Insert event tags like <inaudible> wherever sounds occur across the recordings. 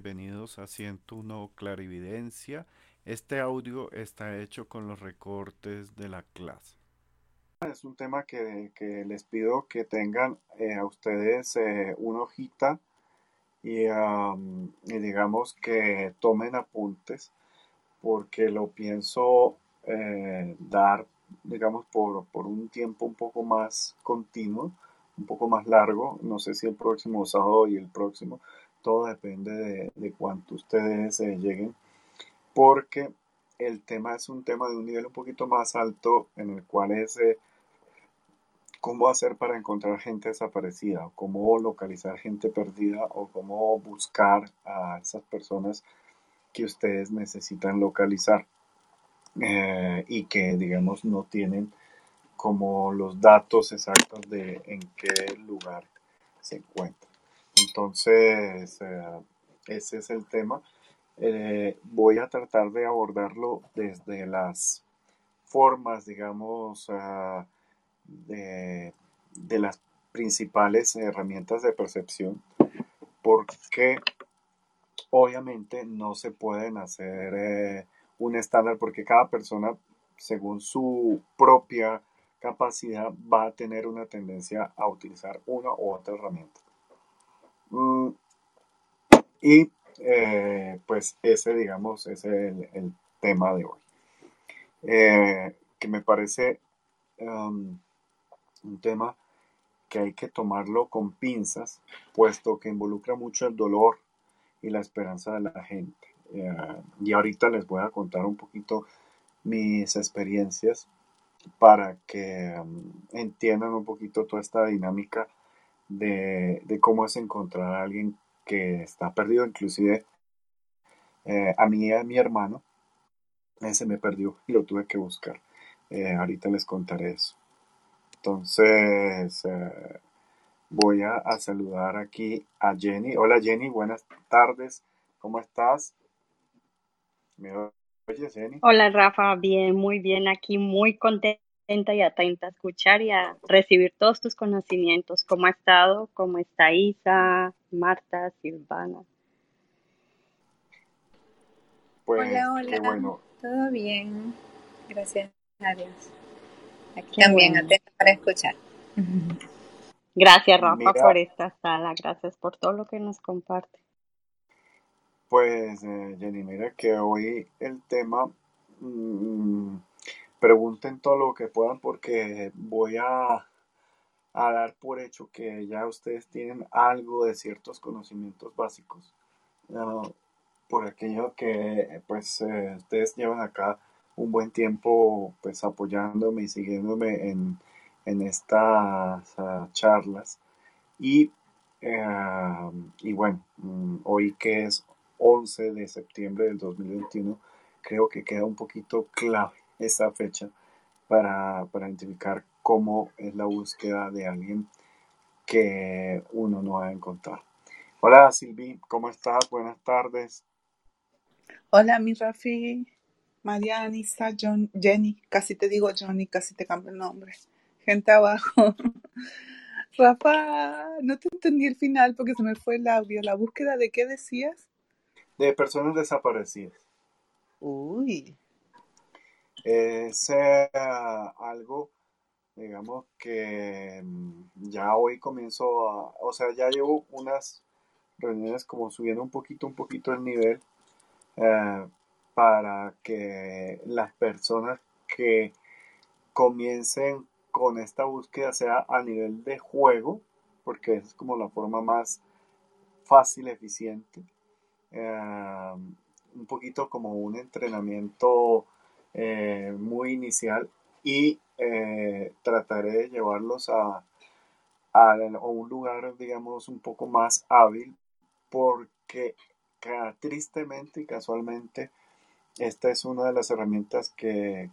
Bienvenidos a 101 Clarividencia. Este audio está hecho con los recortes de la clase. Es un tema que, les pido que tengan eh, a ustedes eh, una hojita y, y digamos que tomen apuntes porque lo pienso eh, dar, digamos, por un tiempo un poco más continuo, un poco más largo. No sé si el próximo sábado y el próximo, todo depende de, de cuánto ustedes eh, lleguen, porque el tema es un tema de un nivel un poquito más alto en el cual es eh, cómo hacer para encontrar gente desaparecida, cómo localizar gente perdida o cómo buscar a esas personas que ustedes necesitan localizar eh, y que digamos no tienen como los datos exactos de en qué lugar se encuentra. Entonces, eh, ese es el tema. Eh, voy a tratar de abordarlo desde las formas, digamos, ah, de, las principales herramientas de percepción, porque obviamente no se pueden hacer eh, un estándar, porque cada persona, según su propia capacidad, va a tener una tendencia a utilizar una u otra herramienta. Mm, y eh, pues ese, digamos, es el, tema de hoy, eh, que me parece um, un tema que hay que tomarlo con pinzas, puesto que involucra mucho el dolor y la esperanza de la gente. Eh, y ahorita les voy a contar un poquito mis experiencias para que um, entiendan un poquito toda esta dinámica de, de cómo es encontrar a alguien que está perdido, inclusive eh, a mí a mi hermano, ese me perdió y lo tuve que buscar. Eh, ahorita les contaré eso. Entonces, eh, voy a, a saludar aquí a Jenny. Hola Jenny, buenas tardes. ¿Cómo estás? ¿Me oyes, Jenny? Hola Rafa, bien, muy bien, aquí muy contenta y atenta a escuchar y a recibir todos tus conocimientos. ¿Cómo ha estado? ¿Cómo está Isa, Marta, Silvana? Pues Hola, qué hola, bueno. todo bien, gracias a Dios. Aquí Qué también bueno. atenta para escuchar. <laughs> Gracias Rafa Mira, por esta sala, gracias por todo lo que nos comparte. pues eh, Jenny, mira que hoy el tema, mm, pregunten todo lo que puedan porque voy a, dar por hecho que ya ustedes tienen algo de ciertos conocimientos básicos. Ah, por aquello que pues eh, ustedes llevan acá un buen tiempo pues apoyándome y siguiéndome en, en estas ah, charlas. Y, eh, y bueno, mm, hoy que es 11 de septiembre del 2021, creo que queda un poquito clave esa fecha para, para identificar cómo es la búsqueda de alguien que uno no va a encontrar. Hola Silvi, ¿cómo estás? Buenas tardes. Hola, mi Rafi, Mariana, Isa, John, Jenny, casi te digo Johnny, casi te cambio el nombre. Gente abajo. <laughs> Rafa, no te entendí el final porque se me fue el audio. ¿La búsqueda de qué decías? De personas desaparecidas. Uy, Eh, algo, digamos, que mm, ya hoy comienzo a, o sea, ya llevo unas reuniones como subiendo un poquito, un poquito el nivel eh, para que las personas que comiencen con esta búsqueda sea a nivel de juego, porque es como la forma más fácil, eficiente, eh, un poquito como un entrenamiento eh, muy inicial y eh, trataré de llevarlos a, a, un lugar, digamos, un poco más hábil, porque tristemente y casualmente esta es una de las herramientas que,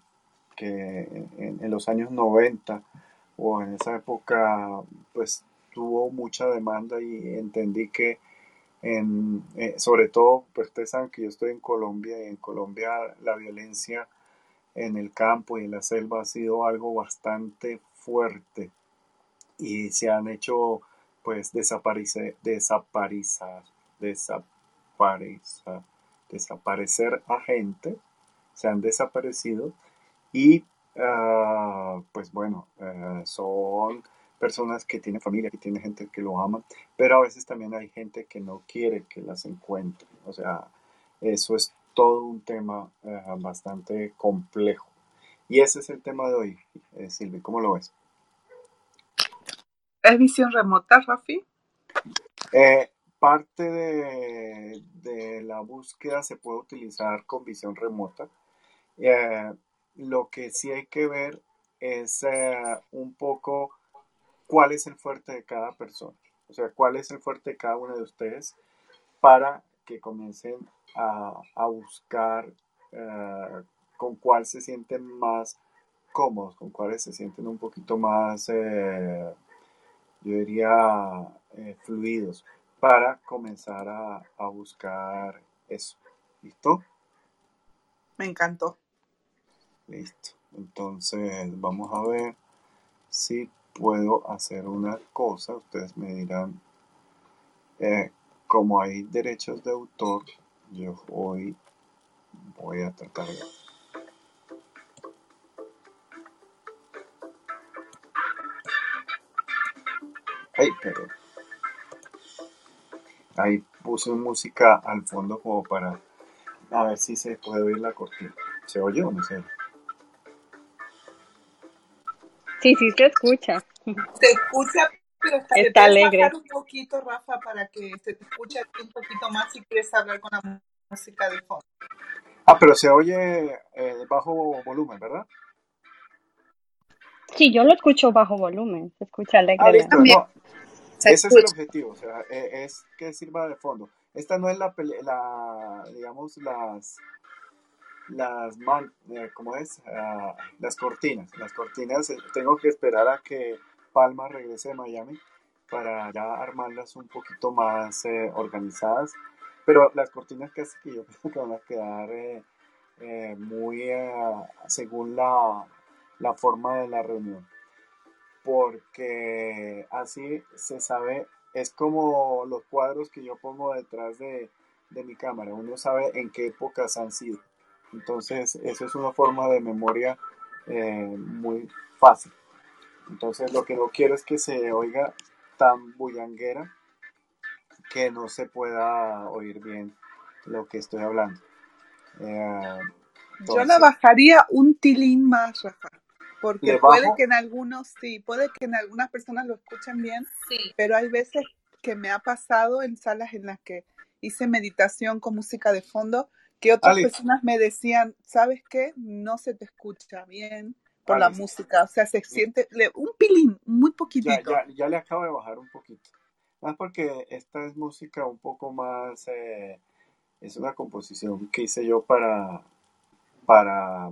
que en, en los años 90 o en esa época pues tuvo mucha demanda y entendí que en, eh, sobre todo, pues ustedes saben que yo estoy en Colombia y en Colombia la violencia en el campo y en la selva ha sido algo bastante fuerte y se han hecho pues desaparece- desaparizar, desaparecer a gente, se han desaparecido y ah, pues bueno, eh, son personas que tienen familia, que tienen gente que lo ama, pero a veces también hay gente que no quiere que las encuentre. O sea, eso es todo un tema eh, bastante complejo. Y ese es el tema de hoy, eh, Silvi, ¿cómo lo ves? ¿Es visión remota, Rafi? Eh, parte de, de, la búsqueda se puede utilizar con visión remota. lo que sí hay que ver es un poco cuál es el fuerte de cada persona, o sea, cuál es el fuerte de cada uno de ustedes para que comiencen a, buscar eh, con cuál se sienten más cómodos, con cuáles se sienten un poquito más, eh, yo diría, eh, fluidos, para comenzar a, a buscar eso. ¿Listo? Me encantó. Listo. Entonces, vamos a ver si puedo hacer una cosa, ustedes me dirán, eh, como hay derechos de autor, yo hoy voy a tratar de... Ay, pero... Ahí puse música al fondo como para... A ver si se puede oír la cortina. ¿Se oye o no se oye? Sí, sí se escucha. Se escucha, pero está, está alegre. bajar un poquito, Rafa, para que se te escuche un poquito más si quieres hablar con la música de fondo. Ah, pero se oye eh, bajo volumen, ¿verdad? Sí, yo lo escucho bajo volumen, se escucha alegre. Ah, listo, no. Ese es el objetivo, o sea, e, es que sirva de fondo. Esta no es la, la digamos, las las man, eh, ¿cómo es? Ah, las cortinas. Las cortinas eh, tengo que esperar a que Palma regrese de Miami para ya armarlas un poquito más eh, organizadas. Pero las cortinas casi que yo <laughs> creo que van a quedar muy según la, la forma de la reunión. Porque así se sabe, es como los cuadros que yo pongo detrás de, de mi cámara. Uno sabe en qué épocas han sido. Entonces, eso es una forma de memoria eh, muy fácil. Entonces, lo que no quiero es que se oiga tan bullanguera que no se pueda oír bien lo que estoy hablando. Eh, Yo la bajaría un tilín más, Rafa. Porque puede que en algunos, sí, puede que en algunas personas lo escuchen bien, sí. pero hay veces que me ha pasado en salas en las que hice meditación con música de fondo que otras personas me decían, ¿sabes qué? No se te escucha bien por la música, o sea, se siente un pilín, muy poquitito. Ya, le acabo de bajar un poquito. Más porque esta es música un poco más, eh, es una composición que hice yo para, para,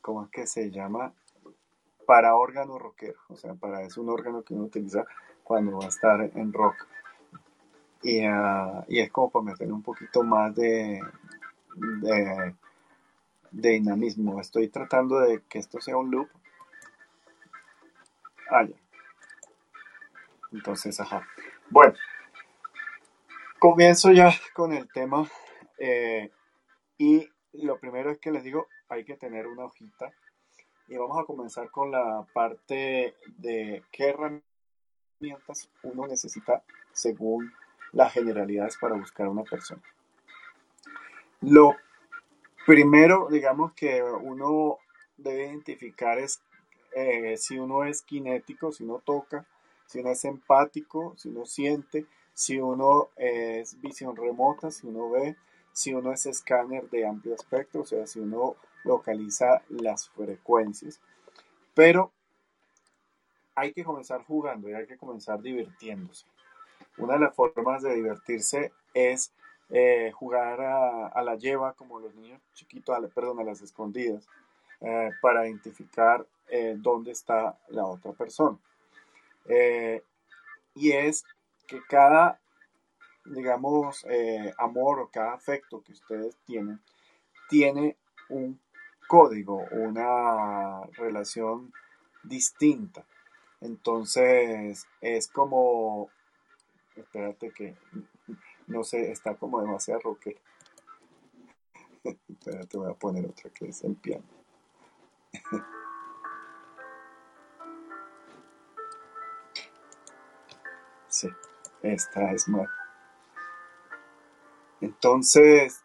¿cómo es que se llama? Para órgano rockero, o sea, para, es un órgano que uno utiliza cuando va a estar en rock. Ah, y, es como para meter un poquito más de, de, dinamismo. Estoy tratando de que esto sea un loop. Ah, ya. Entonces, ajá. Bueno, comienzo ya con el tema. Eh, y lo primero es que les digo, hay que tener una hojita. Y vamos a comenzar con la parte de qué herramientas uno necesita según las generalidades para buscar a una persona. Lo primero, digamos, que uno debe identificar es eh, si uno es kinético, si uno toca, si uno es empático, si uno siente, si uno es visión remota, si uno ve, si uno es escáner de amplio espectro, o sea, si uno localiza las frecuencias. Pero hay que comenzar jugando y hay que comenzar divirtiéndose. Una de las formas de divertirse es eh, jugar a, la lleva, como los niños chiquitos, perdón, a las escondidas, eh, para identificar eh, dónde está la otra persona. Y es que cada, digamos, amor o cada afecto que ustedes tienen, tiene un código, una relación distinta. Entonces, es como espérate que no sé, está como demasiado roque. <laughs> espérate, voy a poner otra que es en piano. Esta es más. Entonces,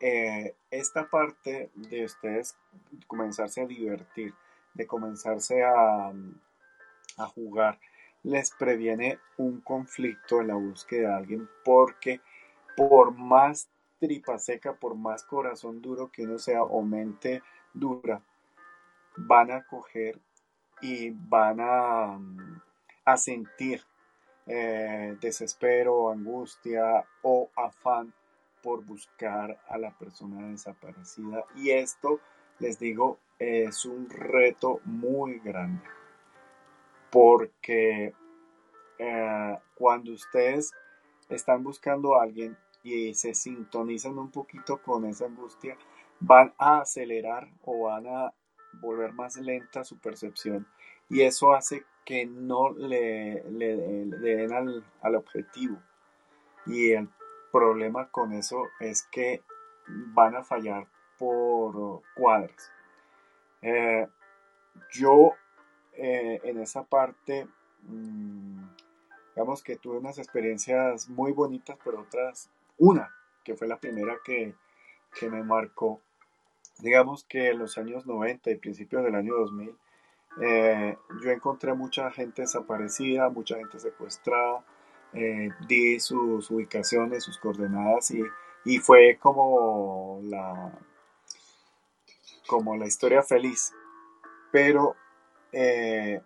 eh, esta parte de ustedes comenzarse a divertir, de comenzarse a, a jugar, les previene un conflicto en la búsqueda de alguien porque por más tripa seca, por más corazón duro que uno sea o mente dura, van a coger y van a, a sentir eh, desespero, angustia o afán por buscar a la persona desaparecida. Y esto, les digo, es un reto muy grande. Porque eh, cuando ustedes están buscando a alguien y se sintonizan un poquito con esa angustia, van a acelerar o van a volver más lenta su percepción y eso hace que no le, den al, al, objetivo. Y el problema con eso es que van a fallar por cuadras. Eh, yo eh, en esa parte, mm, digamos que tuve unas experiencias muy bonitas, pero otras, una, que fue la primera que, que me marcó, digamos que en los años 90 y principios del año 2000, eh, yo encontré mucha gente desaparecida, mucha gente secuestrada, eh, di sus ubicaciones, sus coordenadas y, y, fue como la, como la historia feliz. Pero eh,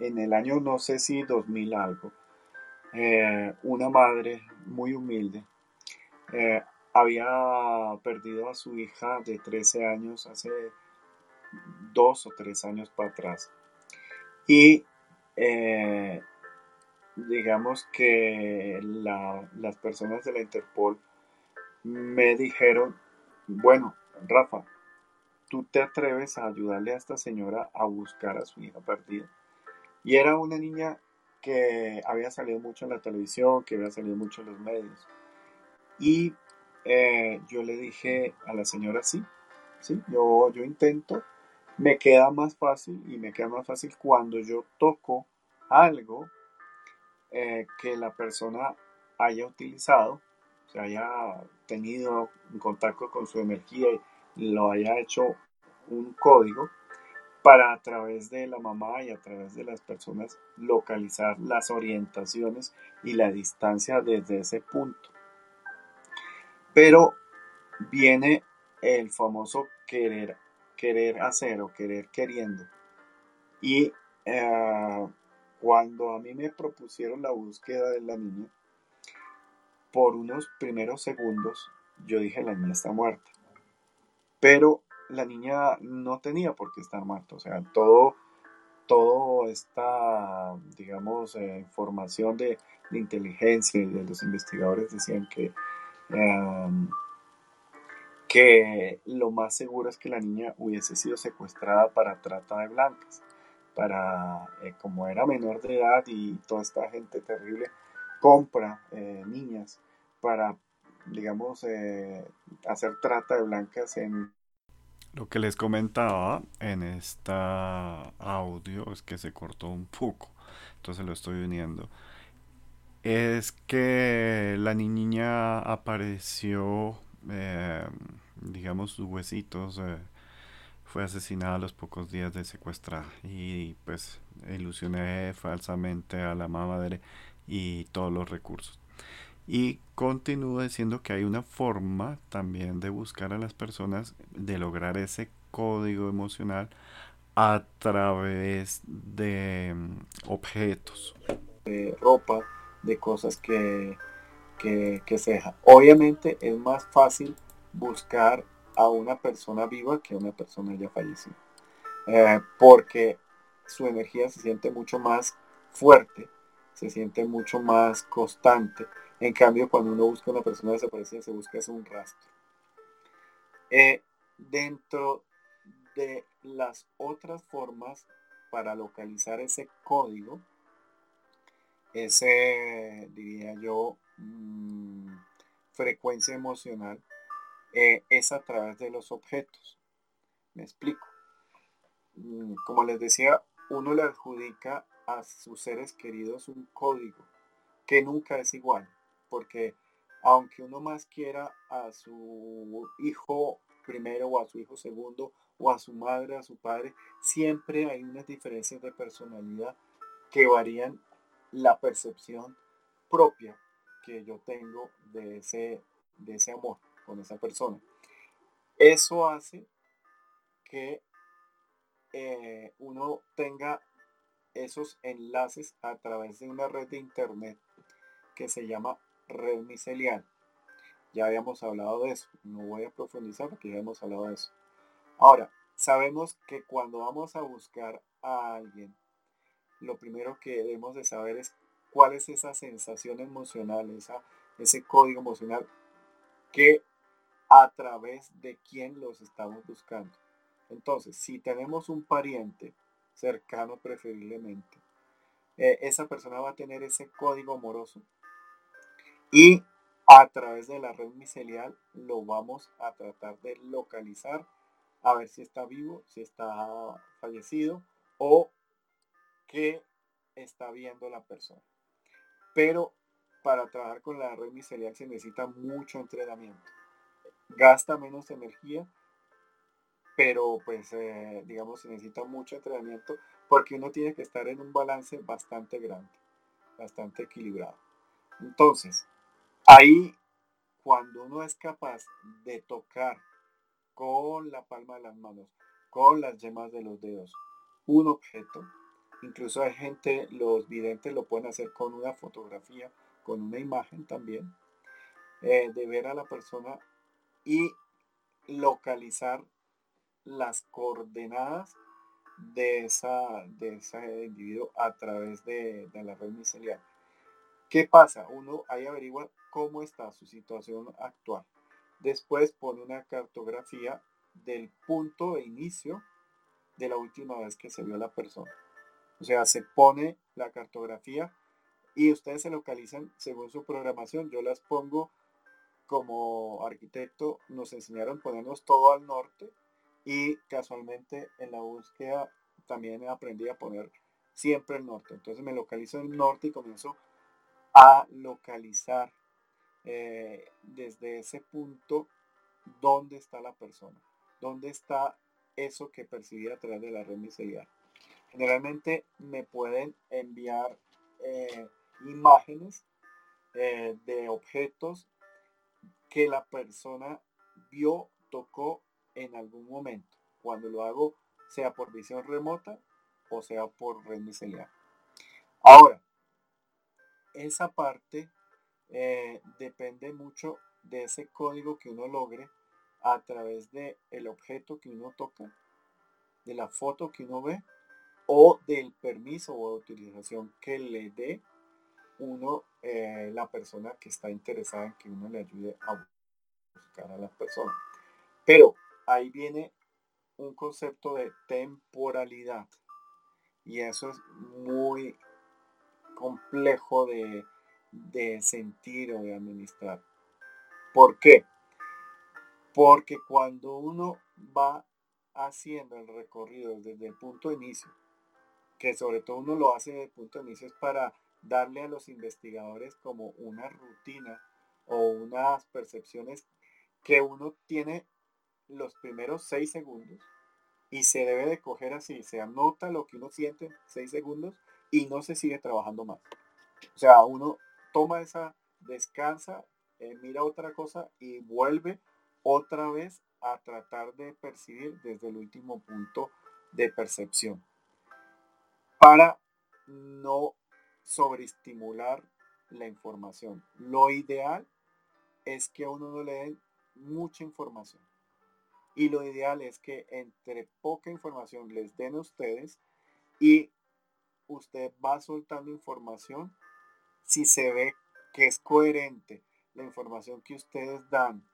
en el año no sé si 2000 algo, una madre muy humilde había perdido a su hija de 13 años hace dos o tres años para atrás. Y eh, digamos que las personas de la Interpol me dijeron, bueno, Rafa, tú te atreves a ayudarle a esta señora a buscar a su hija perdida. Y era una niña que había salido mucho en la televisión, que había salido mucho en los medios. Y eh, yo le dije a la señora, sí, sí, yo, yo intento, me queda más fácil y me queda más fácil cuando yo toco algo eh, que la persona haya utilizado, se haya tenido en contacto con su energía y lo haya hecho un código para a través de la mamá y a través de las personas localizar las orientaciones y la distancia desde ese punto. Pero viene el famoso querer querer hacer o querer queriendo. Y eh, cuando a mí me propusieron la búsqueda de la niña, por unos primeros segundos yo dije la niña está muerta. Pero la niña no tenía por qué estar muerta. O sea, todo, todo esta, digamos, eh, información de, inteligencia y de los investigadores decían que eh, que lo más seguro es que la niña hubiese sido secuestrada para trata de blancas, para, eh, como era menor de edad y toda esta gente terrible compra eh, niñas para, digamos, eh, hacer trata de blancas en... Lo que les comentaba en esta audio es que se cortó un poco, entonces lo estoy uniendo. Es que la niña apareció eh, digamos, sus huesitos, eh, fue asesinada a los pocos días de secuestrar y pues ilusioné falsamente a la madre y todos los recursos. Y continúo diciendo que hay una forma también de buscar a las personas, de lograr ese código emocional a través de mm, objetos. De ropa, de cosas que que, que se deja. Obviamente es más fácil buscar a una persona viva que a una persona ya fallecida. Eh, porque su energía se siente mucho más fuerte, se siente mucho más constante. En cambio, cuando uno busca a una persona desaparecida, se busca es un rastro. Eh, dentro de las otras formas para localizar ese código, ese, diría yo, mm, frecuencia emocional eh, es a través de los objetos. Me explico. Mm, como les decía, uno le adjudica a sus seres queridos un código que nunca es igual, porque aunque uno más quiera a su hijo primero o a su hijo segundo o a su madre, a su padre, siempre hay unas diferencias de personalidad que varían la percepción propia que yo tengo de ese, de ese amor con esa persona. Eso hace que eh, uno tenga esos enlaces a través de una red de internet que se llama red micelial. Ya habíamos hablado de eso, no voy a profundizar porque ya hemos hablado de eso. Ahora, sabemos que cuando vamos a buscar a alguien, lo primero que debemos de saber es cuál es esa sensación emocional, esa, ese código emocional que a través de quién los estamos buscando. Entonces, si tenemos un pariente cercano preferiblemente, eh, esa persona va a tener ese código amoroso y a través de la red micelial lo vamos a tratar de localizar a ver si está vivo, si está fallecido o qué está viendo la persona. Pero para trabajar con la red micelial se necesita mucho entrenamiento. Gasta menos energía, pero pues eh, digamos se necesita mucho entrenamiento porque uno tiene que estar en un balance bastante grande, bastante equilibrado. Entonces, ahí cuando uno es capaz de tocar con la palma de las manos, con las yemas de los dedos, un objeto, incluso hay gente, los videntes lo pueden hacer con una fotografía, con una imagen también, eh, de ver a la persona y localizar las coordenadas de, esa, de ese individuo a través de, la red micelial. ¿Qué pasa? Uno ahí averigua cómo está su situación actual. Después pone una cartografía del punto de inicio de la última vez que se vio la persona. O sea, se pone la cartografía y ustedes se localizan según su programación. Yo las pongo como arquitecto, nos enseñaron ponernos todo al norte y casualmente en la búsqueda también aprendí a poner siempre el norte. Entonces me localizo en el norte y comienzo a localizar eh, desde ese punto dónde está la persona, dónde está eso que percibí a través de la red micelial. Generalmente me pueden enviar eh, imágenes eh, de objetos que la persona vio, tocó en algún momento, cuando lo hago sea por visión remota o sea por red. Ahora, esa parte eh, depende mucho de ese código que uno logre a través del el objeto que uno toca, de la foto que uno ve o del permiso o utilización que le dé uno, eh, la persona que está interesada en que uno le ayude a buscar a la persona. Pero ahí viene un concepto de temporalidad. Y eso es muy complejo de, sentir o de administrar. ¿Por qué? Porque cuando uno va haciendo el recorrido desde el punto de inicio, que sobre todo uno lo hace desde el punto de inicio es para darle a los investigadores como una rutina o unas percepciones que uno tiene los primeros seis segundos y se debe de coger así, se anota lo que uno siente seis segundos y no se sigue trabajando más. O sea, uno toma esa, descansa, eh, mira otra cosa y vuelve otra vez a tratar de percibir desde el último punto de percepción para no sobreestimular la información. Lo ideal es que a uno no le den mucha información. Y lo ideal es que entre poca información les den a ustedes y usted va soltando información si se ve que es coherente la información que ustedes dan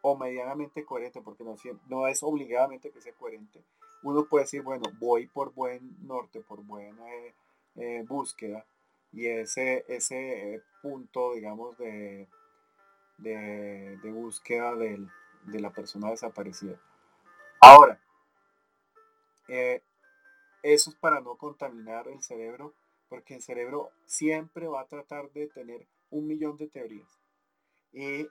o medianamente coherente, porque no, no es obligadamente que sea coherente. Uno puede decir, bueno, voy por buen norte, por buena eh, eh, búsqueda, y ese, ese punto, digamos, de, de, búsqueda de la persona desaparecida. Ahora, eh, eso es para no contaminar el cerebro, porque el cerebro siempre va a tratar de tener un millón de teorías. Y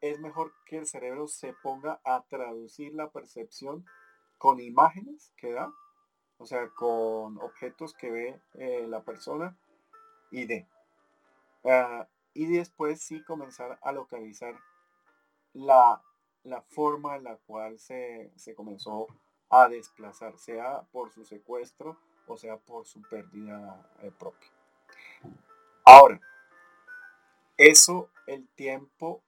es mejor que el cerebro se ponga a traducir la percepción con imágenes que da, o sea, con objetos que ve eh, la persona y de. Ah, y después sí comenzar a localizar la, forma en la cual se, comenzó a desplazar, sea por su secuestro o sea por su pérdida eh, propia. Ahora, eso, el tiempo,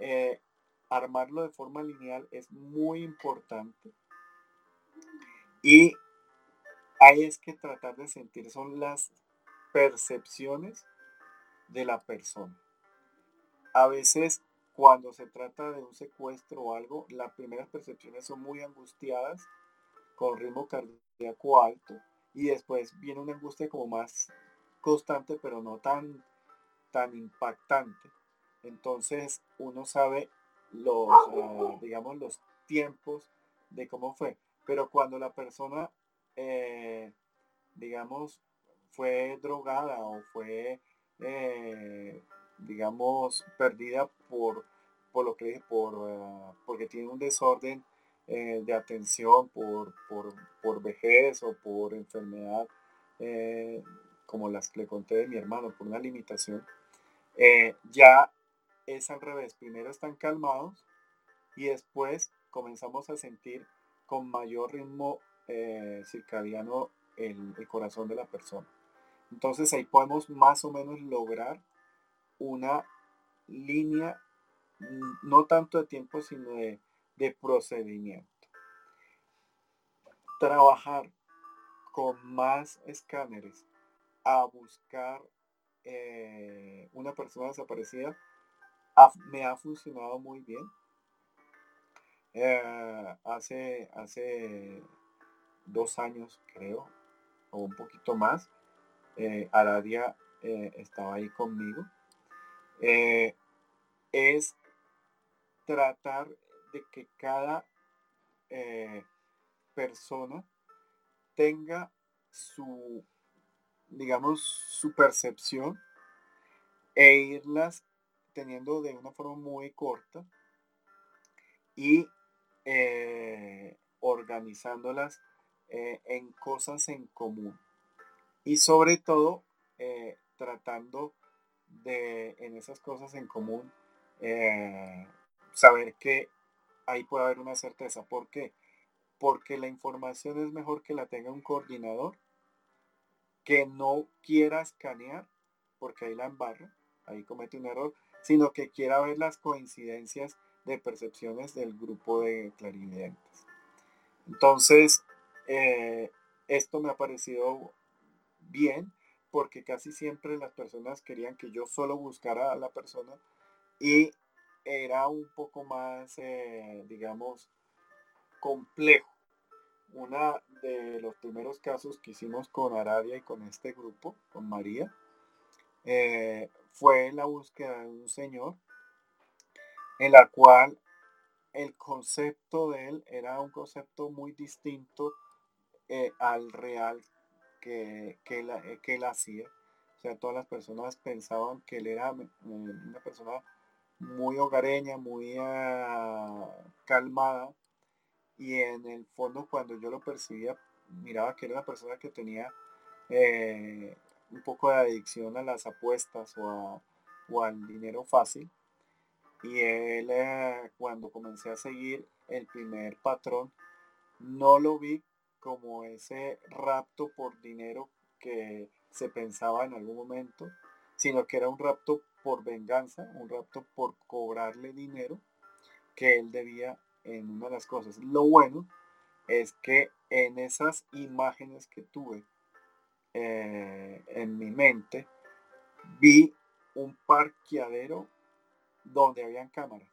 eh, armarlo de forma lineal es muy importante. Y ahí es que tratar de sentir son las percepciones de la persona. A veces cuando se trata de un secuestro o algo, las primeras percepciones son muy angustiadas, con ritmo cardíaco alto, y después viene una angustia como más constante, pero no tan, tan impactante. Entonces uno sabe los, eh, digamos, los tiempos de cómo fue. Pero cuando la persona, eh, digamos, fue drogada o fue eh, digamos, perdida por, por lo que por, uh, porque tiene un desorden eh, de atención por, por, por, vejez o por enfermedad, eh, como las que le conté de mi hermano, por una limitación, ya es al revés. Primero están calmados y después comenzamos a sentir con mayor ritmo circadiano el corazón de la persona. Entonces ahí podemos más o menos lograr una línea, mm, no tanto de tiempo, sino de, procedimiento. Trabajar con más escáneres a buscar eh, una persona desaparecida me ha funcionado muy bien. Eh, hace, hace dos años, creo, o un poquito más, eh, Aradia eh, estaba ahí conmigo, eh, es tratar de que cada eh, persona tenga su, digamos, su percepción e irlas teniendo de una forma muy corta y organizándolas en cosas en común y sobre todo eh, tratando de en esas cosas en común eh, saber que ahí puede haber una certeza. ¿Por qué? Porque la información es mejor que la tenga un coordinador que no quiera escanear, porque ahí la embarra, ahí comete un error, sino que quiera ver las coincidencias de percepciones del grupo de clarividentes. Entonces, eh, esto me ha parecido bien, porque casi siempre las personas querían que yo solo buscara a la persona y era un poco más, eh, digamos, complejo. Una de los primeros casos que hicimos con Aradia y con este grupo, con María, eh, fue la búsqueda de un señor en la cual el concepto de él era un concepto muy distinto eh, al real que, que, él, eh, que hacía. O sea, todas las personas pensaban que él era eh, una persona muy hogareña, muy ah, calmada. Y en el fondo cuando yo lo percibía, miraba que era una persona que tenía un poco de adicción a las apuestas o, o al dinero fácil. Y él, cuando comencé a seguir el primer patrón, no lo vi como ese rapto por dinero que se pensaba en algún momento, sino que era un rapto por venganza, un rapto por cobrarle dinero que él debía en una de las cosas. Lo bueno es que en esas imágenes que tuve eh, en mi mente, vi un parqueadero donde habían cámaras,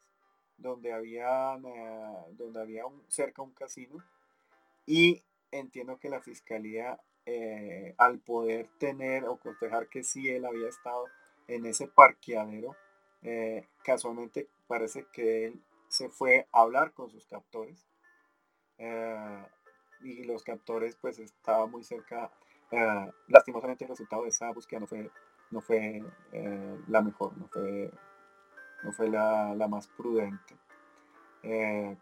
donde había, eh, donde había un, cerca un casino y entiendo que la fiscalía eh, al poder tener o cotejar que sí él había estado en ese parqueadero, eh, casualmente parece que él se fue a hablar con sus captores y los captores pues estaban muy cerca. lastimosamente el resultado de esa búsqueda no fue, no fue la mejor, no fue, no fue la, más prudente.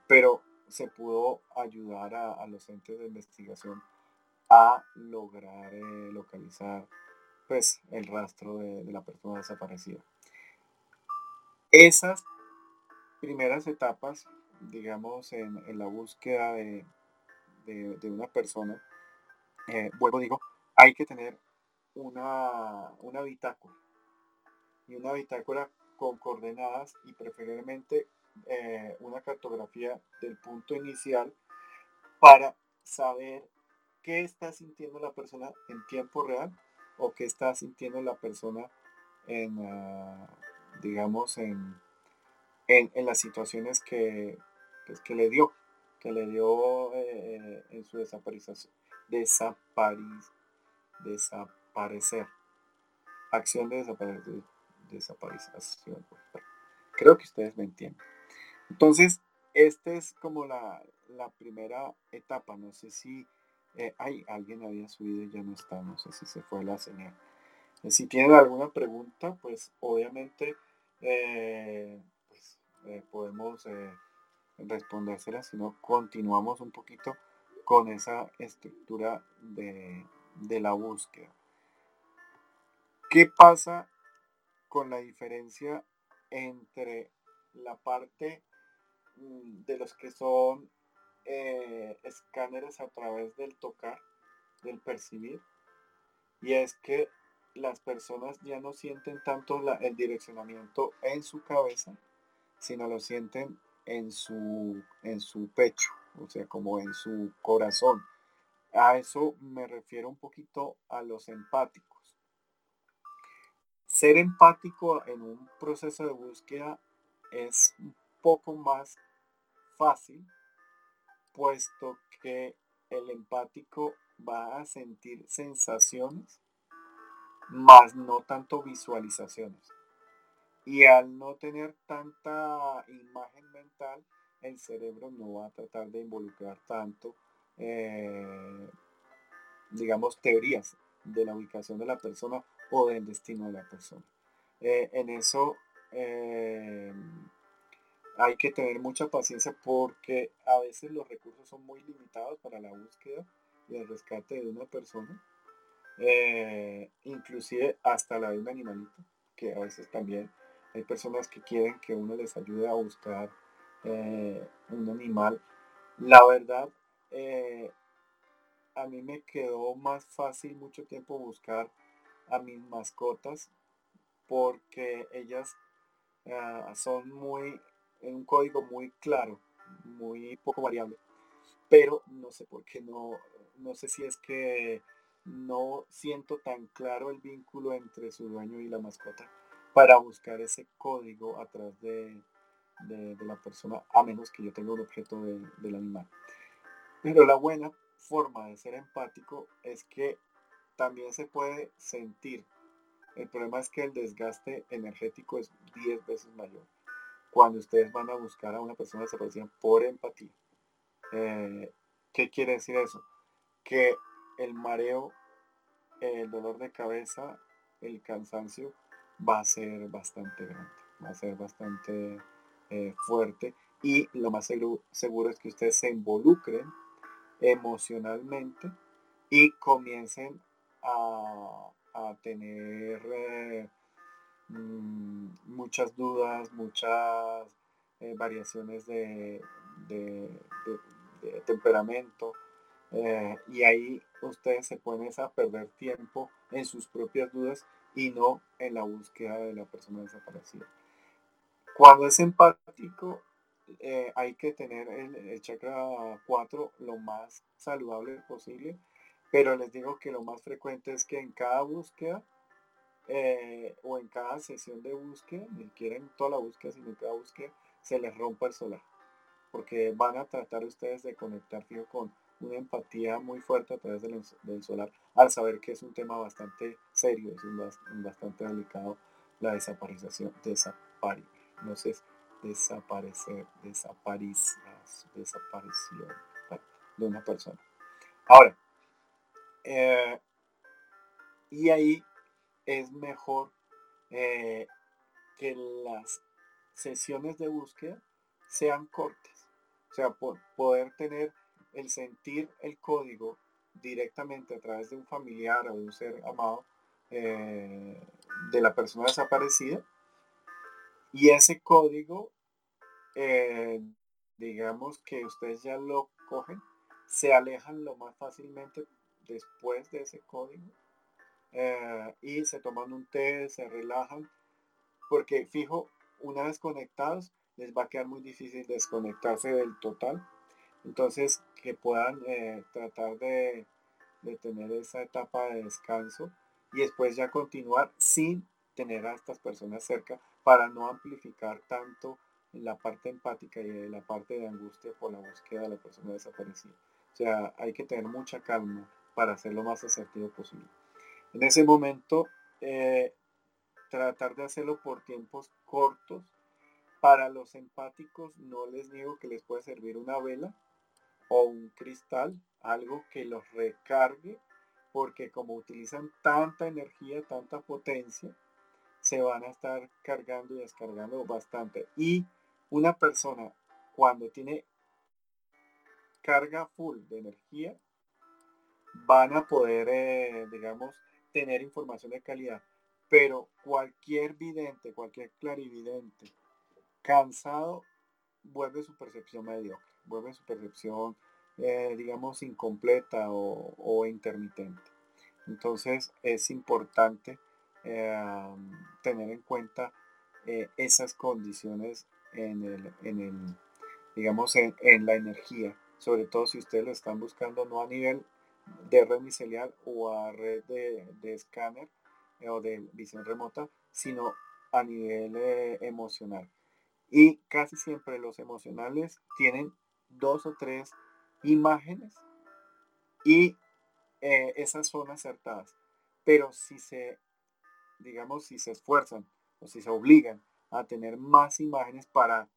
pero se pudo ayudar a, los entes de investigación a lograr eh, localizar pues el rastro de, la persona desaparecida. Esas primeras etapas, digamos, en, la búsqueda de, una persona, eh, vuelvo digo, hay que tener una, una bitácora y una bitácora con coordenadas y preferiblemente eh, una cartografía del punto inicial para saber qué está sintiendo la persona en tiempo real o qué está sintiendo la persona en, ah, digamos, en, en, las situaciones que, pues, que le dio, que le dio eh, en su desaparición, desaparecer, acción de desaparecer, desaparición. Creo que ustedes me entienden. Entonces, esta es como la, primera etapa. No sé si eh, hay alguien había subido y ya no está. No sé si se fue la señal. Eh, si tienen alguna pregunta, pues obviamente eh, pues, podemos respondérsela. Si no, continuamos un poquito con esa estructura de, de la búsqueda. ¿Qué pasa con la diferencia entre la parte Mm, de los que son eh, escáneres a través del tocar, del percibir, y es que las personas ya no sienten tanto el direccionamiento en su cabeza, sino lo sienten en su, en su pecho, o sea, como en su corazón. A eso me refiero un poquito a los empáticos. Ser empático en un proceso de búsqueda es un poco más fácil, puesto que el empático va a sentir sensaciones, más no tanto visualizaciones. Y al no tener tanta imagen mental, el cerebro no va a tratar de involucrar tanto, eh, digamos, teorías de la ubicación de la persona o del destino de la persona. Eh, en eso eh, hay que tener mucha paciencia porque a veces los recursos son muy limitados para la búsqueda y el rescate de una persona, eh, inclusive hasta la de un animalito, que a veces también hay personas que quieren que uno les ayude a buscar un animal. La verdad, a mí me quedó más fácil mucho tiempo buscar a mis mascotas porque ellas ah, son muy en un código muy claro, muy poco variable. Pero no sé por qué no, no sé si es que no siento tan claro el vínculo entre su dueño y la mascota para buscar ese código atrás de, de, la persona, a menos que yo tenga un objeto de, del animal. Pero la buena forma de ser empático es que también se puede sentir. El problema es que el desgaste energético es 10 veces mayor cuando ustedes van a buscar a una persona desaparecida por empatía. Eh, ¿Qué quiere decir eso? Que el mareo, el dolor de cabeza, el cansancio va a ser bastante grande, va a ser bastante eh, fuerte y lo más seguro, es que ustedes se involucren emocionalmente y comiencen a, tener eh, Mm, muchas dudas, muchas eh, variaciones de, temperamento. Eh, y ahí ustedes se ponen a perder tiempo en sus propias dudas y no en la búsqueda de la persona desaparecida. Cuando es empático, hay que tener el, el, chakra 4 lo más saludable posible, pero les digo que lo más frecuente es que en cada búsqueda eh, o en cada sesión de búsqueda, ni siquiera en toda la búsqueda, sino en cada búsqueda, se les rompa el solar. Porque van a tratar ustedes de conectar fijo con una empatía muy fuerte a través del, solar al saber que es un tema bastante serio, es un, bastante delicado la desaparición, desapari, no sé, desaparecer, desaparición, desaparición de una persona. Ahora, eh, y ahí es mejor eh, que las sesiones de búsqueda sean cortas. O sea, por poder tener el sentir el código directamente a través de un familiar o de un ser amado eh, de la persona desaparecida. Y ese código, digamos que ustedes ya lo cogen, se alejan lo más fácilmente después de ese código eh, y se toman un té, se relajan, porque fijo, una vez conectados, les va a quedar muy difícil desconectarse del total. Entonces, que puedan eh, tratar de, tener esa etapa de descanso y después ya continuar sin tener a estas personas cerca para no amplificar tanto la parte empática y la parte de angustia por la búsqueda de la persona desaparecida. O sea, hay que tener mucha calma para hacer lo más asertivo posible. En ese momento, eh, tratar de hacerlo por tiempos cortos. Para los empáticos no les digo que les puede servir una vela o un cristal, algo que los recargue, porque como utilizan tanta energía, tanta potencia, se van a estar cargando y descargando bastante. Y una persona cuando tiene carga full de energía, van a poder, eh, digamos, tener información de calidad. Pero cualquier vidente, cualquier clarividente cansado, vuelve su percepción mediocre, vuelve su percepción, eh, digamos, incompleta o, intermitente. Entonces es importante eh, tener en cuenta esas condiciones en el, en el digamos, en, la energía, sobre todo si ustedes lo están buscando no a nivel de red micelial o a red de, escáner eh, o de visión remota, sino a nivel eh, emocional. Y casi siempre los emocionales tienen dos o tres imágenes y eh, esas son acertadas. Pero si se, digamos, si se esfuerzan o si se obligan a tener más imágenes para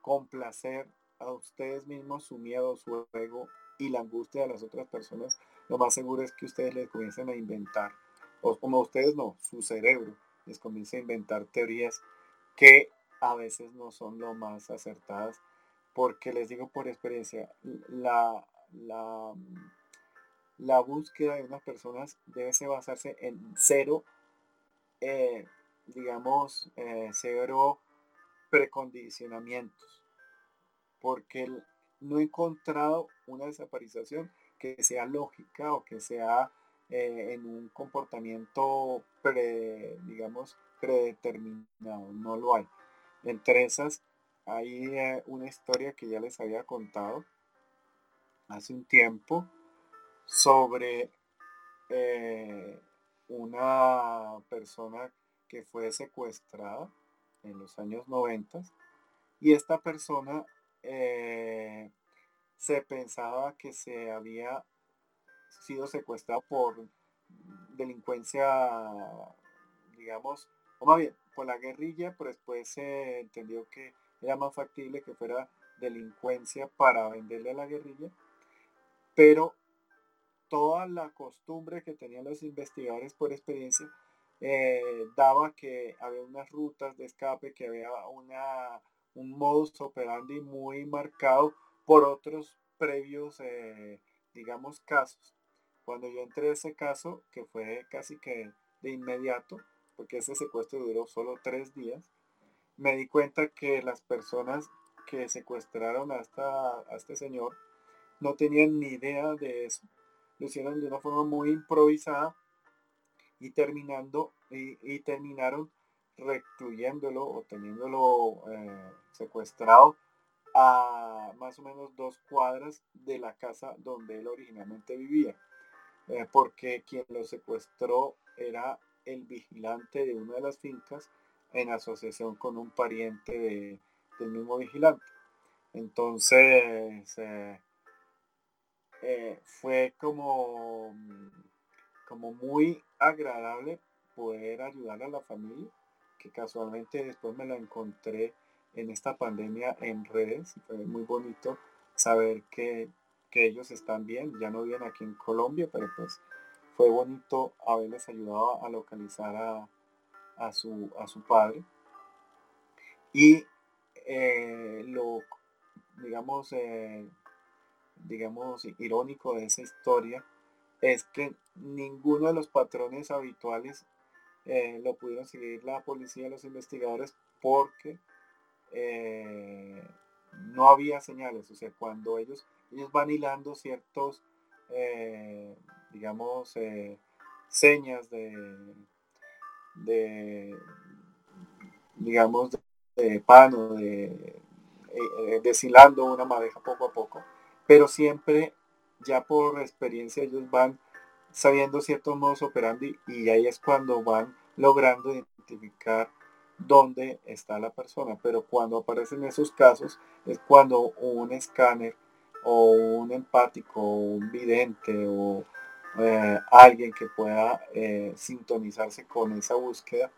complacer a ustedes mismos su miedo, su ego y la angustia de las otras personas, lo más seguro es que ustedes les comiencen a inventar, o como ustedes no, su cerebro les comienza a inventar teorías que a veces no son lo más acertadas, porque les digo por experiencia, la, la, la búsqueda de unas personas debe basarse en cero, eh, digamos, eh, cero precondicionamientos, porque no he encontrado una desaparición que sea lógica o que sea eh, en un comportamiento pre, digamos, predeterminado, no lo hay. Entre esas hay eh, una historia que ya les había contado hace un tiempo sobre eh, una persona que fue secuestrada en los años 90 y esta persona se pensaba que se había sido secuestrado por delincuencia, digamos, o más bien, por la guerrilla, pero después se entendió que era más factible que fuera delincuencia para venderle a la guerrilla, pero toda la costumbre que tenían los investigadores por experiencia eh, daba que había unas rutas de escape, que había un modus operandi muy marcado por otros previos, eh, digamos, casos. Cuando yo entré a ese caso, que fue casi que de inmediato, porque ese secuestro duró solo tres días, me di cuenta que las personas que secuestraron a, a este señor no tenían ni idea de eso. Lo hicieron de una forma muy improvisada y terminando y, terminaron recluyéndolo o teniéndolo eh, secuestrado a más o menos dos cuadras de la casa donde él originalmente vivía, eh, porque quien lo secuestró era el vigilante de una de las fincas en asociación con un pariente del mismo vigilante. Entonces, eh, eh, fue como como muy agradable poder ayudar a la familia, que casualmente después me la encontré en esta pandemia en redes fue muy bonito saber que, ellos están bien, ya no viven aquí en Colombia, pero pues fue bonito haberles ayudado a localizar a, su, a su padre. Y eh, lo, digamos, eh, digamos, irónico de esa historia es que ninguno de los patrones habituales eh, lo pudieron seguir la policía, los investigadores, porque eh, no había señales. O sea, cuando ellos, ellos van hilando ciertos, eh, digamos, señas de, de, digamos, de, pan o de, deshilando una madeja poco a poco, pero siempre ya por experiencia ellos van sabiendo ciertos modos operandi y ahí es cuando van logrando identificar dónde está la persona. Pero cuando aparecen esos casos es cuando un escáner o un empático o un vidente o eh, alguien que pueda eh, sintonizarse con esa búsqueda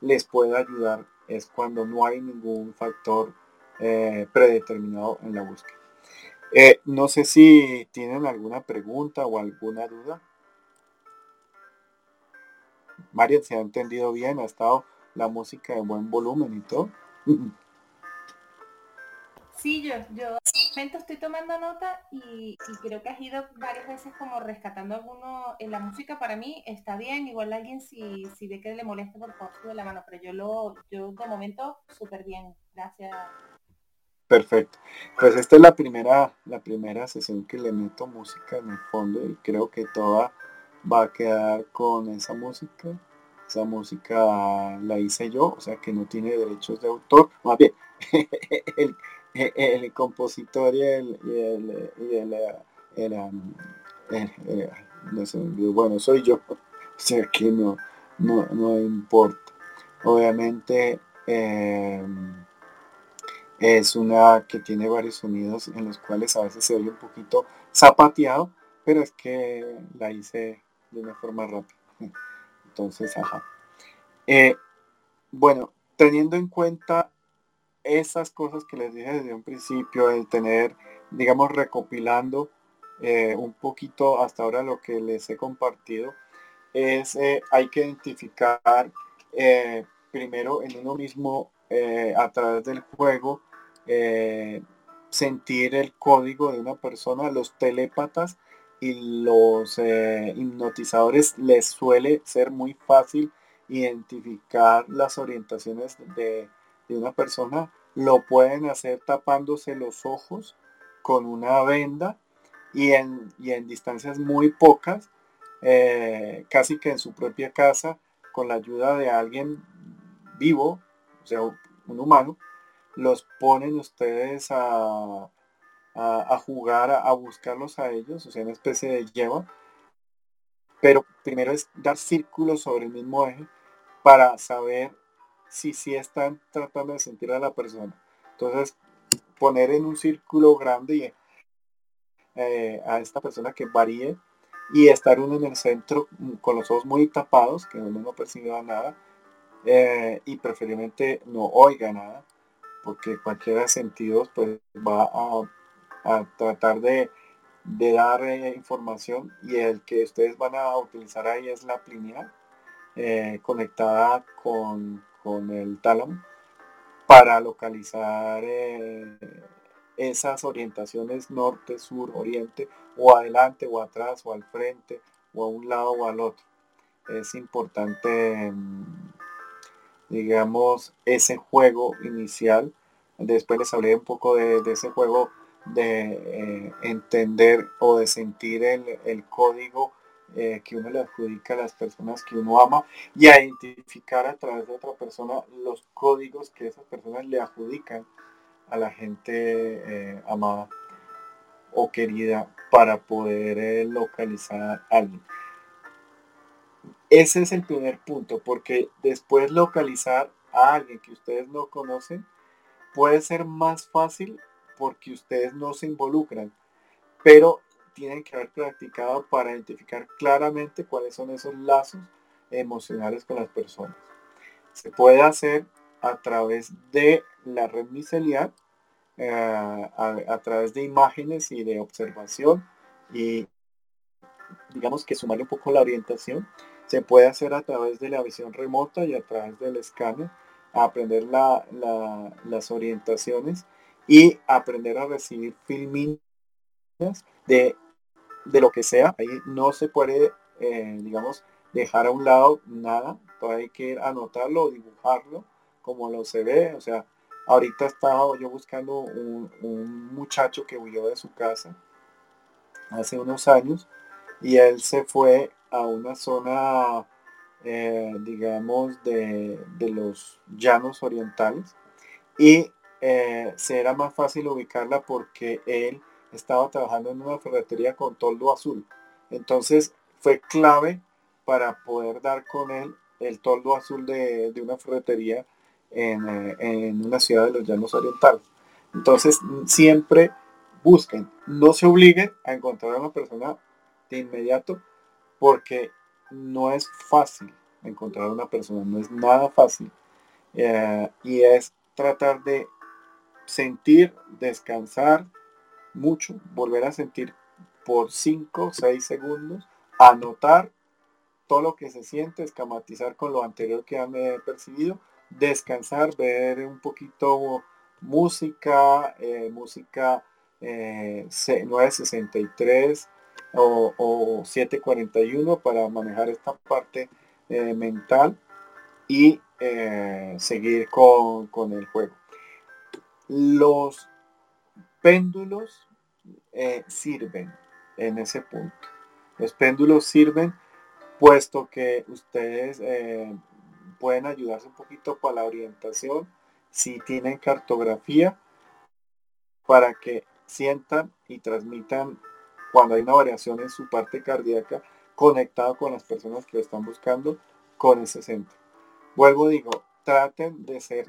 les puede ayudar. Es cuando no hay ningún factor eh, predeterminado en la búsqueda. no sé si tienen alguna pregunta o alguna duda. Marian se ha entendido bien, ha estado la música de buen volumen y todo. Sí, yo, yo estoy tomando nota y, creo que has ido varias veces como rescatando alguno en la música para mí está bien, igual alguien si, si ve que le molesta por favor sube la mano, pero yo lo, yo de momento súper bien, gracias. Perfecto. Pues esta es la primera, la primera sesión que le meto música en el fondo y creo que toda va a quedar con esa música. Esa música la hice yo, o sea que no tiene derechos de autor. Más bien, <laughs> el, compositor y el, y el, um, bueno, soy yo. <laughs> O sea que no, no, importa. Obviamente em, es una que tiene varios sonidos en los cuales a veces se oye un poquito zapateado, pero es que la hice de una forma rápida. Entonces, ajá. Eh, bueno, teniendo en cuenta esas cosas que les dije desde un principio, el tener, digamos, recopilando eh, un poquito hasta ahora lo que les he compartido, es eh, hay que identificar primero en uno mismo a través del juego, sentir el código de una persona, los telépatas y los eh, hipnotizadores les suele ser muy fácil identificar las orientaciones de, una persona. Lo pueden hacer tapándose los ojos con una venda y en, en distancias muy pocas, eh, casi que en su propia casa, con la ayuda de alguien vivo, o sea, un humano, los ponen ustedes a, a, jugar, a, buscarlos a ellos, o sea, una especie de lleva. Pero primero es dar círculos sobre el mismo eje para saber si sí están tratando de sentir a la persona. Entonces, poner en un círculo grande eh, a esta persona que varíe y estar uno en el centro mm, con los ojos muy tapados, que uno no perciba nada, eh, y preferiblemente no oiga nada, porque cualquiera de sentidos pues va a a tratar de, dar eh, información y el que ustedes van a utilizar ahí es la plineal eh, conectada con, el tálamo para localizar eh, esas orientaciones norte, sur, oriente o adelante o atrás o al frente o a un lado o al otro. Es importante, mm, digamos, ese juego inicial. Después les hablé un poco de ese juego de eh, entender o de sentir el, código eh, que uno le adjudica a las personas que uno ama y a identificar a través de otra persona los códigos que esas personas le adjudican a la gente eh, amada o querida para poder localizar a alguien. Ese es el primer punto, porque después localizar a alguien que ustedes no conocen puede ser más fácil porque ustedes no se involucran. Pero tienen que haber practicado para identificar claramente cuáles son esos lazos emocionales con las personas. Se puede hacer a través de la red micelial, eh, a, través de imágenes y de observación y digamos que sumarle un poco la orientación. Se puede hacer a través de la visión remota y a través del escáner, aprender las orientaciones y aprender a recibir filminas de, de lo que sea. Ahí no se puede, eh, digamos, dejar a un lado nada. Todavía hay que anotarlo dibujarlo como lo se ve. O sea, ahorita estaba yo buscando un, un muchacho que huyó de su casa hace unos años y él se fue a una zona, eh, digamos, de, de, los llanos orientales y eh, será más fácil ubicarla porque él estaba trabajando en una ferretería con toldo azul. Entonces fue clave para poder dar con él el toldo azul de, una ferretería en, eh, en, una ciudad de los llanos orientales. Entonces siempre busquen, no se obliguen a encontrar a una persona de inmediato porque no es fácil encontrar a una persona, no es nada fácil. Eh, y es tratar de sentir, descansar mucho, volver a sentir por 5 o 6 segundos, anotar todo lo que se siente, escamatizar con lo anterior que han eh, percibido, descansar, ver un poquito música, eh, música 963 eh, o, 741 para manejar esta parte mental y seguir con, con el juego. Los péndulos eh, sirven en ese punto. Los péndulos sirven puesto que ustedes eh, pueden ayudarse un poquito para la orientación si tienen cartografía para que sientan y transmitan cuando hay una variación en su parte cardíaca conectado con las personas que lo están buscando con ese centro. Vuelvo digo, traten de ser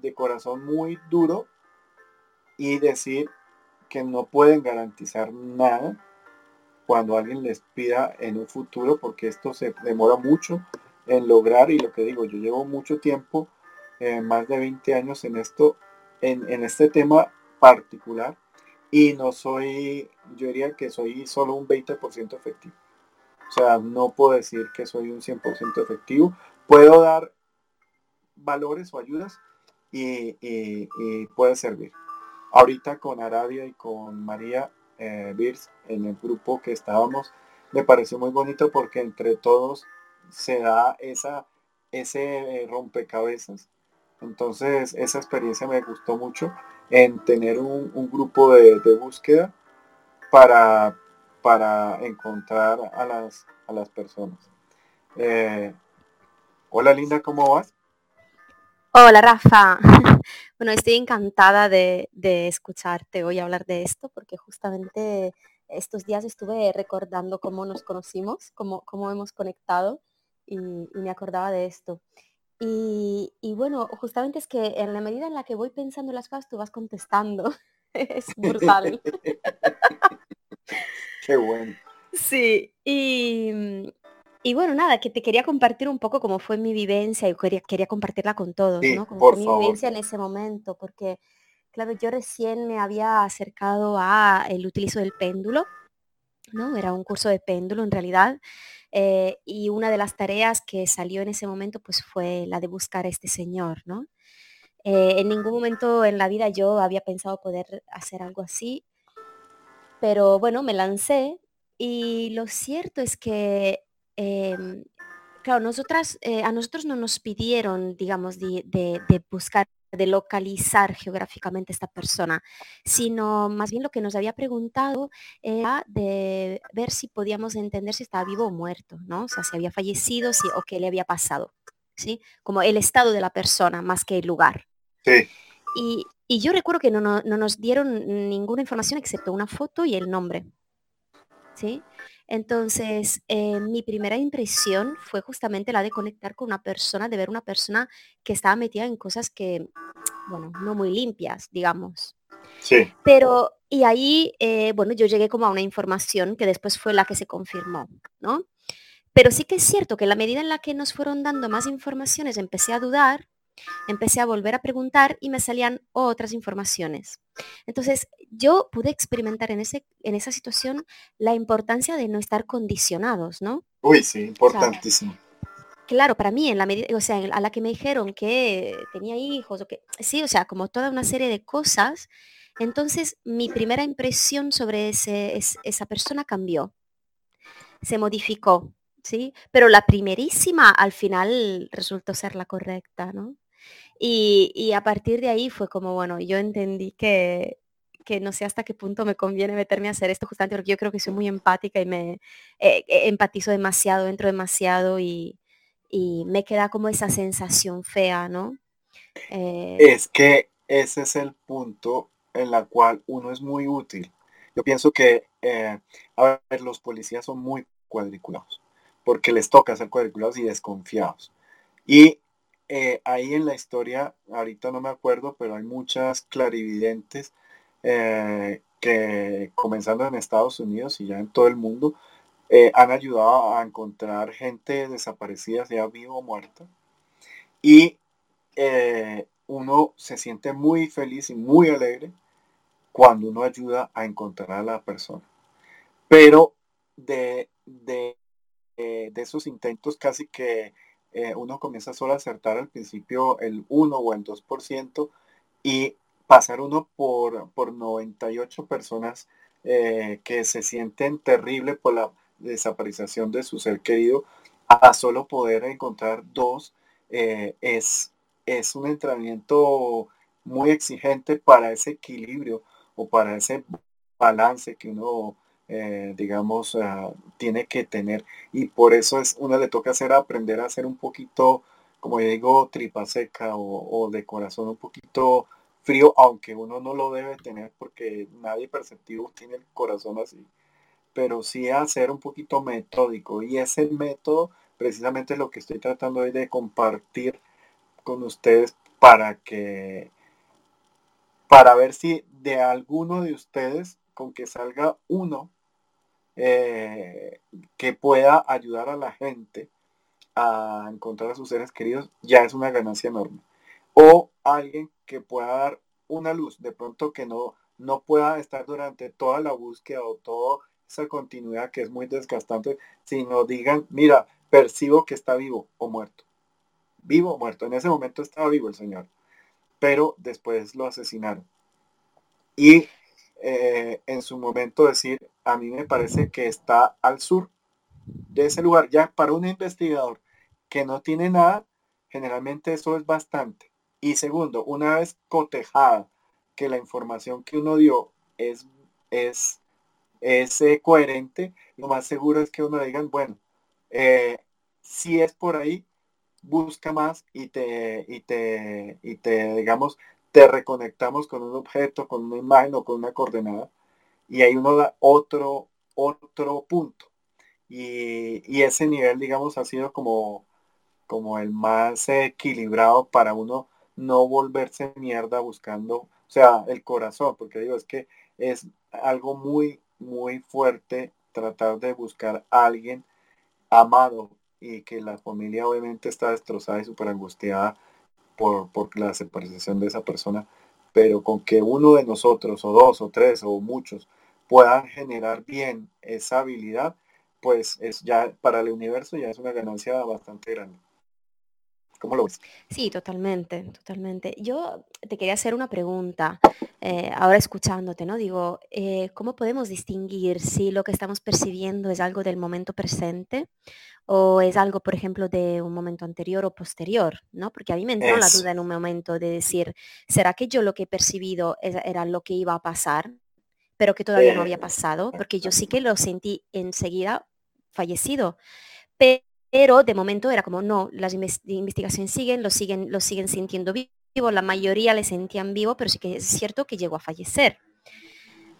de corazón muy duro y decir que no pueden garantizar nada cuando alguien les pida en un futuro, porque esto se demora mucho en lograr y lo que digo, yo llevo mucho tiempo, eh, más de 20 años en esto, en, en este tema particular y no soy, yo diría que soy solo un 20% efectivo. O sea, no puedo decir que soy un 100% efectivo. Puedo dar valores o ayudas, y, puede servir. Ahorita con Arabia y con María eh, en el grupo que estábamos, me pareció muy bonito porque entre todos se da esa, ese eh, rompecabezas. Entonces esa experiencia me gustó mucho en tener un, grupo de, búsqueda para, para encontrar a las, a las personas. Eh, hola Linda, ¿cómo vas? Hola Rafa. <laughs> Bueno, estoy encantada de, escucharte hoy hablar de esto porque justamente estos días estuve recordando cómo nos conocimos, cómo, cómo hemos conectado y, me acordaba de esto. Y, bueno, justamente es que en la medida en la que voy pensando las cosas, tú vas contestando. <laughs> es brutal. <laughs> Qué bueno. Sí, y, y bueno, nada, que te quería compartir un poco cómo fue mi vivencia y quería, quería compartirla con todos, ¿no? Cómo fue mi vivencia en ese momento, porque, claro, yo recién me había acercado a el utilizo del péndulo, ¿no? Era un curso de péndulo en realidad. Eh, y una de las tareas que salió en ese momento pues fue la de buscar a este señor, ¿no? Eh, en ningún momento en la vida yo había pensado poder hacer algo así, pero bueno, me lancé y lo cierto es que Em, claro, nosotras, eh, a nosotros no nos pidieron, digamos, de, buscar, de localizar geográficamente esta persona, sino más bien lo que nos había preguntado era de ver si podíamos entender si estaba vivo o muerto, ¿no? O sea, si había fallecido si, o qué le había pasado, ¿sí? Como el estado de la persona más que el lugar. Sí. Y, yo recuerdo que no, no, nos dieron ninguna información excepto una foto y el nombre, ¿sí? Entonces, eh, mi primera impresión fue justamente la de conectar con una persona, de ver una persona que estaba metida en cosas que, bueno, no muy limpias, digamos. Sí. Pero y ahí, eh, bueno, yo llegué como a una información que después fue la que se confirmó, ¿no? Pero sí que es cierto que en la medida en la que nos fueron dando más informaciones, empecé a dudar, empecé a volver a preguntar y me salían otras informaciones. Entonces, yo pude experimentar en, ese, en esa situación la importancia de no estar condicionados, ¿no? Uy, sí, importantísimo. claro, para mí, en la medida, o sea, a la que me dijeron que tenía hijos, o que, sí, o sea, como toda una serie de cosas, entonces mi primera impresión sobre ese, esa persona cambió, se modificó, ¿sí? Pero la primerísima al final resultó ser la correcta, ¿no? Y, a partir de ahí fue como, bueno, yo entendí que, que no sé hasta qué punto me conviene meterme a hacer esto justamente porque yo creo que soy muy empática y me eh, eh, empatizo demasiado, entro demasiado y, me queda como esa sensación fea, ¿no? Eh, es que ese es el punto en la cual uno es muy útil. Yo pienso que, a ver, los policías son muy cuadriculados porque les toca ser cuadriculados y desconfiados. Y eh, ahí en la historia, ahorita no me acuerdo, pero hay muchas clarividentes eh, que comenzando en Estados Unidos y ya en todo el mundo, eh, han ayudado a encontrar gente desaparecida, sea viva o muerta. Y uno se siente muy feliz y muy alegre cuando uno ayuda a encontrar a la persona. Pero de, de de esos intentos casi que eh, uno comienza solo a acertar al principio el 1 o el 2% y pasar uno por, por 98 personas eh, que se sienten terrible por la desaparición de su ser querido a solo poder encontrar dos eh, es, es un entrenamiento muy exigente para ese equilibrio o para ese balance que uno eh, digamos, ah, tiene que tener. Y por eso es, uno le toca hacer aprender a ser un poquito, como digo, tripa seca o, de corazón un poquito frío, aunque uno no lo debe tener porque nadie perceptivo tiene el corazón así. Pero sí a ser un poquito metódico. Y ese método precisamente lo que estoy tratando hoy de compartir con ustedes para que para ver si de alguno de ustedes con que salga uno eh, que pueda ayudar a la gente a encontrar a sus seres queridos, ya es una ganancia enorme. O alguien que pueda dar una luz, de pronto que no, no pueda estar durante toda la búsqueda o toda esa continuidad que es muy desgastante, sino digan, mira, percibo que está vivo o muerto. Vivo o muerto. En ese momento estaba vivo el Señor, pero después lo asesinaron. Y eh, en su momento decir, a mí me parece que está al sur de ese lugar. Ya para un investigador que no tiene nada, generalmente eso es bastante. Y segundo, una vez cotejada que la información que uno dio es, es, es eh, coherente, lo más seguro es que uno diga, bueno, eh, si es por ahí, busca más y te, y te, y te, digamos, te reconectamos con un objeto, con una imagen o con una coordenada y ahí uno da otro, otro punto. Y, ese nivel, digamos, ha sido como, como el más equilibrado para uno no volverse mierda buscando, o sea, el corazón, porque digo, es que es algo muy, muy fuerte tratar de buscar a alguien amado y que la familia obviamente está destrozada y súper angustiada por, por la separación de esa persona, pero con que uno de nosotros, o dos, o tres, o muchos, puedan generar bien esa habilidad, pues es ya para el universo ya es una ganancia bastante grande. ¿Cómo lo ves? Sí, totalmente, totalmente. Yo te quería hacer una pregunta, eh, ahora escuchándote, ¿no? Digo, eh, ¿cómo podemos distinguir si lo que estamos percibiendo es algo del momento presente o es algo, por ejemplo, de un momento anterior o posterior, ¿no? Porque a mí me entró la duda en un momento de decir, ¿será que yo lo que he percibido era lo que iba a pasar, pero que todavía no había pasado? Porque yo sí que lo sentí enseguida fallecido. Pero pero de momento era como, no, las investigaciones siguen, lo siguen, lo siguen sintiendo vivo, la mayoría le sentían vivo, pero sí que es cierto que llegó a fallecer,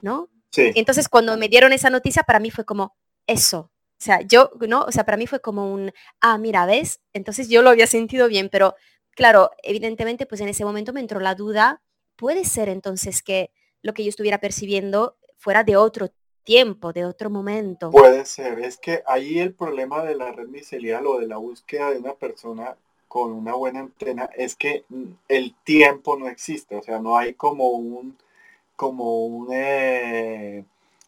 ¿no? Sí. Entonces cuando me dieron esa noticia, para mí fue como, eso, o sea, yo, ¿no? O sea, para mí fue como un, ah, mira, ¿ves? Entonces yo lo había sentido bien, pero claro, evidentemente, pues en ese momento me entró la duda, puede ser entonces que lo que yo estuviera percibiendo fuera de otro tiempo, de otro momento. Puede ser, es que ahí el problema de la red micelial o de la búsqueda de una persona con una buena antena es que el tiempo no existe, o sea, no hay como un, como un, eh,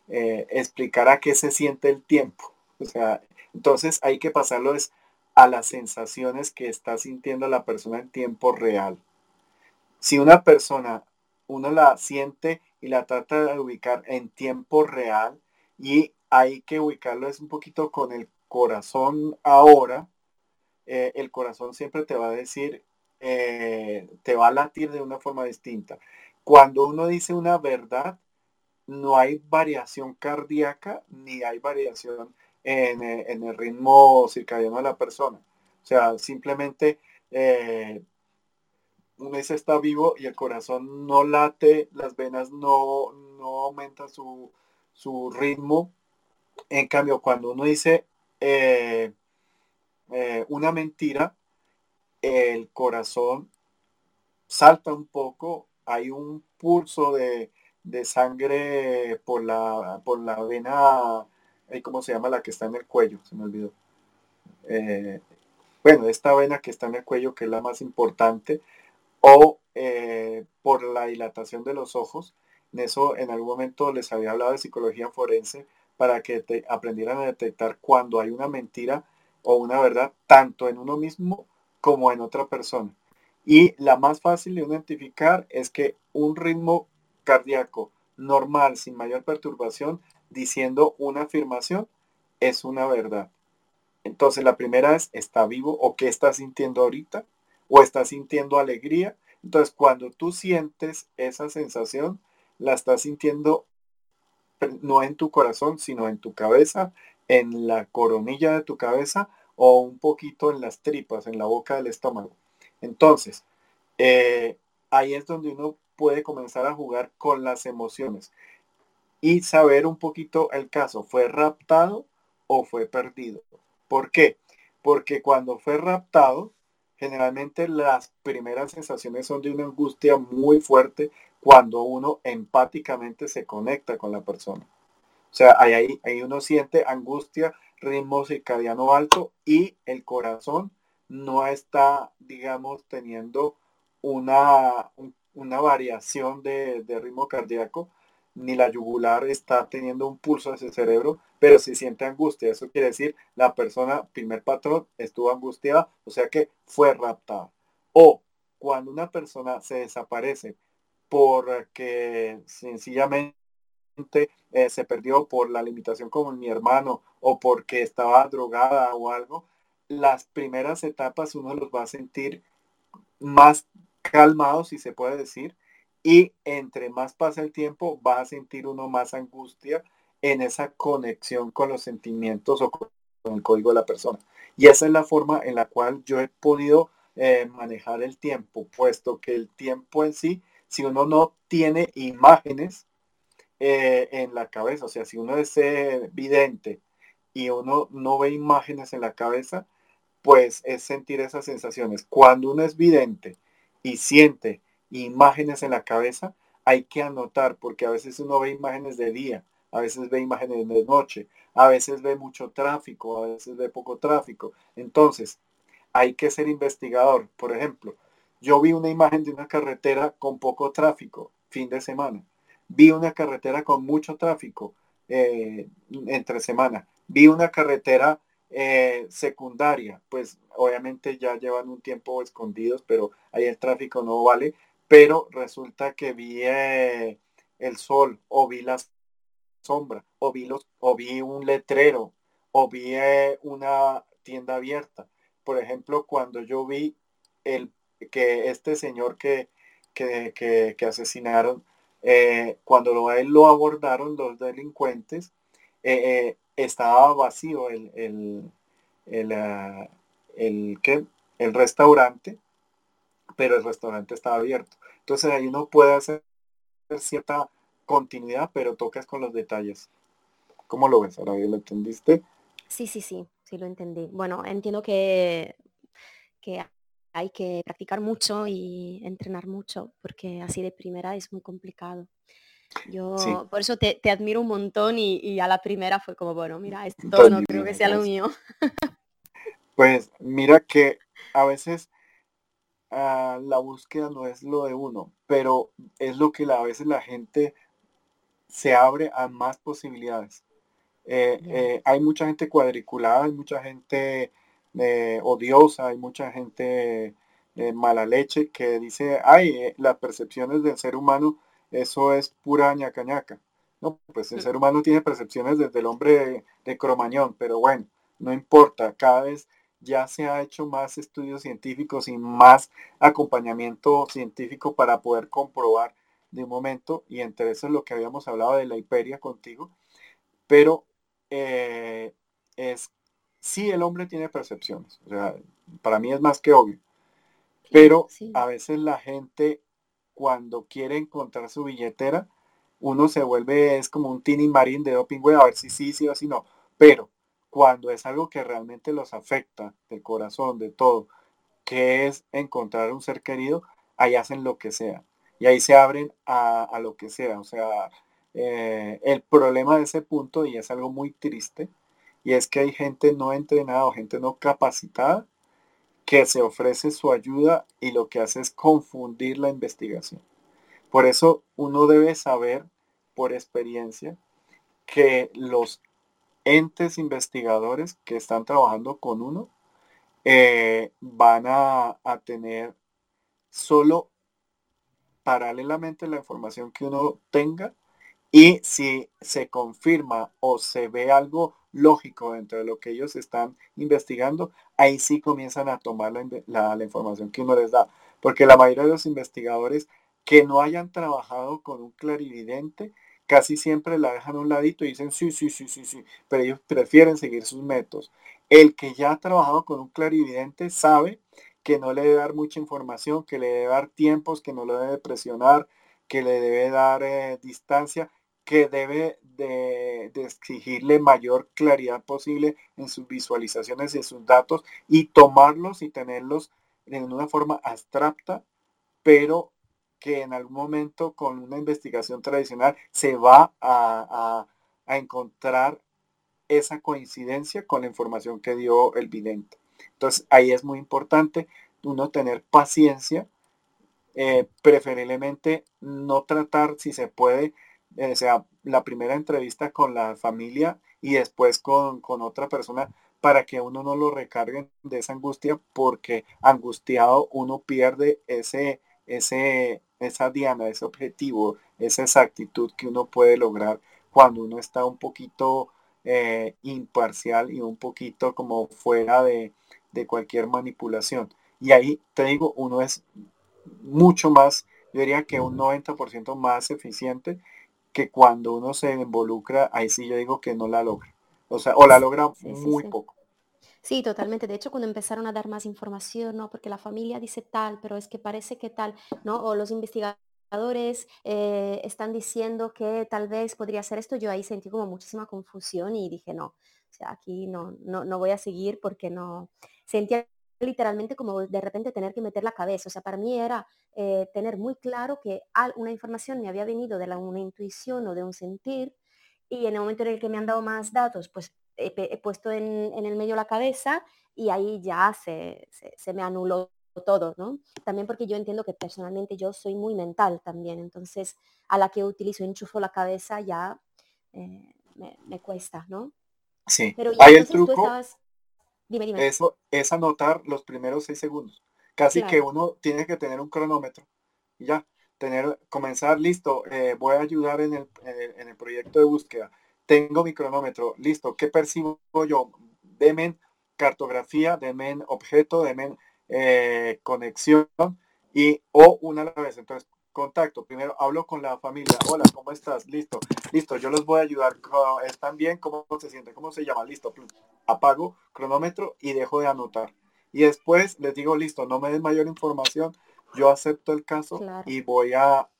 eh, explicar a qué se siente el tiempo. O sea, entonces hay que pasarlo a las sensaciones que está sintiendo la persona en tiempo real. Si una persona, uno la siente y la trata de ubicar en tiempo real y hay que ubicarlo es un poquito con el corazón ahora, eh, el corazón siempre te va a decir, eh, te va a latir de una forma distinta. Cuando uno dice una verdad, no hay variación cardíaca ni hay variación en, eh, el ritmo circadiano de la persona. O sea, simplemente dice está vivo y el corazón no late, las venas no, no aumentan su, ritmo. En cambio, cuando uno dice eh, eh, una mentira, el corazón salta un poco, hay un pulso de, sangre por la, por la vena, ¿cómo se llama la que está en el cuello? Se me olvidó. Eh, bueno, esta vena que está en el cuello, que es la más importante, o eh, por la dilatación de los ojos. En eso en algún momento les había hablado de psicología forense para que te aprendieran a detectar cuando hay una mentira o una verdad tanto en uno mismo como en otra persona. Y la más fácil de identificar es que un ritmo cardíaco normal, sin mayor perturbación, diciendo una afirmación, es una verdad. Entonces la primera es, ¿está vivo o qué está sintiendo ahorita? O estás sintiendo alegría. Entonces, cuando tú sientes esa sensación, la estás sintiendo no en tu corazón, sino en tu cabeza, en la coronilla de tu cabeza o un poquito en las tripas, en la boca del estómago. Entonces, eh, ahí es donde uno puede comenzar a jugar con las emociones y saber un poquito el caso, ¿fue raptado o fue perdido? ¿Por qué? Porque cuando fue raptado, generalmente las primeras sensaciones son de una angustia muy fuerte cuando uno empáticamente se conecta con la persona. O sea, ahí, ahí uno siente angustia, ritmo circadiano alto y el corazón no está, digamos, teniendo una, una variación de, de ritmo cardíaco, ni la yugular está teniendo un pulso hacia el cerebro, pero si siente angustia. Eso quiere decir la persona, primer patrón, estuvo angustiada, o sea que fue raptada. O cuando una persona se desaparece porque sencillamente eh, se perdió por la limitación como mi hermano o porque estaba drogada o algo, las primeras etapas uno los va a sentir más calmados, si se puede decir, y entre más pasa el tiempo, va a sentir uno más angustia en esa conexión con los sentimientos o con el código de la persona. Y esa es la forma en la cual yo he podido eh, manejar el tiempo, puesto que el tiempo en sí, si uno no tiene imágenes eh, en la cabeza, o sea, si uno es eh, vidente y uno no ve imágenes en la cabeza, pues es sentir esas sensaciones. Cuando uno es vidente y siente imágenes en la cabeza, hay que anotar, porque a veces uno ve imágenes de día, a veces ve imágenes de noche, a veces ve mucho tráfico, a veces ve poco tráfico. Entonces, hay que ser investigador. Por ejemplo, yo vi una imagen de una carretera con poco tráfico fin de semana. Vi una carretera con mucho tráfico eh, entre semana. Vi una carretera eh, secundaria, pues obviamente ya llevan un tiempo escondidos, pero ahí el tráfico no vale pero resulta que vi eh, el sol o vi la sombra o vi, los, o vi un letrero o vi eh, una tienda abierta. Por ejemplo, cuando yo vi que este señor que, que, asesinaron, eh, cuando lo, él lo abordaron los delincuentes, estaba vacío el, el, el, ah, restaurante, pero el restaurante estaba abierto. Entonces ahí uno puede hacer cierta continuidad, pero tocas con los detalles. ¿Cómo lo ves, ahora? ¿Lo entendiste? Sí, sí, sí, sí lo entendí. Bueno, entiendo que, que hay que practicar mucho y entrenar mucho, porque así de primera es muy complicado. Yo por eso te, admiro un montón y, a la primera fue como, bueno, mira, esto no creo que sea lo mío. <laughs> Pues mira que a veces ah, la búsqueda no es lo de uno, pero es lo que a veces la gente se abre a más posibilidades. Eh, eh, hay mucha gente cuadriculada, hay mucha gente eh, odiosa, hay mucha gente mala leche que dice, ay, las percepciones del ser humano, eso es pura ñaca ñaca. No, pues el ser humano tiene percepciones desde el hombre de, Cromañón, pero bueno, no importa, cada vez ya se ha hecho más estudios científicos y más acompañamiento científico para poder comprobar de un momento, y entre eso es lo que habíamos hablado de la hiperia contigo, pero eh, es, sí el hombre tiene percepciones, o sea, para mí es más que obvio, pero a veces la gente cuando quiere encontrar su billetera, uno se vuelve, es como un tini marín de doping, a ver si sí, sí o si no, pero cuando es algo que realmente los afecta, del corazón, de todo, que es encontrar un ser querido, ahí hacen lo que sea y ahí se abren a, lo que sea. O sea, eh, el problema de ese punto, y es algo muy triste, y es que hay gente no entrenada o gente no capacitada que se ofrece su ayuda y lo que hace es confundir la investigación. Por eso uno debe saber por experiencia que los entes investigadores que están trabajando con uno eh, van a, a tener solo paralelamente la información que uno tenga y si se confirma o se ve algo lógico dentro de lo que ellos están investigando, ahí sí comienzan a tomar la, información que uno les da. Porque la mayoría de los investigadores que no hayan trabajado con un clarividente, casi siempre la dejan a un ladito y dicen sí, sí, sí, sí, sí, pero ellos prefieren seguir sus métodos. El que ya ha trabajado con un clarividente sabe que no le debe dar mucha información, que le debe dar tiempos, que no lo debe presionar, que le debe dar eh, distancia, que debe de, exigirle mayor claridad posible en sus visualizaciones y en sus datos y tomarlos y tenerlos en una forma abstracta, pero que en algún momento con una investigación tradicional se va a, a encontrar esa coincidencia con la información que dio el vidente. Entonces ahí es muy importante uno tener paciencia, eh, preferiblemente no tratar, si se puede, eh, sea, la primera entrevista con la familia y después con, otra persona para que uno no lo recargue de esa angustia, porque angustiado uno pierde ese, ese, esa diana, ese objetivo, esa exactitud que uno puede lograr cuando uno está un poquito eh, imparcial y un poquito como fuera de, de cualquier manipulación. Y ahí te digo, uno es mucho más, yo diría que un 90% más eficiente que cuando uno se involucra, ahí sí yo digo que no la logra. O sea, o la logra muy poco. Sí, totalmente. De hecho, cuando empezaron a dar más información, ¿no? Porque la familia dice tal, pero es que parece que tal, ¿no? O los investigadores eh, están diciendo que tal vez podría ser esto, yo ahí sentí como muchísima confusión y dije, no, o sea, aquí no, no, no voy a seguir porque no, sentía literalmente como de repente tener que meter la cabeza. O sea, para mí era eh, tener muy claro que una información me había venido de una intuición o de un sentir y en el momento en el que me han dado más datos, pues he, puesto en, el medio la cabeza y ahí ya se, se, me anuló todo, ¿no? También porque yo entiendo que personalmente yo soy muy mental también, entonces a la que utilizo, enchufo la cabeza ya eh, me, cuesta, ¿no? Sí, Pero ya, el truco. Eso es anotar los primeros seis segundos. Casi que uno tiene que tener un cronómetro. Y ya, tener, comenzar, listo, eh, voy a ayudar en el, en el, proyecto de búsqueda. Tengo mi cronómetro, listo, ¿qué percibo yo? Demen cartografía, demen objeto, demen eh, conexión y o una a la vez. Entonces, contacto. Primero hablo con la familia. Hola, ¿cómo estás? Listo, listo. Yo los voy a ayudar. ¿Están bien? ¿Cómo se siente? ¿Cómo se llama? Listo. Apago cronómetro y dejo de anotar. Y después les digo, listo, no me den mayor información. Yo acepto el caso y voy a,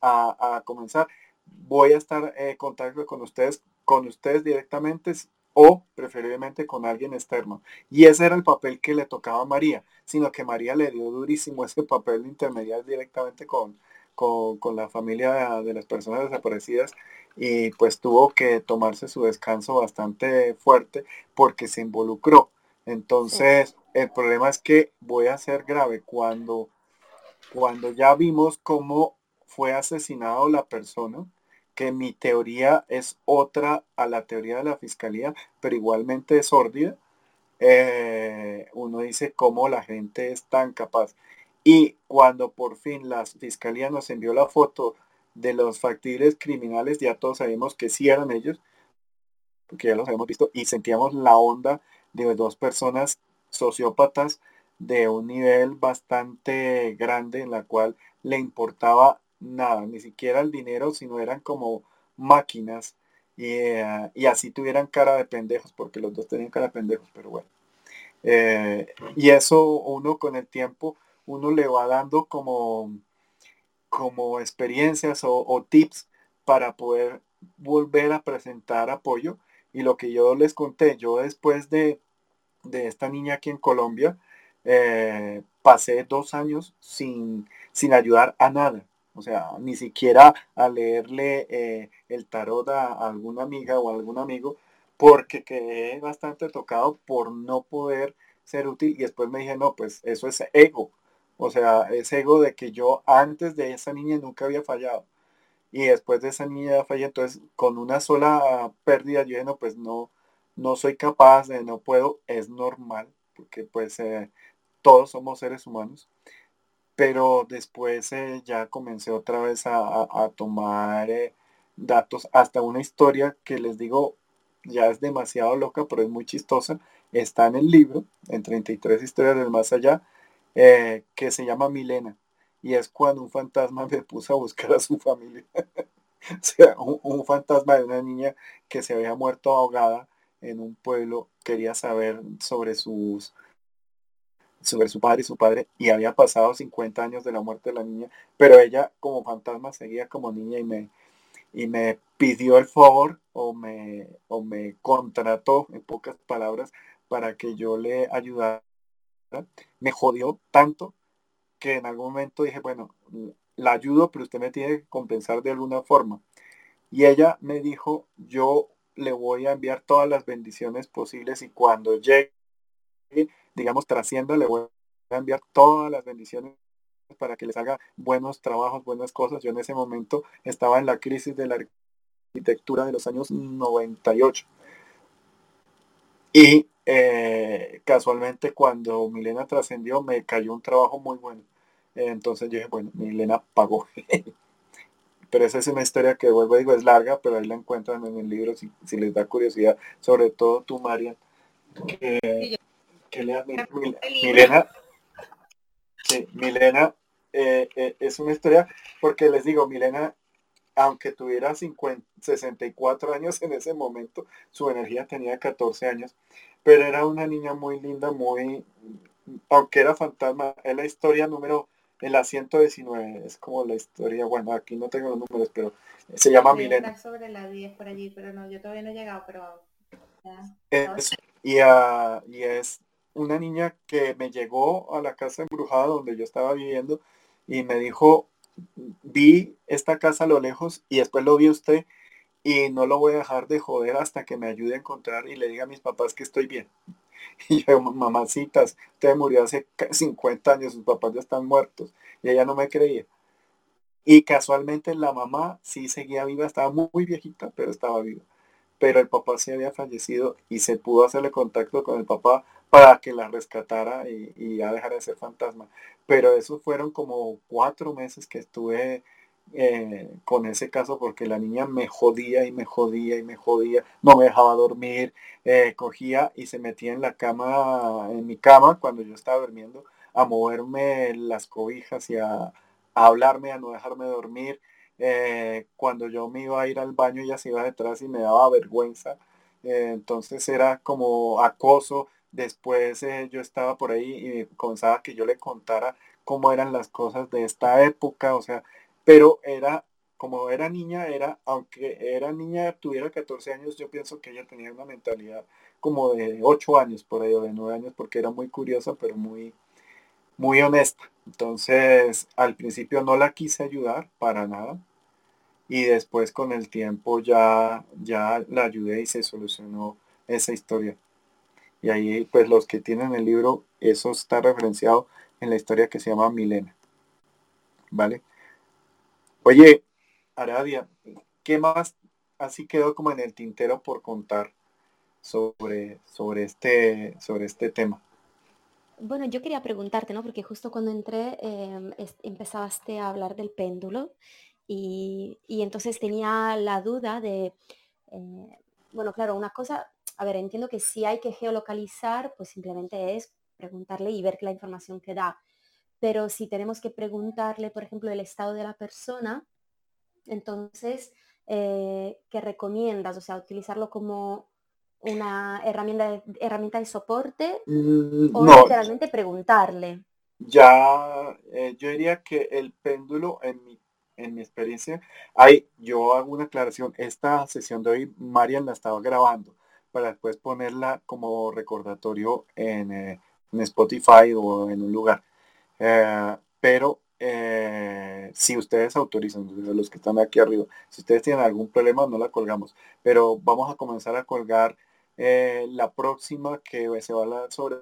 comenzar. Voy a estar en contacto con ustedes, con ustedes directamente o preferiblemente con alguien externo. Y ese era el papel que le tocaba a María, sino que María le dio durísimo <laughs> ese papel de intermediar directamente con, con, con, la familia de las personas desaparecidas y pues tuvo que tomarse su descanso bastante fuerte porque se involucró. Entonces, el problema es que voy a ser grave cuando, cuando ya vimos cómo fue asesinado la persona, que mi teoría es otra a la teoría de la fiscalía, pero igualmente es sórdida. Eh, uno dice cómo la gente es tan capaz. Y cuando por fin la fiscalía nos envió la foto de los factibles criminales, ya todos sabemos que sí eran ellos, porque ya los habíamos visto, y sentíamos la onda de dos personas sociópatas de un nivel bastante grande en la cual le importaba nada, ni siquiera el dinero, sino eran como máquinas y, eh, y así tuvieran cara de pendejos, porque los dos tenían cara de pendejos, pero bueno. Eh, y eso uno con el tiempo, uno le va dando como, como experiencias o, tips para poder volver a presentar apoyo. Y lo que yo les conté, yo después de, de esta niña aquí en Colombia, eh, pasé dos años sin, sin ayudar a nada. O sea, ni siquiera a leerle eh, el tarot a, alguna amiga o a algún amigo, porque quedé bastante tocado por no poder ser útil. Y después me dije, no, pues eso es ego. O sea, es ego de que yo antes de esa niña nunca había fallado. Y después de esa niña fallé. Entonces, con una sola pérdida, yo dije, no, pues no, no soy capaz, de, no puedo. Es normal, porque pues eh, todos somos seres humanos pero después eh, ya comencé otra vez a, tomar eh, datos, hasta una historia que les digo ya es demasiado loca, pero es muy chistosa, está en el libro, en 33 historias del más allá, eh, que se llama Milena, y es cuando un fantasma <laughs> me puso a buscar a su familia. <laughs> o sea, un fantasma de una niña que se había muerto ahogada en un pueblo, quería saber sobre sus sobre su padre y su padre y había pasado 50 años de la muerte de la niña, pero ella como fantasma seguía como niña y me, y me pidió el favor o me, o me contrató, en pocas palabras, para que yo le ayudara. Me jodió tanto que en algún momento dije, bueno, la ayudo, pero usted me tiene que compensar de alguna forma. Y ella me dijo, yo le voy a enviar todas las bendiciones posibles y cuando llegue digamos, trascienda, le voy a enviar todas las bendiciones para que les haga buenos trabajos, buenas cosas. Yo en ese momento estaba en la crisis de la arquitectura de los años 98. Y eh, casualmente cuando Milena trascendió me cayó un trabajo muy bueno. Entonces yo dije, bueno, Milena pagó. <laughs> pero esa es una historia que vuelvo digo, es larga, pero ahí la encuentran en el libro si, les da curiosidad, sobre todo tú, Marian, lea Milena. Sí, Milena eh, eh, es una historia, porque les digo, Milena, aunque tuviera 50, 64 años en ese momento, su energía tenía 14 años, pero era una niña muy linda, muy, aunque era fantasma, es la historia número, el la 119, es como la historia, bueno, aquí no tengo los números, pero se llama Milena. sobre la 10 por allí, pero no, yo todavía no he llegado, pero... y, uh, y es una niña que me llegó a la casa embrujada donde yo estaba viviendo y me dijo, vi esta casa a lo lejos y después lo vi usted y no lo voy a dejar de joder hasta que me ayude a encontrar y le diga a mis papás que estoy bien. <laughs> Y yo, mamacitas, usted murió hace 50 años, sus papás ya están muertos. Y ella no me creía. Y casualmente la mamá sí seguía viva, estaba muy viejita, pero estaba viva. Pero el papá sí había fallecido y se pudo hacerle contacto con el papá para que la rescatara y, ya dejara de ser fantasma. Pero eso fueron como cuatro meses que estuve eh, con ese caso porque la niña me jodía y me jodía y me jodía, no me dejaba dormir, eh, cogía y se metía en la cama, en mi cama cuando yo estaba durmiendo, a moverme las cobijas y a, hablarme, a no dejarme dormir. Eh, cuando yo me iba a ir al baño ella se iba detrás y me daba vergüenza. entonces era como acoso Después eh, yo estaba por ahí y comenzaba que yo le contara cómo eran las cosas de esta época, o sea, pero era, como era niña, era, aunque era niña, tuviera 14 años, yo pienso que ella tenía una mentalidad como de 8 años por ahí, o de 9 años, porque era muy curiosa, pero muy, muy honesta, Entonces, al principio no la quise ayudar para nada. Y después con el tiempo ya, ya la ayudé y se solucionó esa historia. Y ahí, pues los que tienen el libro, eso está referenciado en la historia que se llama Milena. ¿Vale? Oye, Aradia, ¿qué más así quedó como en el tintero por contar sobre, sobre, este, sobre este tema? Bueno, yo quería preguntarte, ¿no? Porque justo cuando entré em, empezaste a hablar del péndulo y, entonces tenía la duda de, eh, bueno, claro, una cosa, a ver, entiendo que si hay que geolocalizar, pues simplemente es preguntarle y ver la información que da. Pero si tenemos que preguntarle, por ejemplo, el estado de la persona, entonces, eh, ¿qué recomiendas? O sea, utilizarlo como una herramienta de, herramienta de soporte mm, o literalmente preguntarle. Ya, eh, yo diría que el péndulo, en mi, en mi experiencia, hay, yo hago una aclaración, esta sesión de hoy, Marian la estaba grabando para después ponerla como recordatorio en, eh, Spotify o en un lugar. Eh, pero eh, si ustedes autorizan, los que están aquí arriba, si ustedes tienen algún problema, no la colgamos. Pero vamos a comenzar a colgar eh, la próxima que se va a hablar sobre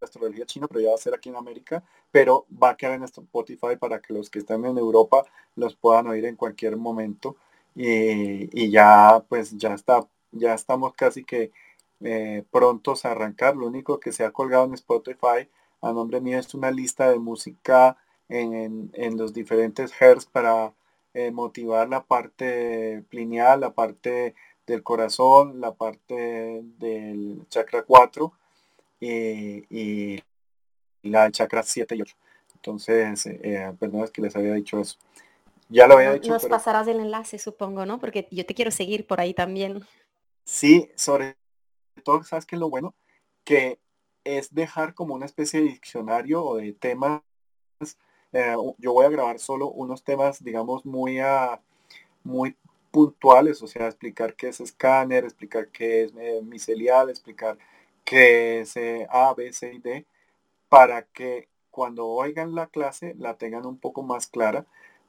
astrología china, pero ya va a ser aquí en América, pero va a quedar en Spotify para que los que están en Europa los puedan oír en cualquier momento. Y, ya, pues ya está, ya estamos casi que eh, prontos a arrancar. Lo único que se ha colgado en Spotify a nombre mío es una lista de música en, los diferentes hertz para eh, motivar la parte plineal, la parte del corazón, la parte del chakra 4 y, la chakra 7 y 8. Entonces, eh, perdón, es que les había dicho eso. Ya lo había dicho. Nos pasarás el enlace, supongo, ¿no? Porque yo te quiero seguir por ahí también. Sí, sobre todo, ¿sabes qué es lo bueno? Que es dejar como una especie de diccionario o de temas eh, yo voy a grabar solo unos temas, digamos, muy, uh, muy puntuales, o sea, explicar qué es escáner, explicar qué es eh, micelial, explicar qué es eh, A, B, C y D, para que cuando oigan la clase la tengan un poco más clara,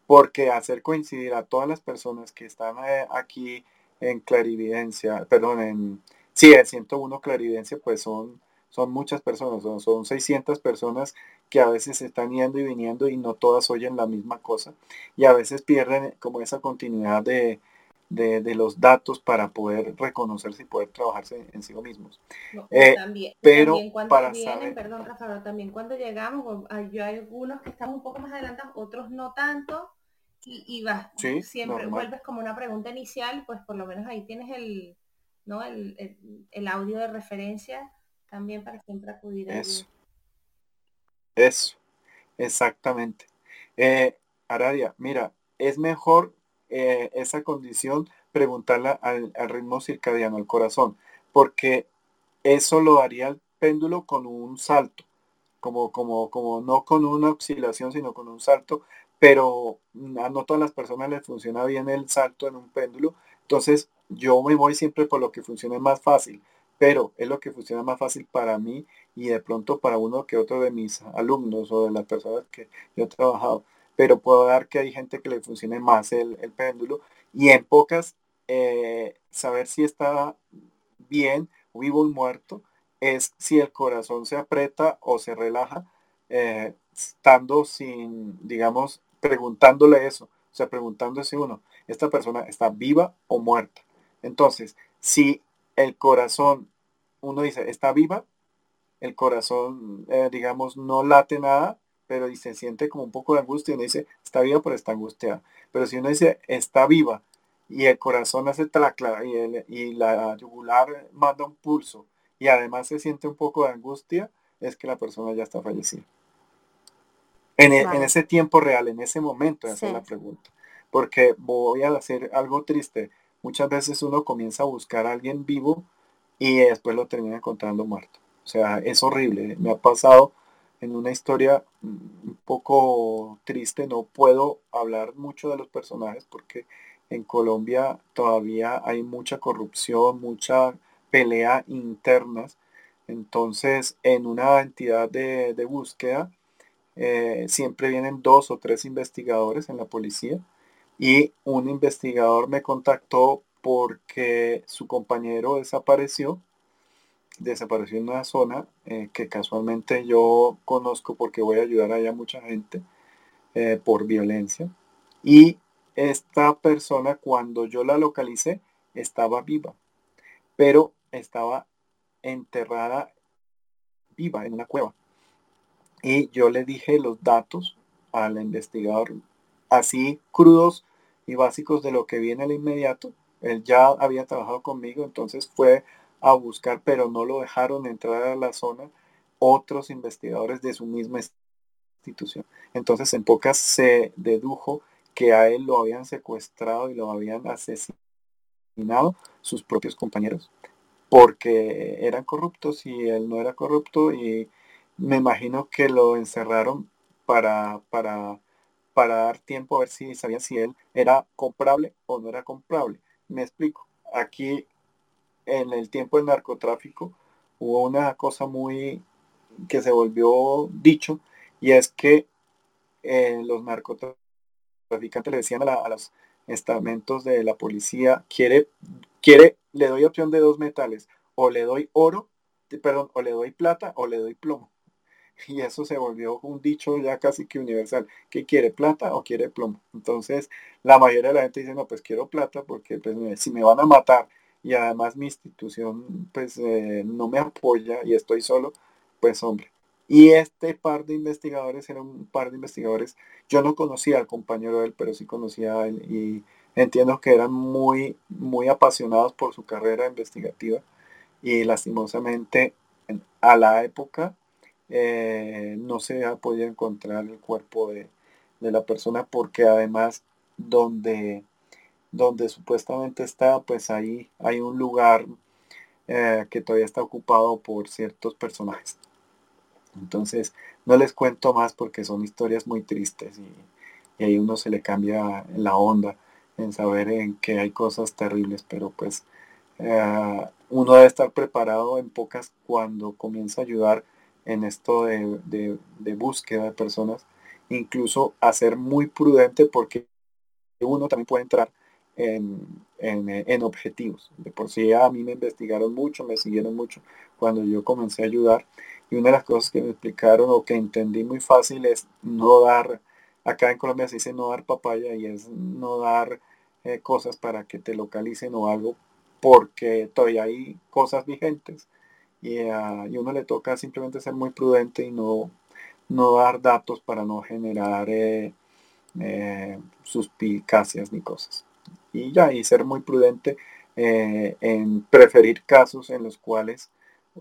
porque hacer coincidir a todas las personas que están aquí en clarividencia, perdón, en, sí, en 101 clarividencia, pues son son muchas personas, son, 600 personas que a veces están yendo y viniendo y no todas oyen la misma cosa y a veces pierden como esa continuidad de, los datos para poder reconocerse y poder trabajarse en, sí mismos. Eh, también, pero cuando para vienen, perdón Rafa, también cuando llegamos, hay, hay algunos que están un poco más adelantados, otros no tanto, y, y vas, siempre vuelves como una pregunta inicial, pues por lo menos ahí tienes el, ¿no? el, el audio de referencia también para siempre acudir a Eso. Eso, exactamente. Eh, Aradia, mira, es mejor eh, esa condición preguntarla al, ritmo circadiano, al corazón, porque eso lo daría el péndulo con un salto, como, como, como no con una oscilación, sino con un salto, pero a no todas las personas les funciona bien el salto en un péndulo, entonces yo me voy siempre por lo que funcione más fácil pero es lo que funciona más fácil para mí y de pronto para uno que otro de mis alumnos o de las personas que yo he trabajado. Pero puedo dar que hay gente que le funcione más el, péndulo y en pocas eh, saber si está bien, vivo y muerto, es si el corazón se aprieta o se relaja, eh, estando sin, digamos, preguntándole eso, o sea, preguntándose uno, ¿esta persona está viva o muerta? Entonces, si el corazón, uno dice, está viva, el corazón, eh, digamos, no late nada, pero se siente como un poco de angustia y uno dice, está viva, pero está angustiada. Pero si uno dice, está viva, y el corazón hace tracla y, y la yugular manda un pulso, y además se siente un poco de angustia, es que la persona ya está fallecida. En, e, ese tiempo real, en ese momento de hacer la pregunta. Porque voy a hacer algo triste muchas veces uno comienza a buscar a alguien vivo y después lo termina encontrando muerto. O sea, es horrible. Me ha pasado en una historia un poco triste. No puedo hablar mucho de los personajes porque en Colombia todavía hay mucha corrupción, mucha pelea internas. Entonces, en una entidad de, búsqueda, eh, siempre vienen dos o tres investigadores en la policía y un investigador me contactó porque su compañero desapareció, desapareció en una zona eh, que casualmente yo conozco porque voy a ayudar allá a mucha gente eh, por violencia. Y esta persona cuando yo la localicé estaba viva, pero estaba enterrada viva en una cueva. Y yo le dije los datos al investigador, así crudos y básicos de lo que viene al inmediato. Él ya había trabajado conmigo, entonces fue a buscar, pero no lo dejaron entrar a la zona otros investigadores de su misma institución. Entonces en pocas se dedujo que a él lo habían secuestrado y lo habían asesinado sus propios compañeros porque eran corruptos y él no era corrupto y me imagino que lo encerraron para, para, para dar tiempo a ver si sabían si él era comprable o no era comprable. Me explico. Aquí en el tiempo del narcotráfico hubo una cosa muy que se volvió dicho y es que eh, los narcotraficantes le decían a, los estamentos de la policía, quiere, quiere, le doy opción de dos metales, o le doy oro, perdón, o le doy plata o le doy plomo. Y eso se volvió un dicho ya casi que universal. ¿Qué quiere, plata o quiere plomo? Entonces, la mayoría de la gente dice, no, pues quiero plata porque pues, si me van a matar y además mi institución pues eh, no me apoya y estoy solo, pues hombre, y este par de investigadores era un par de investigadores, yo no conocía al compañero de él, pero sí conocía a él y entiendo que eran muy, muy apasionados por su carrera investigativa y lastimosamente a la época eh, no se ha podido encontrar el cuerpo de, la persona porque además donde, donde supuestamente está, pues ahí hay un lugar eh, que todavía está ocupado por ciertos personajes. Entonces, no les cuento más porque son historias muy tristes y, ahí uno se le cambia la onda en saber en que hay cosas terribles, pero pues eh, uno debe estar preparado en pocas cuando comienza a ayudar en esto de, búsqueda de personas, incluso a ser muy prudente porque uno también puede entrar en, en, objetivos. De por sí a mí me investigaron mucho, me siguieron mucho cuando yo comencé a ayudar y una de las cosas que me explicaron o que entendí muy fácil es no dar, acá en Colombia se dice no dar papaya y es no dar eh, cosas para que te localicen o algo porque todavía hay cosas vigentes y, a uno le toca simplemente ser muy prudente y no, no dar datos para no generar eh, eh, suspicacias ni cosas. Y ya, y ser muy prudente en preferir casos en los cuales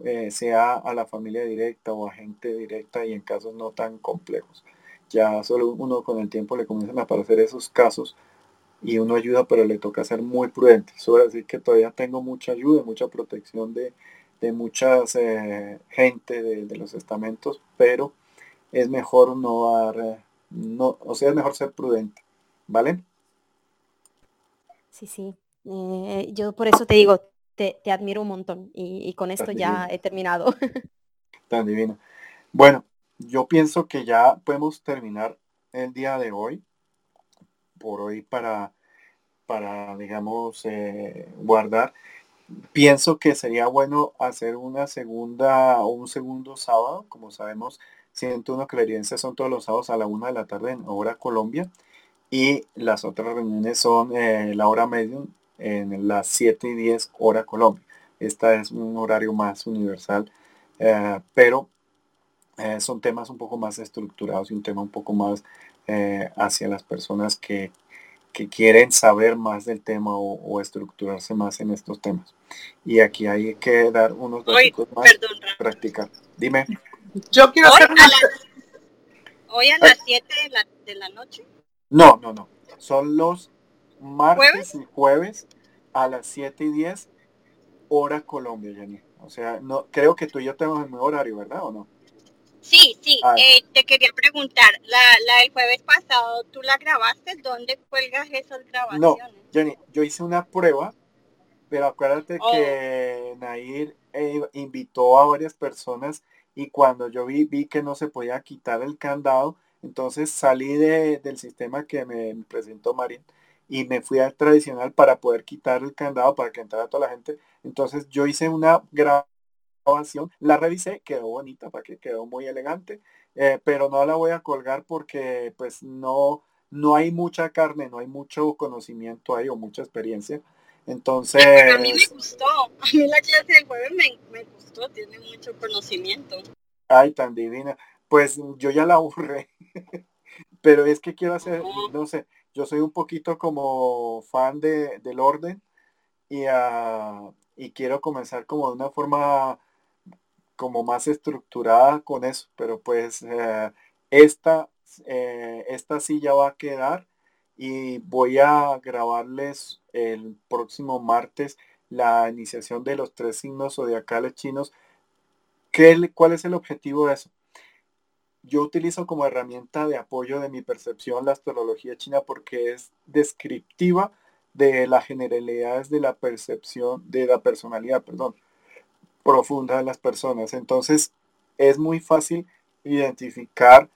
eh, sea a la familia directa o a gente directa y en casos no tan complejos. Ya solo uno con el tiempo le comienzan a aparecer esos casos y uno ayuda, pero le toca ser muy prudente. Sobre decir que todavía tengo mucha ayuda, mucha protección de, de mucha eh, gente de, los estamentos, pero es mejor no dar, eh, no, o sea, es mejor ser prudente, ¿vale? Sí, sí. yo por eso te digo, te, admiro un montón y, con esto ya he terminado. <laughs> Tan divino. Bueno, yo pienso que ya podemos terminar el día de hoy, por hoy para, para digamos, eh, guardar. Pienso que sería bueno hacer una segunda o un segundo sábado, como sabemos, 101 clariencias son todos los sábados a la una de la tarde en hora Colombia y las otras reuniones son eh, la hora medium en las 7 y 10 hora Colombia. Esta es un horario más universal, eh, pero eh, son temas un poco más estructurados y un tema un poco más eh, hacia las personas que, quieren saber más del tema o, estructurarse más en estos temas. Y aquí hay que dar unos datos más para practicar. Dime. Yo quiero hacer Hoy a las 7 de la, de la noche. No, no, no. Son los martes y jueves a las 7 y 10 hora Colombia, Jenny. O sea, no creo que tú y yo tenemos el mismo horario, ¿verdad o no? Sí, sí, ah. eh, te quería preguntar, la, la del jueves pasado, ¿tú la grabaste? ¿Dónde cuelgas esas grabaciones? No, Jenny, yo hice una prueba, pero acuérdate oh. que Nair eh, invitó a varias personas y cuando yo vi, vi que no se podía quitar el candado, entonces salí del sistema que me presentó Marín y me fui al tradicional para poder quitar el candado para que entrara toda la gente. Entonces yo hice una grabación, la revisé, quedó bonita, para que quedó muy elegante, eh, pero no la voy a colgar porque pues no, no hay mucha carne, no hay mucho conocimiento ahí o mucha experiencia. Entonces... a mí me gustó, <laughs> a mí la clase del jueves me, gustó, tiene mucho conocimiento. Ay, tan divina. Pues yo ya la aburré, <laughs> pero es que quiero hacer, no sé, yo soy un poquito como fan de, del orden y, uh, y quiero comenzar como de una forma como más estructurada con eso, pero pues uh, esta, eh, esta silla va a quedar y voy a grabarles el próximo martes la iniciación de los tres signos zodiacales chinos. ¿Qué, ¿Cuál es el objetivo de eso? Yo utilizo como herramienta de apoyo de mi percepción la astrología china porque es descriptiva de las generalidades de la percepción, de la personalidad, perdón, profunda de las personas. Entonces, es muy fácil identificar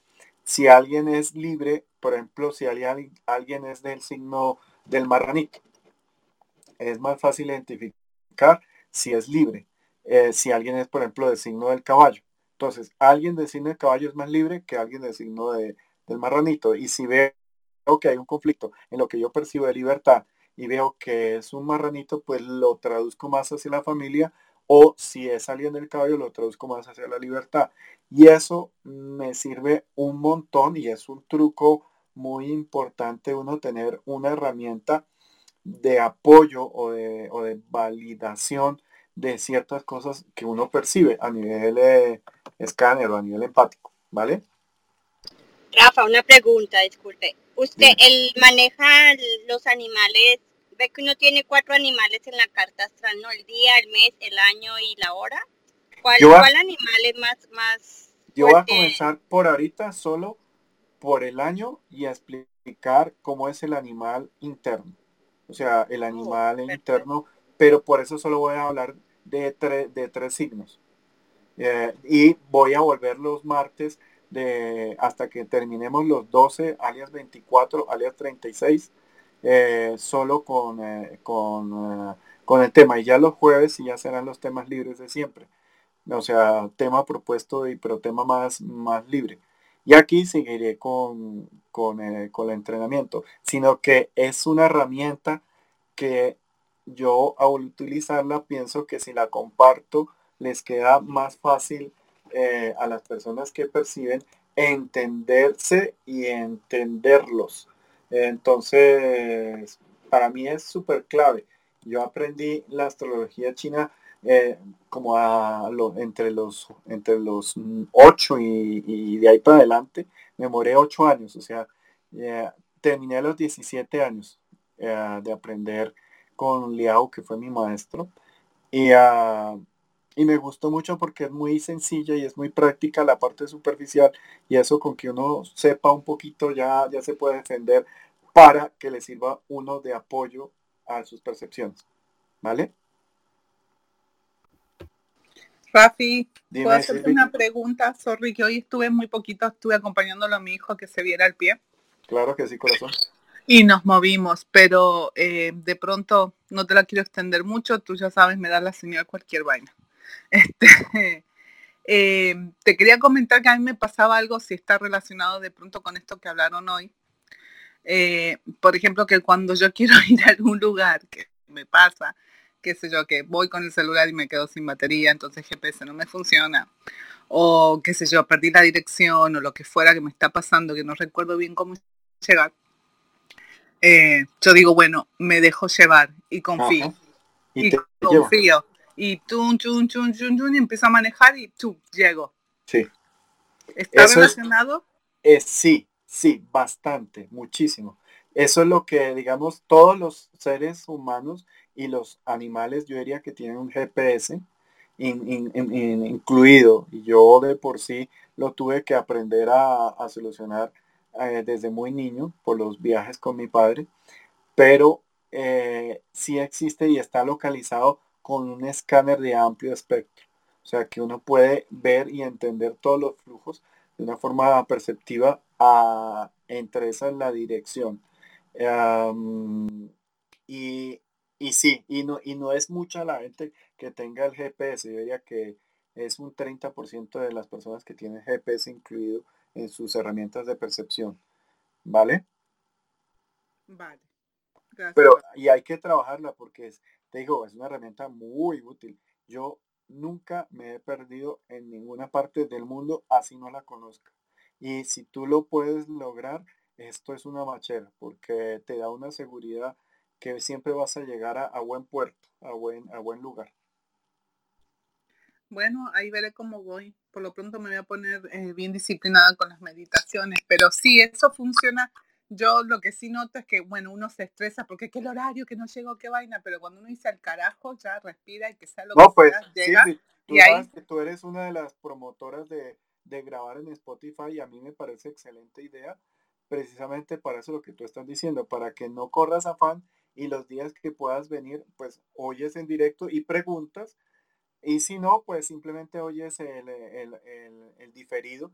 si alguien es libre, por ejemplo, si alguien, es del signo del marranito. Es más fácil identificar si es libre. Eh, si alguien es, por ejemplo, del signo del caballo. Entonces, alguien del signo de caballo es más libre que alguien del signo de, del marranito. Y si veo que hay un conflicto en lo que yo percibo de libertad y veo que es un marranito, pues lo traduzco más hacia la familia o si es alguien del caballo, lo traduzco más hacia la libertad. Y eso me sirve un montón y es un truco muy importante uno tener una herramienta de apoyo o de, o de validación de ciertas cosas que uno percibe a nivel eh, escáner o a nivel empático, ¿vale? Rafa, una pregunta, disculpe. ¿Usted él maneja los animales? ¿Ve que uno tiene cuatro animales en la carta astral, no? El día, el mes, el año y la hora. ¿Cuál, animal es más, más Yo voy a comenzar por ahorita solo por el año y a explicar cómo es el animal interno. O sea, el oh, animal interno pero por eso solo voy a hablar de, de tres signos. Eh, y voy a volver los martes de, hasta que terminemos los 12, alias 24, alias 36, eh, solo con, eh, con, con, el tema. Y ya los jueves y ya serán los temas libres de siempre. O sea, tema propuesto, y, pero tema más, más libre. Y aquí seguiré con, con, con el entrenamiento, sino que es una herramienta que yo al utilizarla pienso que si la comparto les queda más fácil eh, a las personas que perciben entenderse y entenderlos. Entonces, para mí es súper clave. Yo aprendí la astrología china eh, como a entre los entre los 8 y, de ahí para adelante. Me moré 8 años, o sea, terminé a los 17 años eh, de aprender con Liao, que fue mi maestro. Y, uh, y me gustó mucho porque es muy sencilla y es muy práctica la parte superficial y eso con que uno sepa un poquito ya, ya se puede defender para que le sirva uno de apoyo a sus percepciones. ¿Vale? Rafi, ¿puedo hacerte una pregunta? Sorry, que hoy estuve muy poquito, estuve acompañándolo a mi hijo que se viera el pie. Claro que sí, corazón y nos movimos, pero eh, de pronto no te la quiero extender mucho, tú ya sabes, me da la señal cualquier vaina. <laughs> Este, eh, te quería comentar que a mí me pasaba algo si está relacionado de pronto con esto que hablaron hoy. Eh, por ejemplo, que cuando yo <laughs> quiero ir a algún lugar, que me pasa, qué sé yo, que voy con el celular y me quedo sin batería, entonces GPS no me funciona, o qué sé yo, perdí la dirección o lo que fuera que me está pasando, que no recuerdo bien cómo llegar eh, yo digo, bueno, me dejo llevar y confío. Y, confío. Y chun, chun, chun, chun, chun, y empiezo a manejar y tú llego. Sí. ¿Está relacionado? Es, sí, sí, bastante, muchísimo. Eso es lo que, digamos, todos los seres humanos y los animales, yo diría que tienen un GPS incluido. Y yo de por sí lo tuve que aprender a solucionar eh, desde muy niño por los viajes con mi padre, pero eh, sí existe y está localizado con un escáner de amplio espectro. O sea, que uno puede ver y entender todos los flujos de una forma perceptiva entre esa la dirección. y, y sí, y no, y no es mucha la gente que tenga el GPS. Yo que es un 30% de las personas que tienen GPS incluido en sus herramientas de percepción. ¿Vale? Vale. Pero, y hay que trabajarla porque es, te digo, es una herramienta muy útil. Yo nunca me he perdido en ninguna parte del mundo así no la conozca. Y si tú lo puedes lograr, esto es una machera porque te da una seguridad que siempre vas a llegar a, buen puerto, a buen, a buen lugar. Bueno, ahí veré cómo voy. Por lo pronto me voy a poner eh, bien disciplinada con las meditaciones, pero sí, eso funciona yo lo que sí noto es que, bueno, uno se estresa porque qué el horario, que no llego, qué vaina, pero cuando uno dice al carajo, ya respira y que sea lo que pues, sea, llega. tú que tú eres una de las promotoras de, grabar en Spotify y a mí me parece excelente idea, precisamente para eso lo que tú estás diciendo, para que no corras afán y los días que puedas venir, pues oyes en directo y preguntas, y si no, pues simplemente oyes el, el diferido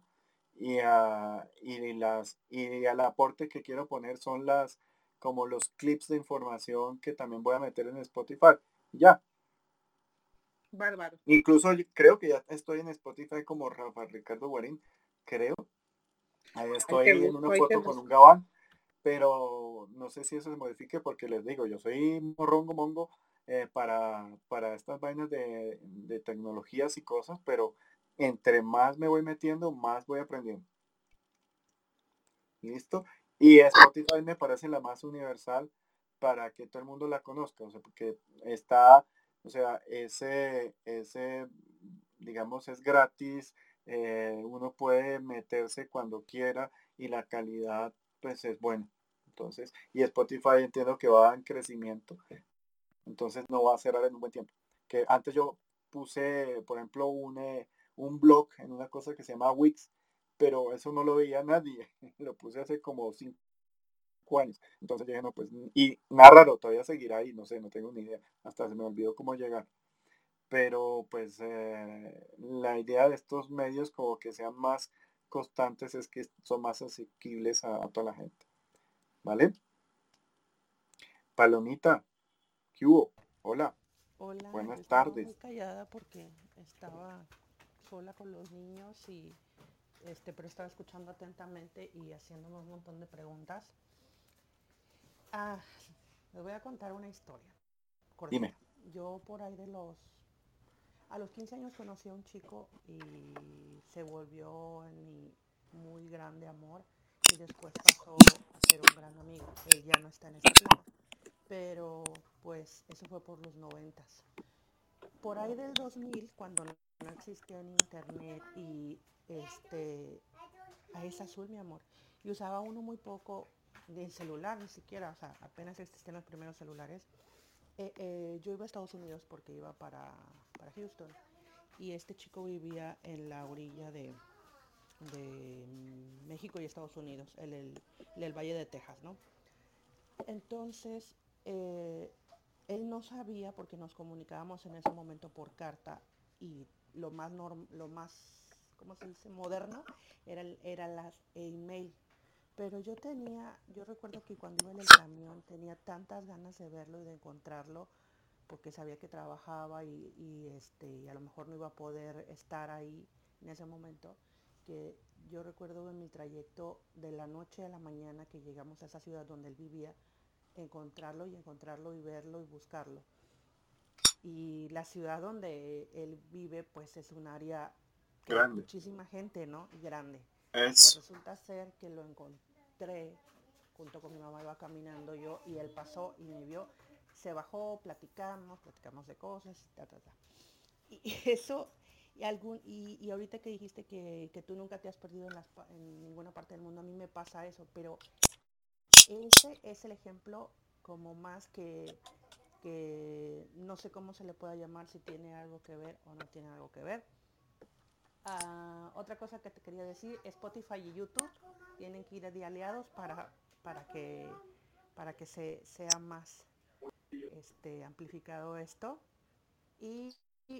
y, a, y, las, y al aporte que quiero poner son las como los clips de información que también voy a meter en Spotify. Ya. Bárbaro. Incluso creo que ya estoy en Spotify como Rafa Ricardo Guarín, creo. Ahí estoy en una foto con un gabán, pero no sé si eso se modifique porque les digo, yo soy morrongo mongo eh, para, para estas vainas de, de tecnologías y cosas, pero entre más me voy metiendo, más voy aprendiendo. ¿Listo? Y Spotify me parece la más universal para que todo el mundo la conozca, o sea, porque está, o sea, ese, ese, digamos, es gratis, eh, uno puede meterse cuando quiera y la calidad, pues, es buena. Entonces, y Spotify entiendo que va en crecimiento, entonces no va a cerrar en un buen tiempo. Que antes yo puse, por ejemplo, un, eh, un blog en una cosa que se llama Wix, pero eso no lo veía nadie. <laughs> Lo puse hace como cinco años. Entonces dije, no, pues, y nada todavía seguirá ahí, no sé, no tengo ni idea. Hasta se me olvidó cómo llegar. Pero pues eh, la idea de estos medios como que sean más constantes es que son más asequibles a, toda la gente. ¿Vale? Palomita, ¿qué hubo? Hola. Hola. Buenas tardes. Muy callada porque estaba sola con los niños y este, pero estaba escuchando atentamente y haciéndome un montón de preguntas. Ah, les voy a contar una historia. Dime. Yo por ahí de los a los 15 años conocí a un chico y se volvió en mi muy grande amor y después pasó a ser un gran amigo. Él ya no está en ese plano. Pero pues eso fue por los noventas. Por ahí del 2000, cuando no existía en internet y este es azul mi amor. Y usaba uno muy poco de celular ni siquiera o sea apenas existían los primeros celulares. Eh, eh, yo iba a Estados Unidos porque iba para, para Houston. Y este chico vivía en la orilla de, de México y Estados Unidos en el, el, Valle de Texas no entonces eh, él no sabía porque nos comunicábamos en ese momento por carta y lo más, lo más ¿cómo se dice? moderno era, era las email. Pero yo tenía, yo recuerdo que cuando iba en el camión tenía tantas ganas de verlo y de encontrarlo, porque sabía que trabajaba y, y, este, y a lo mejor no iba a poder estar ahí en ese momento, que yo recuerdo en mi trayecto de la noche a la mañana que llegamos a esa ciudad donde él vivía, encontrarlo y encontrarlo y verlo y buscarlo y la ciudad donde él vive pues es un área grande. muchísima gente, ¿no? Grande. Pues resulta ser que lo encontré junto con mi mamá iba caminando yo y él pasó y me vio, se bajó, platicamos, platicamos de cosas, ta, ta, ta. Y <laughs> eso, y, algún, y, ahorita que dijiste que, que, tú nunca te has perdido en, las, en ninguna parte del mundo, a mí me pasa eso, pero ese es el ejemplo como más que que no sé cómo se le pueda llamar, si tiene algo que ver o no tiene algo que ver. Ah, otra cosa que te quería decir, Spotify y YouTube tienen que ir de aliados para, para que, para que se, sea más este, amplificado esto. Y,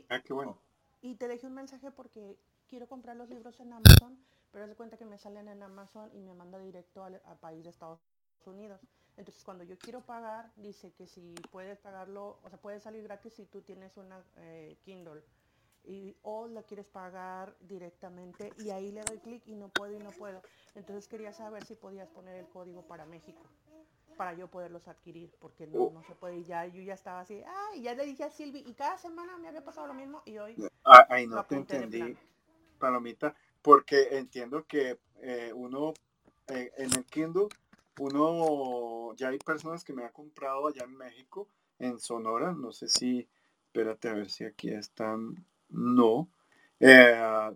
ah, qué bueno. y te dejé un mensaje porque quiero comprar los libros en Amazon, pero haz de cuenta que me salen en Amazon y me manda directo al, país de Estados Unidos. Entonces cuando yo quiero pagar, dice que si puedes pagarlo, o sea, puede salir gratis si tú tienes una eh, Kindle. Y, o lo quieres pagar directamente y ahí le doy clic y no puedo y no puedo. Entonces quería saber si podías poner el código para México para yo poderlos adquirir, porque no, no se puede. Y ya yo ya estaba así, ay, ya le dije a Silvi, y cada semana me había pasado lo mismo, y hoy. Ah, ay, no te entendí, Palomita, porque entiendo que eh, uno, eh, en el Kindle, uno, ya hay personas que me han comprado allá en México, en Sonora, no sé si, espérate a ver si aquí están, no. Eh,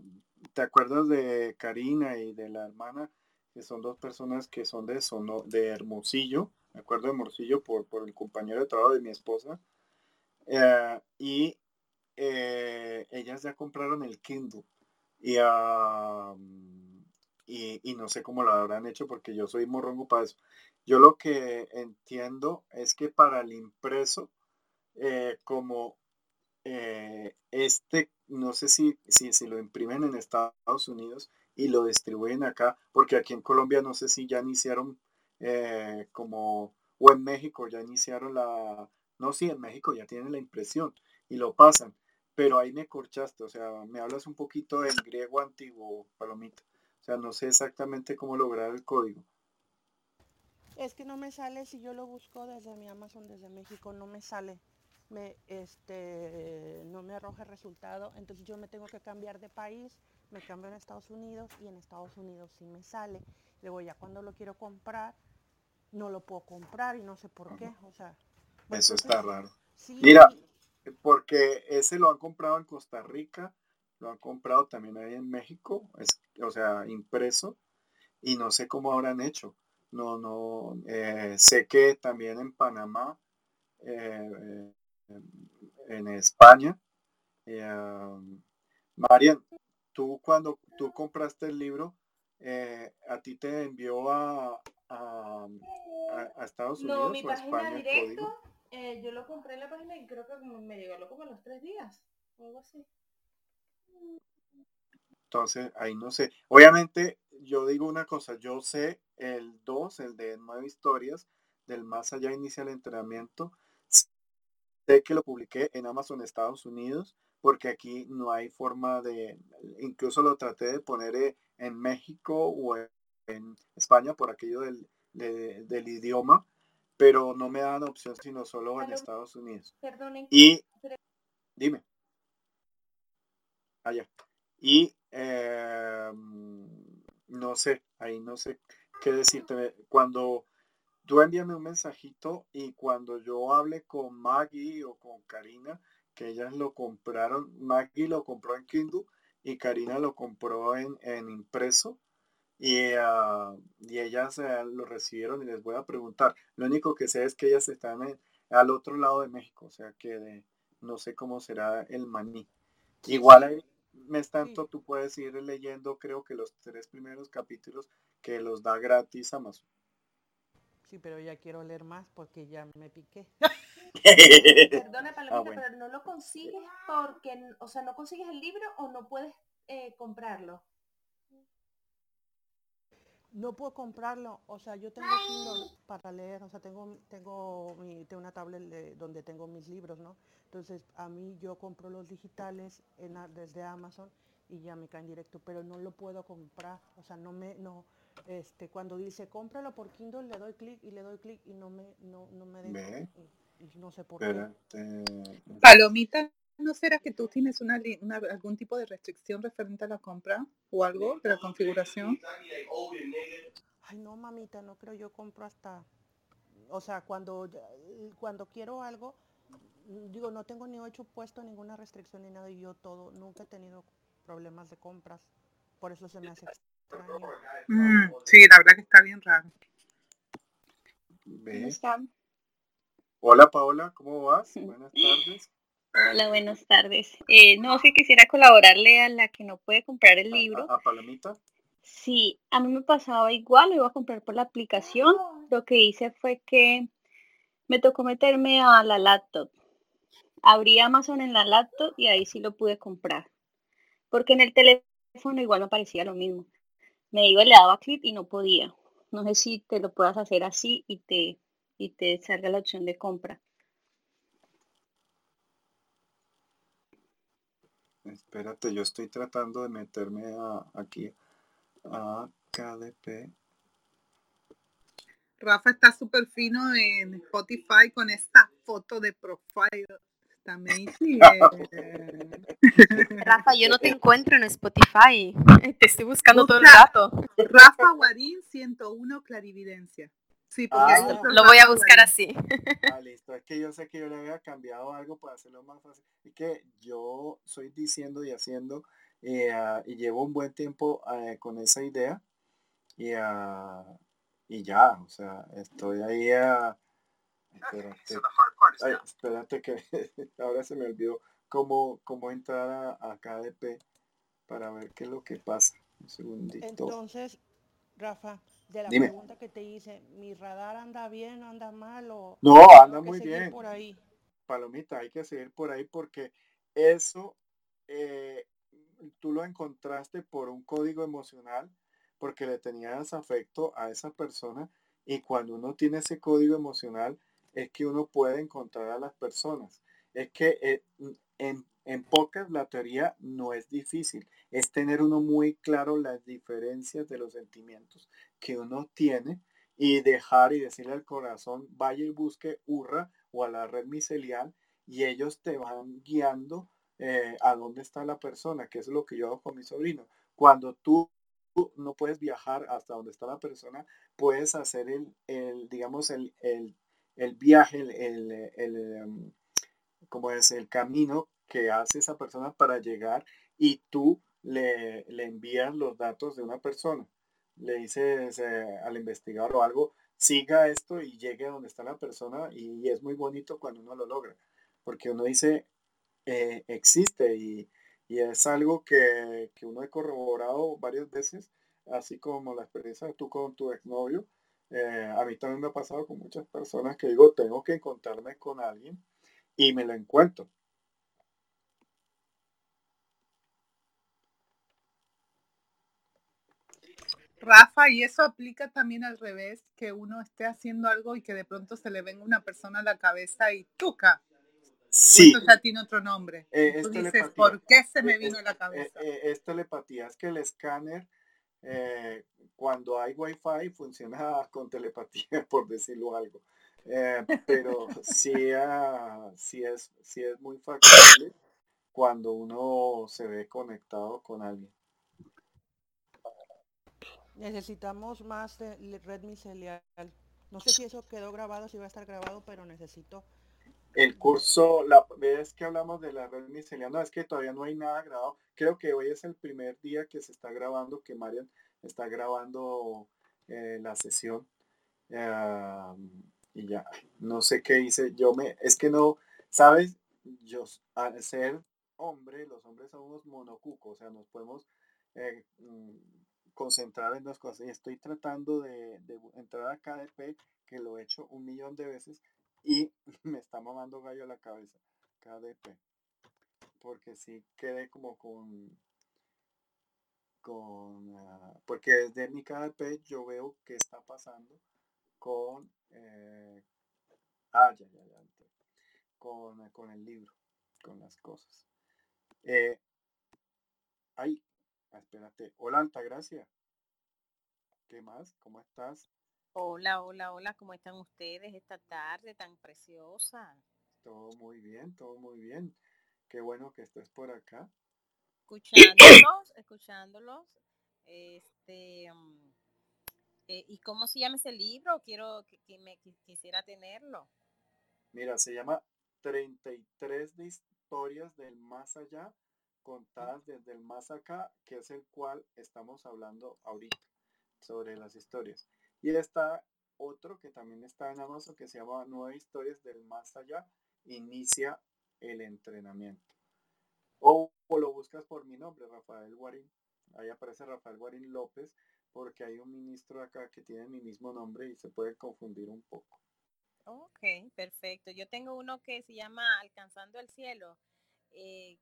¿Te acuerdas de Karina y de la hermana? que son dos personas que son de, Sono, de Hermosillo, me acuerdo de Hermosillo por, por el compañero de trabajo de mi esposa, eh, y eh, ellas ya compraron el Kindle. Y, y, no sé cómo lo habrán hecho porque yo soy morrongo para eso. Yo lo que entiendo es que para el impreso, eh, como este, no sé si, si, si, lo imprimen en Estados Unidos, y lo distribuyen acá, porque aquí en Colombia no sé si ya iniciaron eh, como, o en México ya iniciaron la, no, sí, en México ya tienen la impresión y lo pasan, pero ahí me corchaste, o sea, me hablas un poquito del griego antiguo, Palomita, o sea, no sé exactamente cómo lograr el código. Es que no me sale si yo lo busco desde mi Amazon, desde México, no me sale. Me, este, no me arroja resultado, entonces yo me tengo que cambiar de país me cambio en Estados Unidos y en Estados Unidos sí me sale. Luego ya cuando lo quiero comprar, no lo puedo comprar y no sé por qué. O sea, eso está raro. Mira, porque ese lo han comprado en Costa Rica, lo han comprado también ahí en México, es, o sea, impreso, y no sé cómo habrán hecho. No, no, eh, sé que también en Panamá, eh, eh, en España, Marian, tú cuando tú compraste el libro, eh, ¿a ti te envió a, a, Estados Unidos no, mi página directo, eh, yo lo compré en la página y creo que me llegó como a los tres días, o algo así. Entonces, ahí no sé. Obviamente, yo digo una cosa, yo sé el 2, el de nueve historias, del más allá inicial entrenamiento, sé que lo publiqué en Amazon Estados Unidos, porque aquí no hay forma de, incluso lo traté de poner eh, en México o en España por aquello del, del idioma, pero no me dan opción sino solo en Estados Unidos. Perdonen. Y dime. Allá. Y em, no sé, ahí no sé qué decirte. Cuando tú envíame un mensajito y cuando yo hable con Maggie o con Karina, que ellas lo compraron, Maggie lo compró en Kindle y Karina lo compró en, impreso y, uh, y ellas eh, lo recibieron y les voy a preguntar. Lo único que sé es que ellas están al otro lado de México, o sea que no sé cómo será el maní. Igual ahí, mes tanto, tú puedes ir leyendo, creo que los tres primeros capítulos que los da gratis Amazon. Sí, pero ya quiero leer más porque ya me piqué. <laughs> Perdona, Palomita, ah, pero no lo consigues porque, o sea, no consigues el libro o no puedes eh, comprarlo. No puedo comprarlo, o sea, yo tengo Kindle para leer, o sea, tengo tengo, mi, tengo una tablet donde tengo mis libros, ¿no? Entonces, a mí yo compro los digitales en, desde Amazon y ya me caen directo, pero no lo puedo comprar, o sea, no me no este cuando dice cómpralo por Kindle le doy clic y le doy clic y no me no, no me deja no sé por qué. Palomita, ¿no será que tú tienes una, algún tipo de restricción referente a la compra o algo de la configuración? Ay, no, mamita, no creo. Yo compro hasta, o sea, cuando, cuando quiero algo, digo, no tengo ni hecho puesto ninguna restricción ni nada y yo todo, nunca he tenido problemas de compras. Por eso se me hace extraño. Mm, sí, la verdad que está bien raro. Hola Paola, ¿cómo vas? Buenas tardes. Hola, buenas tardes. Eh, no, sé, quisiera colaborarle a la que no puede comprar el libro. ¿A, Palomita? Sí, a mí me pasaba igual, lo iba a comprar por la aplicación. Lo que hice fue que me tocó meterme a la laptop. Abrí Amazon en la laptop y ahí sí lo pude comprar. Porque en el teléfono igual no parecía lo mismo. Me iba y le daba clic y no podía. No sé si te lo puedas hacer así y te, y te salga la opción de compra. Espérate, yo estoy tratando de meterme aquí a KDP. Rafa está súper fino en Spotify con esta foto de profile. Está amazing. <laughs> Rafa, yo no te encuentro en Spotify. <laughs> Te estoy buscando todo el rato. Rafa Guarín 101 Clarividencia. Sí, porque ah, lo voy a buscar así. <laughs> Ah, listo. Es que yo sé que yo le había cambiado algo para hacerlo más fácil. Y que yo soy diciendo y haciendo eh, ah, y llevo un buen tiempo eh, con esa idea. Y, uh, y ya, o sea, estoy ahí a... Espérate, espérate que <laughs> ahora se me olvidó cómo, cómo entrar a, KDP para ver qué es lo que pasa. Un segundito. Entonces, Rafa, de la pregunta que te hice, ¿mi radar anda bien, anda mal o no anda muy bien? Por ahí. Palomita, hay que seguir por ahí porque eso eh, tú lo encontraste por un código emocional porque le tenías afecto a esa persona y cuando uno tiene ese código emocional es que uno puede encontrar a las personas. Es que eh, en, en pocas la teoría no es difícil, es tener uno muy claro las diferencias de los sentimientos que uno tiene y dejar y decirle al corazón, vaya y busque Urra o a la red micelial y ellos te van guiando eh, a dónde está la persona, que es lo que yo hago con mi sobrino. Cuando tú no puedes viajar hasta donde está la persona, puedes hacer el, digamos, el, viaje, el, em, como es el camino que hace esa persona para llegar y tú le, le envías los datos de una persona. Le dices eh, al investigador o algo, siga esto y llegue a donde está la persona y, es muy bonito cuando uno lo logra, porque uno dice, eh, existe y, y es algo que, que, uno ha corroborado varias veces, así como la experiencia de tú con tu exnovio. Eh, a mí también me ha pasado con muchas personas que digo, tengo que encontrarme con alguien y me lo encuentro. Rafa, y eso aplica también al revés, que uno esté haciendo algo y que de pronto se le venga una persona a la cabeza y tuca, Sí. ya tiene otro nombre. Eh, dices, ¿por qué se me vino a la eh, cabeza? Eh, es telepatía, es que el escáner, cuando hay wifi, funciona con telepatía, <laughs> por decirlo algo. pero sí, ah, sí, es, sí es muy factible cuando uno se ve conectado con alguien. Necesitamos más de red micelial. No sé si eso quedó grabado, si va a estar grabado, pero necesito el curso, la vez que hablamos de la red miceliana, es que todavía no hay nada grabado. Creo que hoy es el primer día que se está grabando, que Marian está grabando eh, la sesión. y ya, no sé qué hice. Yo me, es que no, ¿sabes? Yo, al ser hombre, los hombres somos monocucos, o sea, nos podemos eh, mm, concentrar en dos cosas. Y estoy tratando de, entrar a KDP, que lo he hecho un millón de veces, y <laughs> me está mamando gallo la cabeza, KDP. Porque sí quedé como con... con ah, porque desde mi KDP yo veo qué está pasando con... Eh, ah. Con, con el libro, con las cosas. Eh, ay, espérate. Hola, Altagracia. ¿Qué más? ¿Cómo estás? Hola, hola, hola, ¿cómo están ustedes esta tarde tan preciosa? Todo muy bien, todo muy bien. Qué bueno que estés por acá. Escuchándolos, <clears throat> escuchándolos. Este, mm, eh, ¿y cómo se llama ese libro? Quiero que, me quisiera tenerlo. Mira, se llama 33 de historias del más allá, contadas desde el más acá, que es el cual estamos hablando ahorita sobre las historias. Y está otro que también está en Amazon que se llama Nueve Historias del Más Allá. Inicia el entrenamiento. O, lo buscas por mi nombre, Rafael Guarín. Ahí aparece Rafael Guarín López porque hay un ministro acá que tiene mi mismo nombre y se puede confundir un poco. Ok, perfecto. Yo tengo uno que se llama Alcanzando el Cielo. Eh,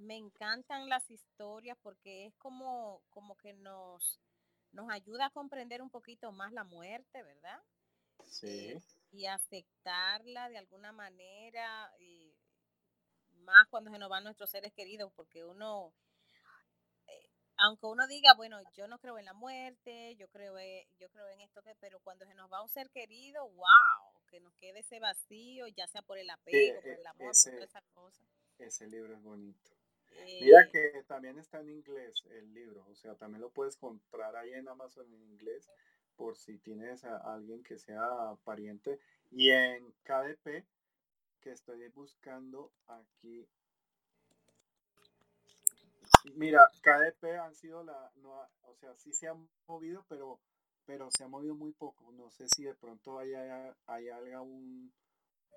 me encantan las historias porque es como, como que nos, nos ayuda a comprender un poquito más la muerte, ¿verdad? Sí. Eh, y aceptarla de alguna manera, y más cuando se nos van nuestros seres queridos, porque uno, eh, aunque uno diga, bueno, yo no creo en la muerte, yo creo, yo creo en esto, que, pero cuando se nos va un ser querido, wow, que nos quede ese vacío, ya sea por el apego, por el amor, por esa cosa. Ese libro es bonito. Mira que también está en inglés el libro, o sea, también lo puedes comprar ahí en Amazon en inglés por si tienes a alguien que sea pariente. Y en KDP, que estoy buscando aquí. Mira, KDP han sido la, no, o sea, sí se han movido, pero, pero se ha movido muy poco. No sé si de pronto hay, hay, algún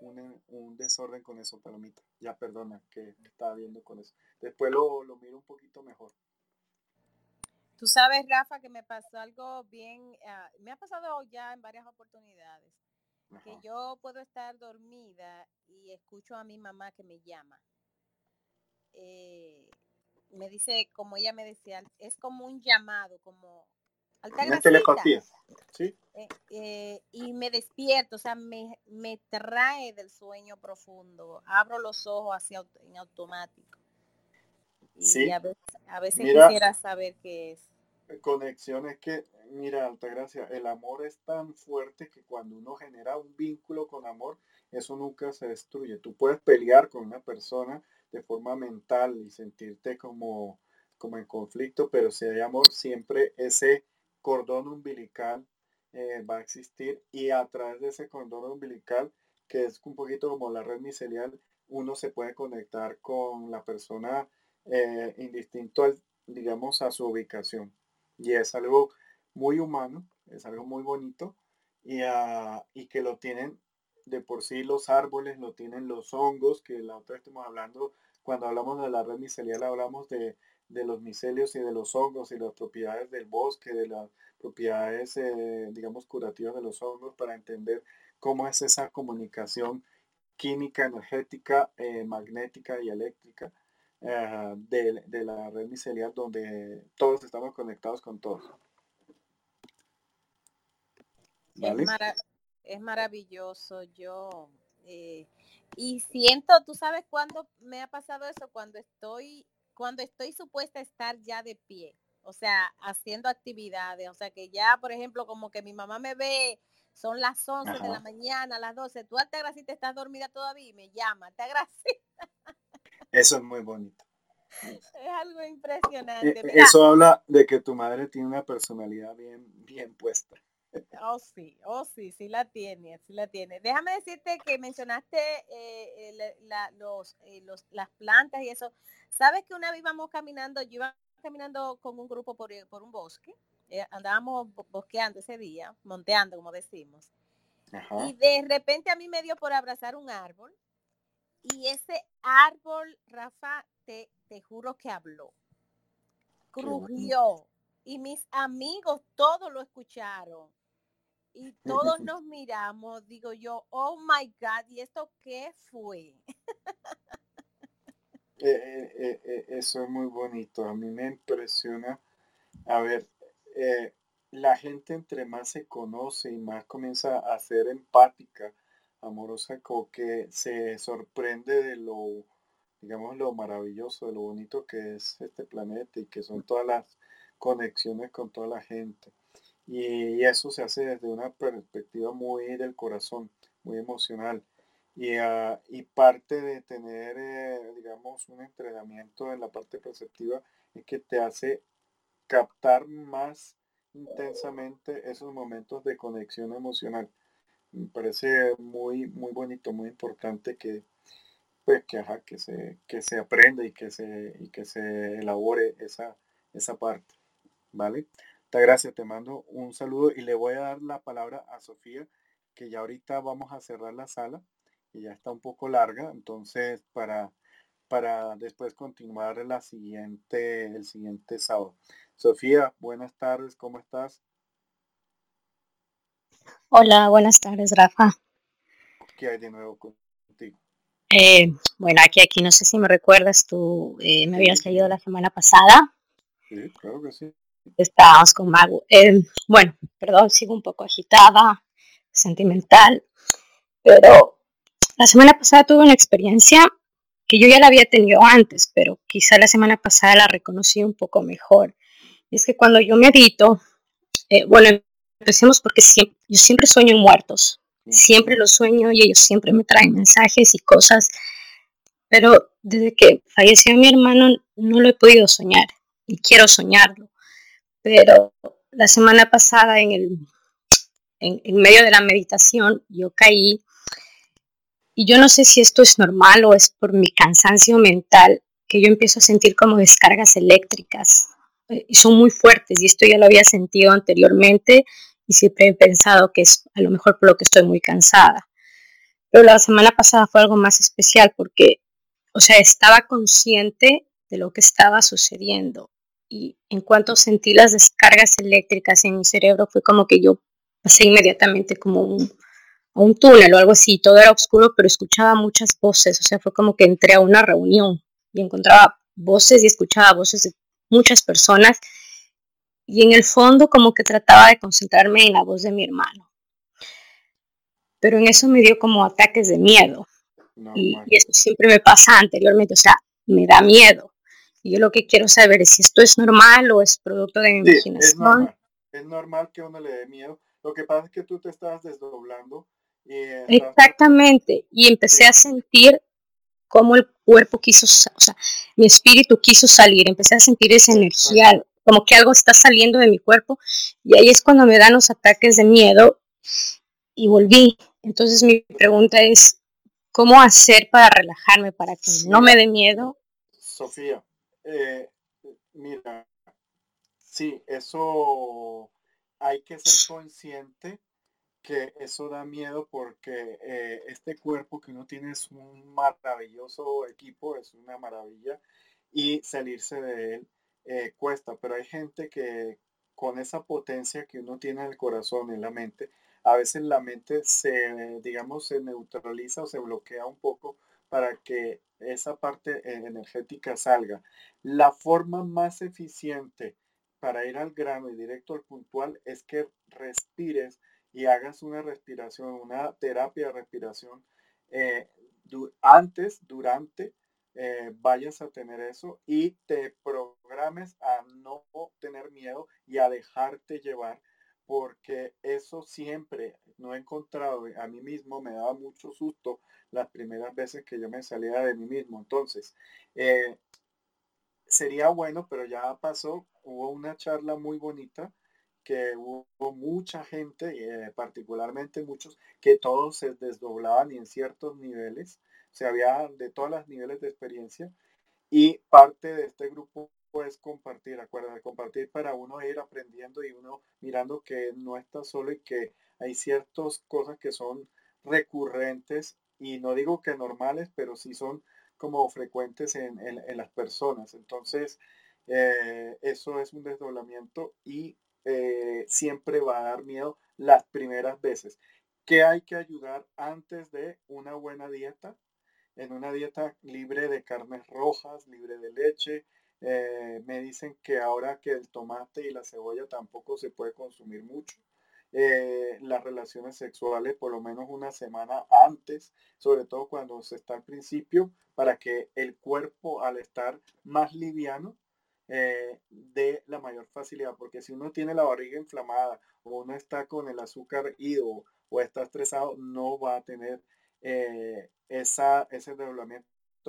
un, desorden con eso, palomita. Ya perdona que estaba viendo con eso. Después lo, lo miro un poquito mejor. Tú sabes, Rafa, que me pasó algo bien, ah, me ha pasado ya en varias oportunidades, que yo puedo estar dormida y escucho a mi mamá que me llama. Eh, me dice, como ella me decía, es como un llamado, como una ¿sí? Eh, eh, y me despierto, o sea, me, me, trae del sueño profundo. Abro los ojos hacia en automático. Y a veces, a veces quisiera saber qué es. Conexiones que, mira, Altagracia, el amor es tan fuerte que cuando uno genera un vínculo con amor, eso nunca se destruye. Tú puedes pelear con una persona de forma mental y sentirte como, como en conflicto, pero si hay amor, siempre ese cordón umbilical eh, va a existir y a través de ese cordón umbilical, que es un poquito como la red micelial, uno se puede conectar con la persona eh, indistinto, al, digamos, a su ubicación. Y es algo muy humano, es algo muy bonito y, ah, y que lo tienen de por sí los árboles, lo tienen los hongos, que la otra estamos hablando, cuando hablamos de la red micelial hablamos de de los micelios y de los hongos y las propiedades del bosque, de las propiedades, eh, digamos, curativas de los hongos para entender cómo es esa comunicación química, energética, eh, magnética y eléctrica eh, de, la red micelial donde todos estamos conectados con todos. Es, maravilloso. Yo y siento, tú sabes cuándo me ha pasado eso, cuando estoy cuando estoy supuesta a estar ya de pie, o sea, haciendo actividades, o sea, que ya, por ejemplo, como que mi mamá me ve, son las 11 de la mañana, las 12, tú Altagracita estás dormida todavía y me llama, Altagracita. <laughs> Eso es muy bonito. Es algo impresionante. E, eso habla de que tu madre tiene una personalidad bien, bien puesta. Oh, sí, oh, sí, sí la tiene, sí la tiene. Déjame decirte que mencionaste eh, eh, los, eh, los, las plantas y eso. ¿Sabes que una vez íbamos caminando, yo iba caminando con un grupo por, un bosque, andábamos bosqueando ese día, monteando, como decimos. Y de repente a mí me dio por abrazar un árbol y ese árbol, Rafa, te, te juro que habló. Crujió. Y mis amigos todos lo escucharon y todos <laughs> nos miramos, digo yo, oh my God, ¿y esto qué fue? Eh, eh, eh, eso es muy bonito, a mí me impresiona. A ver, la gente entre más se conoce y más comienza a ser empática, amorosa, como que se sorprende de lo, digamos, lo maravilloso, de lo bonito que es este planeta y que son todas las conexiones con toda la gente. Y, eso se hace desde una perspectiva muy del corazón, muy emocional. Y, ah, y parte de tener, eh, digamos, un entrenamiento en la parte perceptiva es que te hace captar más intensamente esos momentos de conexión emocional. Me parece muy, muy bonito, muy importante que, pues, que, que, se, que se aprenda y que se, y que se elabore esa, esa parte. ¿Vale? gracias, te mando un saludo y le voy a dar la palabra a Sofía, que ya ahorita vamos a cerrar la sala y ya está un poco larga, entonces para, para después continuar la siguiente, el siguiente sábado. Sofía, buenas tardes, ¿cómo estás? Hola, buenas tardes, Rafa. ¿Qué hay de nuevo contigo? Eh, bueno, aquí, aquí no sé si me recuerdas, tú eh, me habías leído la semana pasada. Sí, claro que sí. Estábamos con Mago. Eh, bueno, perdón, sigo un poco agitada, sentimental, pero la semana pasada tuve una experiencia que yo ya la había tenido antes, pero quizá la semana pasada la reconocí un poco mejor. Y es que cuando yo medito, bueno, empecemos porque siempre, yo siempre sueño en muertos, siempre los sueño y ellos siempre me traen mensajes y cosas, pero desde que falleció mi hermano no lo he podido soñar y quiero soñarlo, pero la semana pasada en, el, en, medio de la meditación yo caí. Y yo no sé si esto es normal o es por mi cansancio mental que yo empiezo a sentir como descargas eléctricas. Eh, y son muy fuertes y esto ya lo había sentido anteriormente y siempre he pensado que es a lo mejor por lo que estoy muy cansada. Pero la semana pasada fue algo más especial porque, o sea, estaba consciente de lo que estaba sucediendo y en cuanto sentí las descargas eléctricas en mi cerebro fue como que yo pasé inmediatamente como un, a un túnel o algo así, todo era oscuro, pero escuchaba muchas voces, o sea, fue como que entré a una reunión y encontraba voces y escuchaba voces de muchas personas y en el fondo como que trataba de concentrarme en la voz de mi hermano. Pero en eso me dio como ataques de miedo. y, eso siempre me pasa anteriormente, o sea, me da miedo. Yo lo que quiero saber es si esto es normal o es producto de mi imaginación. Es normal. es normal que uno le dé miedo. Lo que pasa es que tú te estabas desdoblando. Exactamente. Y empecé a sentir cómo el cuerpo quiso, o sea, mi espíritu quiso salir. Empecé a sentir esa energía como que algo está saliendo de mi cuerpo y ahí es cuando me dan los ataques de miedo y volví. Entonces mi pregunta es, ¿cómo hacer para relajarme, para que no me dé miedo? Sofía, eh, mira, sí, eso hay que ser consciente que eso da miedo porque eh, este cuerpo que uno tiene es un maravilloso equipo, es una maravilla y salirse de él eh, cuesta, pero hay gente que con esa potencia que uno tiene en el corazón, en la mente, a veces la mente se, digamos, se neutraliza o se bloquea un poco para que esa parte eh, energética salga. La forma más eficiente para ir al grano y directo al puntual es que respires y hagas una respiración, una terapia de respiración eh, antes, durante eh, vayas a tener eso y te programes a no tener miedo y a dejarte llevar, porque eso siempre no he encontrado a mí mismo, me daba mucho susto las primeras veces que yo me salía de mí mismo. Entonces, eh, sería bueno, pero ya pasó, hubo una charla muy bonita que hubo mucha gente, eh, particularmente muchos, que todos se desdoblaban y en ciertos niveles se había de todos los niveles de experiencia y parte de este grupo es compartir, acuérdate, compartir para uno ir aprendiendo y uno mirando que no está solo y que hay ciertas cosas que son recurrentes y no digo que normales, pero sí son como frecuentes en, las personas. Entonces, eh, eso es un desdoblamiento y eh, siempre va a dar miedo las primeras veces. ¿Qué hay que ayudar antes de una buena dieta? en una dieta libre de carnes rojas, libre de leche. Eh, me dicen que ahora que el tomate y la cebolla tampoco se puede consumir mucho. Eh, las relaciones sexuales por lo menos una semana antes, sobre todo cuando se está al principio, para que el cuerpo al estar más liviano eh, dé la mayor facilidad, porque si uno tiene la barriga inflamada o uno está con el azúcar ido o está estresado, no va a tener eh, esa, ese desdoblamiento,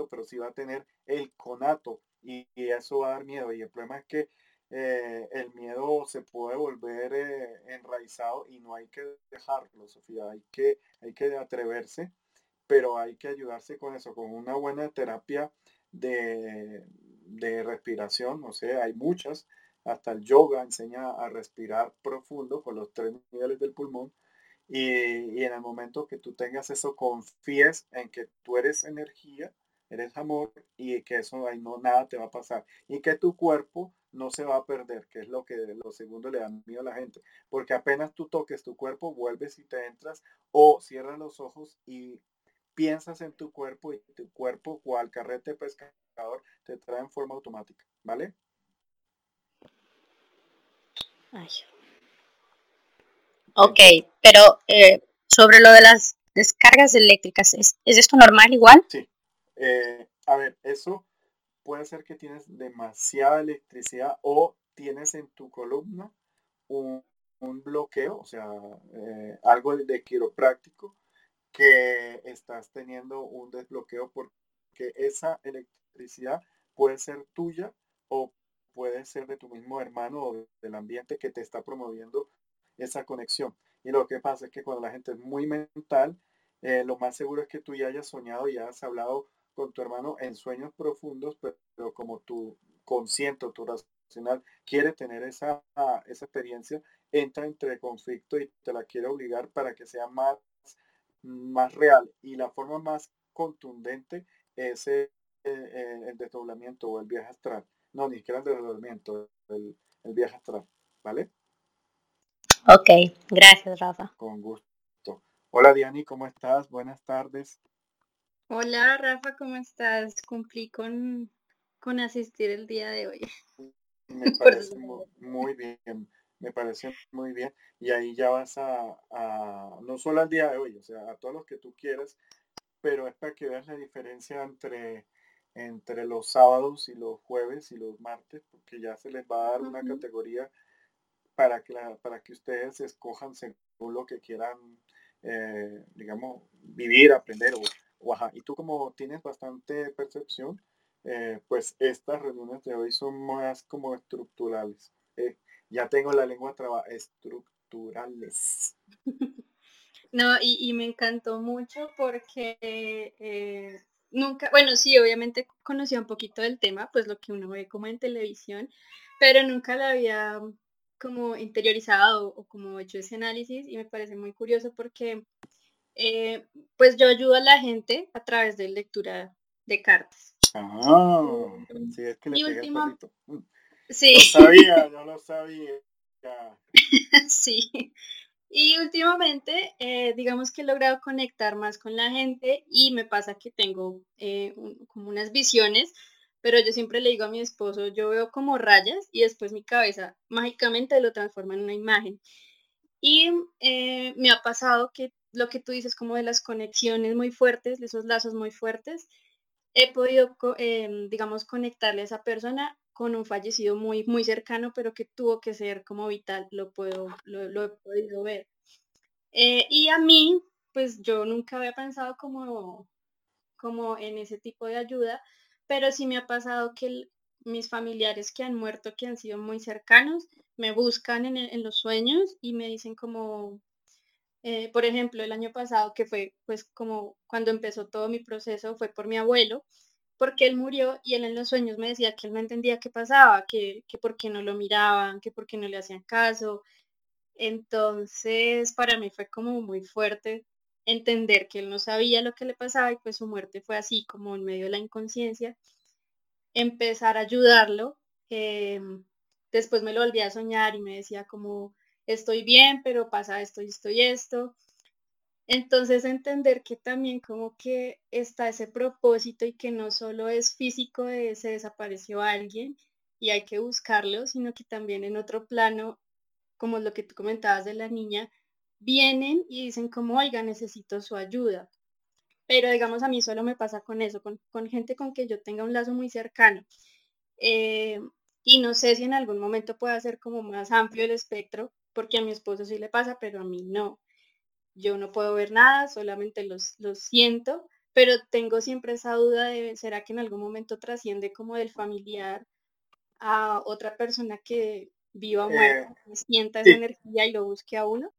pero sí va a tener el conato y, eso va a dar miedo. Y el problema es que eh, el miedo se puede volver eh, enraizado y no hay que dejarlo, Sofía. Hay que, hay que atreverse, pero hay que ayudarse con eso, con una buena terapia de, de respiración. O sea, hay muchas. Hasta el yoga enseña a respirar profundo con los tres niveles del pulmón y, en el momento que tú tengas eso, confíes en que tú eres energía, eres amor y que eso ahí no nada te va a pasar. Y que tu cuerpo no se va a perder, que es lo que lo segundo le da miedo a la gente. Porque apenas tú toques tu cuerpo, vuelves y te entras o cierras los ojos y piensas en tu cuerpo y tu cuerpo, cual carrete pescador, te trae en forma automática, ¿vale? Ok, pero eh, sobre lo de las descargas eléctricas, ¿es, esto normal igual? Sí. Eh, a ver, eso puede ser que tienes demasiada electricidad o tienes en tu columna un, bloqueo, o sea, eh, algo de quiropráctico que estás teniendo un desbloqueo porque esa electricidad puede ser tuya o puede ser de tu mismo hermano o del ambiente que te está promoviendo esa conexión. Y lo que pasa es que cuando la gente es muy mental, eh, lo más seguro es que tú ya hayas soñado y hayas hablado con tu hermano en sueños profundos, pero, como tu consciente o tu racional quiere tener esa, esa experiencia, entra entre conflicto y te la quiere obligar para que sea más más real y la forma más contundente es el, desdoblamiento o el viaje astral. No, ni siquiera el desdoblamiento, el, viaje astral, ¿vale? Ok, gracias Rafa. Con gusto. Hola Diani, ¿cómo estás? Buenas tardes. Hola Rafa, ¿cómo estás? Cumplí con, con asistir el día de hoy. <laughs> <laughs> Me parece muy bien me parece muy bien. Y ahí ya vas a, no solo al día de hoy, o sea, a todos los que tú quieras, pero es para que veas la diferencia entre, entre los sábados y los jueves y los martes, porque ya se les va a dar una categoría para que, para que ustedes escojan según lo que quieran, eh, digamos, vivir, aprender o, o Y tú como tienes bastante percepción, eh, pues estas reuniones de hoy son más como estructurales. Eh, ya tengo la lengua traba estructurales. <laughs> No, y, me encantó mucho porque eh, nunca, bueno, sí, obviamente conocía un poquito del tema, pues lo que uno ve como en televisión, pero nunca la había como interiorizado o como hecho ese análisis y me parece muy curioso porque eh, pues yo ayudo a la gente a través de lectura de cartas. Ah, sí, es que le y mm. Sí. Lo sabía, no lo sabía. <laughs> sí. Y últimamente, eh, digamos que he logrado conectar más con la gente y me pasa que tengo eh, como unas visiones, pero yo siempre le digo a mi esposo, yo veo como rayas y después mi cabeza mágicamente lo transforma en una imagen. Y eh, me ha pasado que lo que tú dices como de las conexiones muy fuertes, de esos lazos muy fuertes, he podido, em, digamos, conectarle a esa persona con un fallecido muy, muy cercano, pero que tuvo que ser como vital, lo, puedo, lo, he podido ver. Eh, y a mí, pues yo nunca había pensado como, como en ese tipo de ayuda, pero sí me ha pasado que mis familiares que han muerto, que han sido muy cercanos, me buscan en, en los sueños y me dicen como, eh, por ejemplo, el año pasado, que fue pues como cuando empezó todo mi proceso, fue por mi abuelo, porque él murió y él en los sueños me decía que él no entendía qué pasaba, que, que por qué no lo miraban, que por qué no le hacían caso. Entonces, para mí fue como muy fuerte entender que él no sabía lo que le pasaba y pues su muerte fue así como en medio de la inconsciencia. Empezar a ayudarlo. Em, después me lo volví a soñar y me decía como, estoy bien, pero pasa esto y esto y esto. Entonces entender que también como que está ese propósito y que no solo es físico de se desapareció alguien y hay que buscarlo, sino que también en otro plano, como lo que tú comentabas de la niña, vienen y dicen como, oiga, necesito su ayuda. Pero digamos, a mí solo me pasa con eso, con, gente con que yo tenga un lazo muy cercano. Eh, y no sé si en algún momento pueda ser como más amplio el espectro, porque a mi esposo sí le pasa, pero a mí no yo no puedo ver nada, solamente los, siento, pero tengo siempre esa duda de, ¿será que en algún momento trasciende como del familiar a otra persona que viva o muerta, eh, sienta esa energía y lo busque a uno?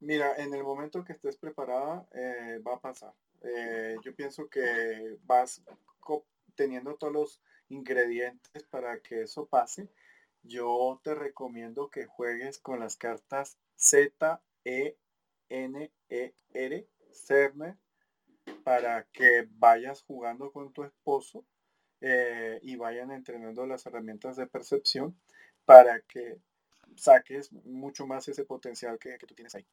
Mira, en el momento que estés preparada, eh, va a pasar. Eh, yo pienso que vas teniendo todos los ingredientes para que eso pase. Yo te recomiendo que juegues con las cartas Z, E, N-E-R, Cerner, para que vayas jugando con tu esposo eh, y vayan entrenando las herramientas de percepción para que saques mucho más ese potencial que, tú tienes ahí.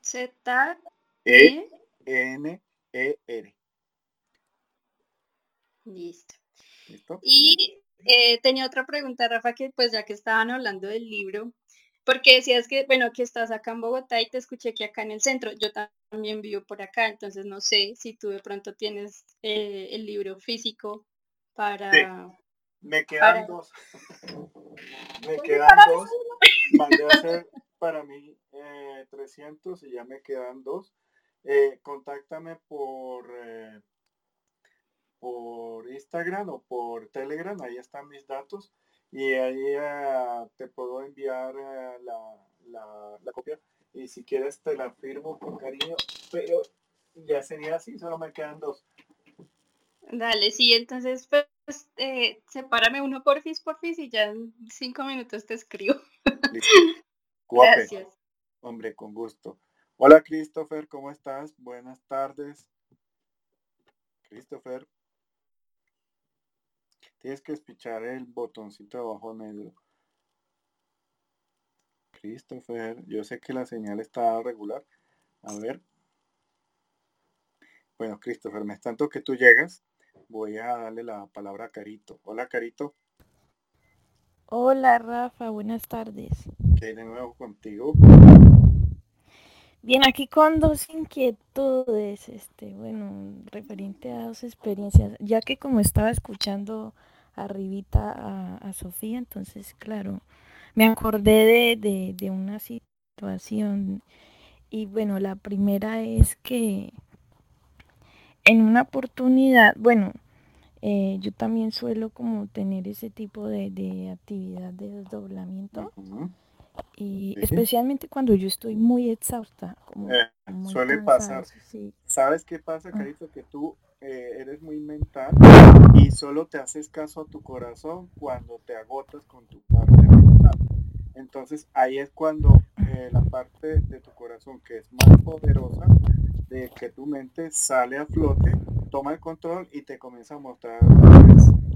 Z E N E-R. Listo. ¿Listo? Y eh, tenía otra pregunta, Rafa, que pues ya que estaban hablando del libro, porque decías que, bueno, que estás acá en Bogotá y te escuché que acá en el centro, yo también vivo por acá, entonces no sé si tú de pronto tienes eh, el libro físico para... Me quedan dos. <laughs> me quedan dos. Mandé a hacer <laughs> para mí 300 eh, y ya me quedan dos. Eh, contáctame por, eh, por Instagram o por Telegram, ahí están mis datos y ahí te puedo enviar la, la, copia y si quieres te la firmo con cariño, pero ya sería así, solo me quedan dos. Dale, sí, entonces pues eh, sepárame uno por fis por fis y ya en cinco minutos te escribo. <laughs> Gracias. Hombre, con gusto. Hola Christopher, ¿cómo estás? Buenas tardes. Christopher. Tienes que espichar el botoncito de abajo negro. Christopher, yo sé que la señal está regular. A ver. Bueno, Christopher, me tanto que tú llegas, voy a darle la palabra a Carito. Hola, Carito. Hola, Rafa, buenas tardes. ¿Qué hay de nuevo contigo? Bien, aquí con dos inquietudes, este, bueno, referente a dos experiencias, ya que como estaba escuchando arribita a, a Sofía, entonces, claro, me acordé de, de una situación. Y bueno, la primera es que en una oportunidad, bueno, eh, yo también suelo como tener ese tipo de, de actividad de desdoblamiento. Y especialmente cuando yo estoy muy exhausta. Como, eh, suele pasar. ¿Sabes qué pasa, ah. Carito? Que tú eh, eres muy mental y solo te haces caso a tu corazón cuando te agotas con tu parte mental. Entonces ahí es cuando la parte de tu corazón que es más poderosa de que tu mente sale a flote, toma el control y te comienza a mostrar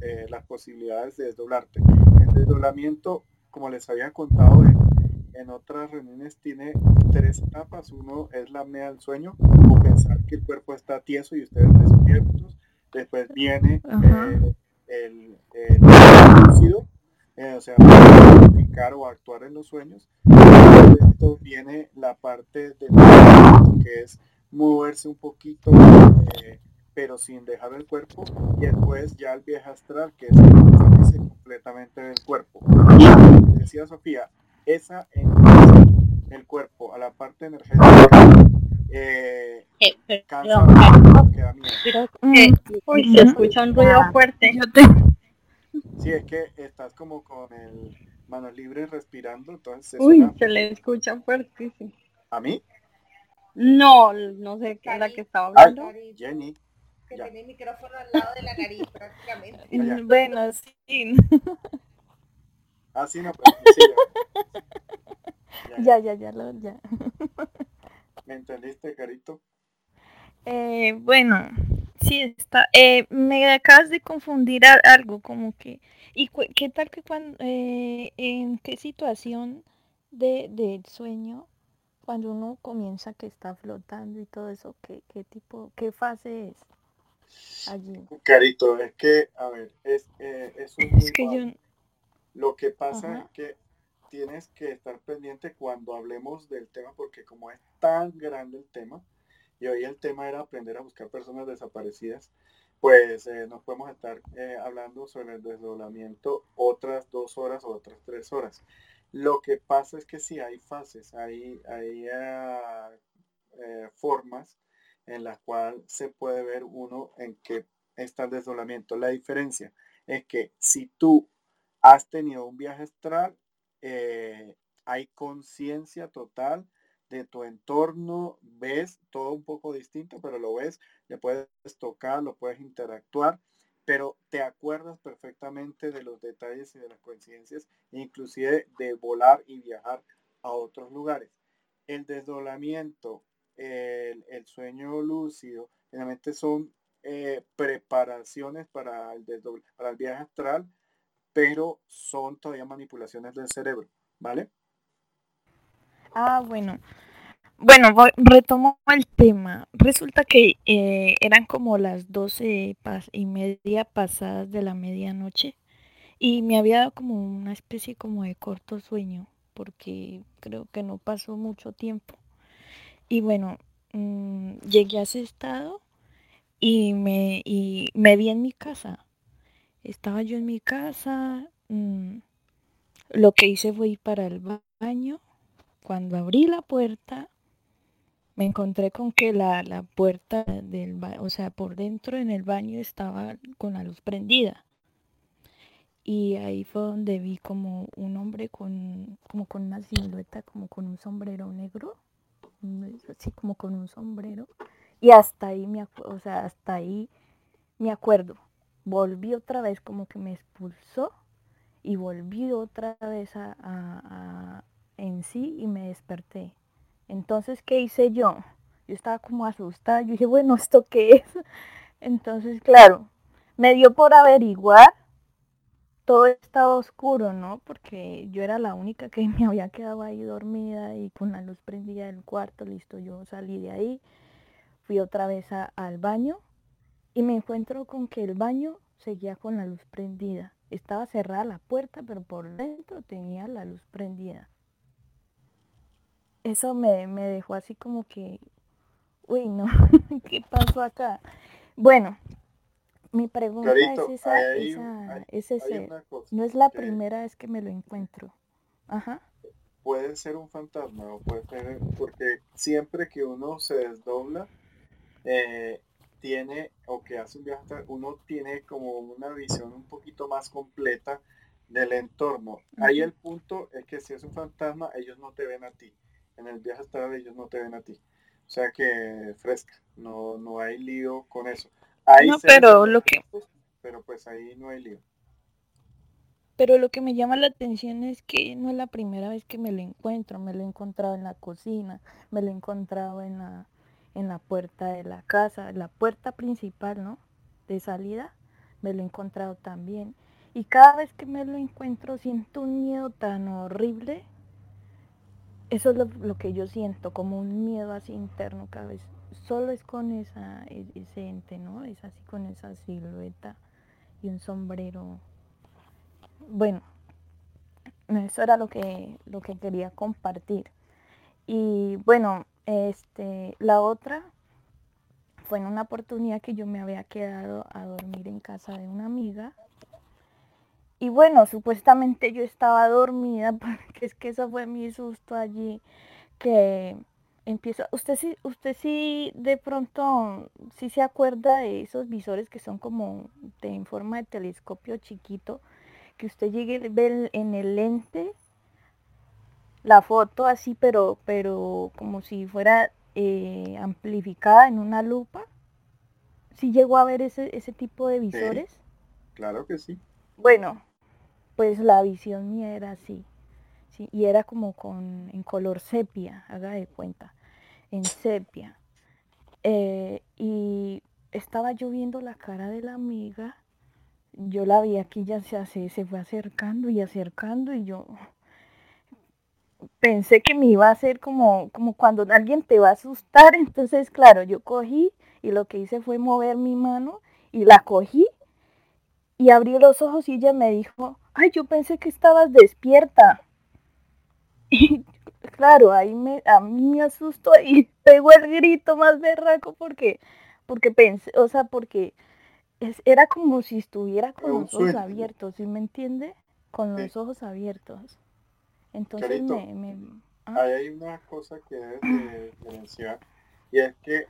eh, las posibilidades de desdoblarte. El desdoblamiento, como les había contado en, otras reuniones, tiene tres etapas. Uno es la apnea del sueño, o pensar que el cuerpo está tieso y ustedes despiertos. Después viene eh, el, el, lúcido, eh, o sea, o actuar en los sueños. Después esto viene la parte de que es moverse un poquito, eh, pero sin dejar el cuerpo, y después ya el viaje astral, que es el completamente del cuerpo. Decía Sofía, esa en el cuerpo a la parte energética eh, eh cansa, queda miedo. uy, se escucha un ruido fuerte. Sí, es que estás como con el manos libres respirando, entonces... Uy, se le escucha fuertísimo. ¿A mí? No, no sé qué es la que estaba hablando. Jenny. Que tiene el micrófono al lado de la nariz <laughs> prácticamente. bueno, sí. <laughs> Ah, sí, no, pero sí, <laughs> ya. ya, ya, ya, ya. <laughs> ¿Me entendiste, Carito? Eh, bueno, sí está. Eh, me acabas de confundir algo, como que. ¿Y qué tal que cuando, eh, en qué situación de, del sueño cuando uno comienza que está flotando y todo eso, ¿qué, qué tipo, qué fase es allí? Carito, es que, a ver, es, eh, es, que Lo que pasa es que tienes que estar pendiente cuando hablemos del tema, porque como es tan grande el tema, y hoy el tema era aprender a buscar personas desaparecidas, pues eh, nos podemos estar eh, hablando sobre el desdoblamiento otras dos horas o otras tres horas. Lo que pasa es que sí hay fases, hay, hay ah, eh, formas en las cuales se puede ver uno en qué está el desdoblamiento. La diferencia es que si tú has tenido un viaje astral, eh, hay conciencia total de tu entorno, ves todo un poco distinto, pero lo ves, le puedes tocar, lo puedes interactuar pero te acuerdas perfectamente de los detalles y de las coincidencias, inclusive de volar y viajar a otros lugares. El desdoblamiento, el, sueño lúcido, realmente son eh, preparaciones para el viaje astral, pero son todavía manipulaciones del cerebro, ¿vale? Ah, bueno. Bueno, retomo el tema. Resulta que eh, eran como las doce y media pasadas de la medianoche y me había dado como una especie como de corto sueño porque creo que no pasó mucho tiempo. Y bueno, mm, llegué a ese estado y me, y me vi en mi casa. Estaba yo en mi casa, mm, lo que hice fue ir para el baño. Cuando abrí la puerta, me encontré con que la, la puerta del baño, o sea, por dentro en el baño estaba con la luz prendida. Y ahí fue donde vi como un hombre con, como con una silueta, como con un sombrero negro, así como con un sombrero. Y hasta ahí me, o sea, hasta ahí me acuerdo. Volví otra vez como que me expulsó y volví otra vez a, en sí y me desperté. Entonces, ¿qué hice yo? Yo estaba como asustada. Yo dije, bueno, ¿esto qué es? <laughs> Entonces, claro, me dio por averiguar todo estaba oscuro, ¿no? Porque yo era la única que <laughs> me había quedado ahí dormida y con la luz prendida del cuarto, listo, yo salí de ahí, fui otra vez al baño y me encuentro con que el baño seguía con la luz prendida. Estaba cerrada la puerta, pero por dentro tenía la luz prendida. Eso me, me dejó así como que, uy, no, <laughs> ¿qué pasó acá? Bueno, mi pregunta es esa, esa no es la primera vez que me lo encuentro. Ajá. Puede ser un fantasma o puede ser, porque siempre que uno se desdobla, eh, tiene, o que hace un viaje, uno tiene como una visión un poquito más completa del entorno. Ahí el punto es que si es un fantasma, ellos no te ven a ti. En el viaje astral ellos no te ven a ti. O sea que fresca, no, no hay lío con eso no, pero lo que... Pero pues ahí no hay lío. Pero lo que me llama la atención es que no es la primera vez que me lo encuentro. Me lo he encontrado en la cocina, me lo he encontrado en la, en la puerta de la casa, la puerta principal, ¿no? De salida, me lo he encontrado también. Y cada vez que me lo encuentro siento un miedo tan horrible. Eso es lo, lo que yo siento, como un miedo así interno cada vez solo es con esa, e, ese ente, ¿no? Es así con esa silueta y un sombrero. Bueno, eso era lo que, lo que quería compartir. Y bueno, este, la otra fue en una oportunidad que yo me había quedado a dormir en casa de una amiga. Y bueno, supuestamente yo estaba dormida, <laughs> porque es que eso fue mi susto allí, que empieza, usted sí, usted sí de pronto sí se acuerda de esos visores que son como de, en forma de telescopio chiquito, que usted llegue a ver en el lente la foto así, pero, pero como si fuera eh, amplificada en una lupa. ¿Sí llegó a ver ese, ese tipo de visores? claro que sí. Bueno, pues la visión mía era así y era como con, en color sepia, haga de cuenta, en sepia. Eh, y estaba yo viendo la cara de la amiga, yo la vi aquí, ya se, hace, se fue acercando y acercando y yo pensé que me iba a hacer como, como cuando alguien te va a asustar, <laughs> entonces claro, yo cogí y lo que hice fue mover mi mano y la cogí y abrí los ojos y ella me dijo, ay, yo pensé que estabas despierta. <laughs> Y claro, ahí me, a mí me asustó y <laughs> pegó el grito más berraco porque, porque pensé, o sea, porque es, era como si estuviera con los ojos abiertos, ¿sí me entiende? Con los ojos abiertos. Entonces me... Ah. hay una cosa que debes de diferenciar y es que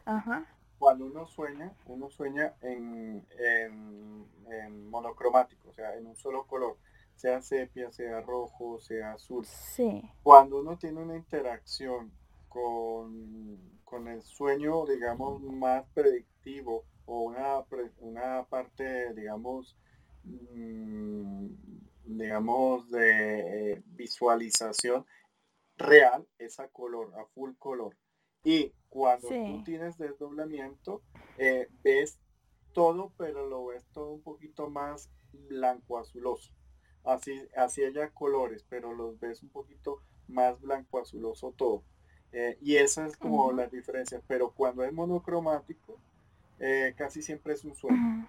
cuando uno sueña, uno sueña en, en monocromático, o sea, en un solo color sea sepia, sea rojo, sea azul. Sí. Cuando uno tiene una interacción con, con el sueño, digamos, más predictivo o una, una parte, digamos, mm, digamos, de eh, visualización real, es a color, a full color. Y cuando tú tienes desdoblamiento, eh, ves todo, pero lo ves todo un poquito más blanco azuloso así, así haya colores, pero los ves un poquito más blanco azuloso todo. Eh, y esas es como las diferencias, pero cuando es monocromático, eh, casi siempre es un sueño.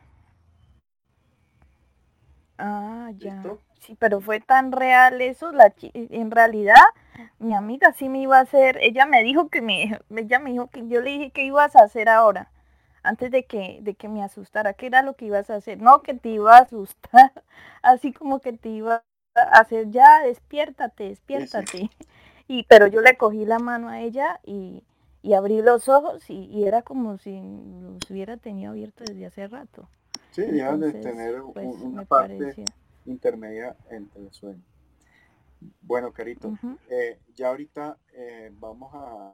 Ah, ya. Sí, pero fue tan real eso, la en realidad mi amiga sí me iba a hacer, ella me dijo que me, <laughs> ella me dijo que yo le dije que ibas a hacer ahora, antes de que, de que me asustara, ¿qué era lo que ibas a hacer? No, que te iba a asustar, <laughs> así como que te iba a hacer ya, despiértate, despiértate. <laughs> Y, pero yo le cogí la mano a ella y, y abrí los ojos y, era como si los hubiera tenido abiertos desde hace rato. Sí, ya de tener pues, una parte intermedia entre el sueño. Bueno, Carito, eh, ya ahorita eh, vamos a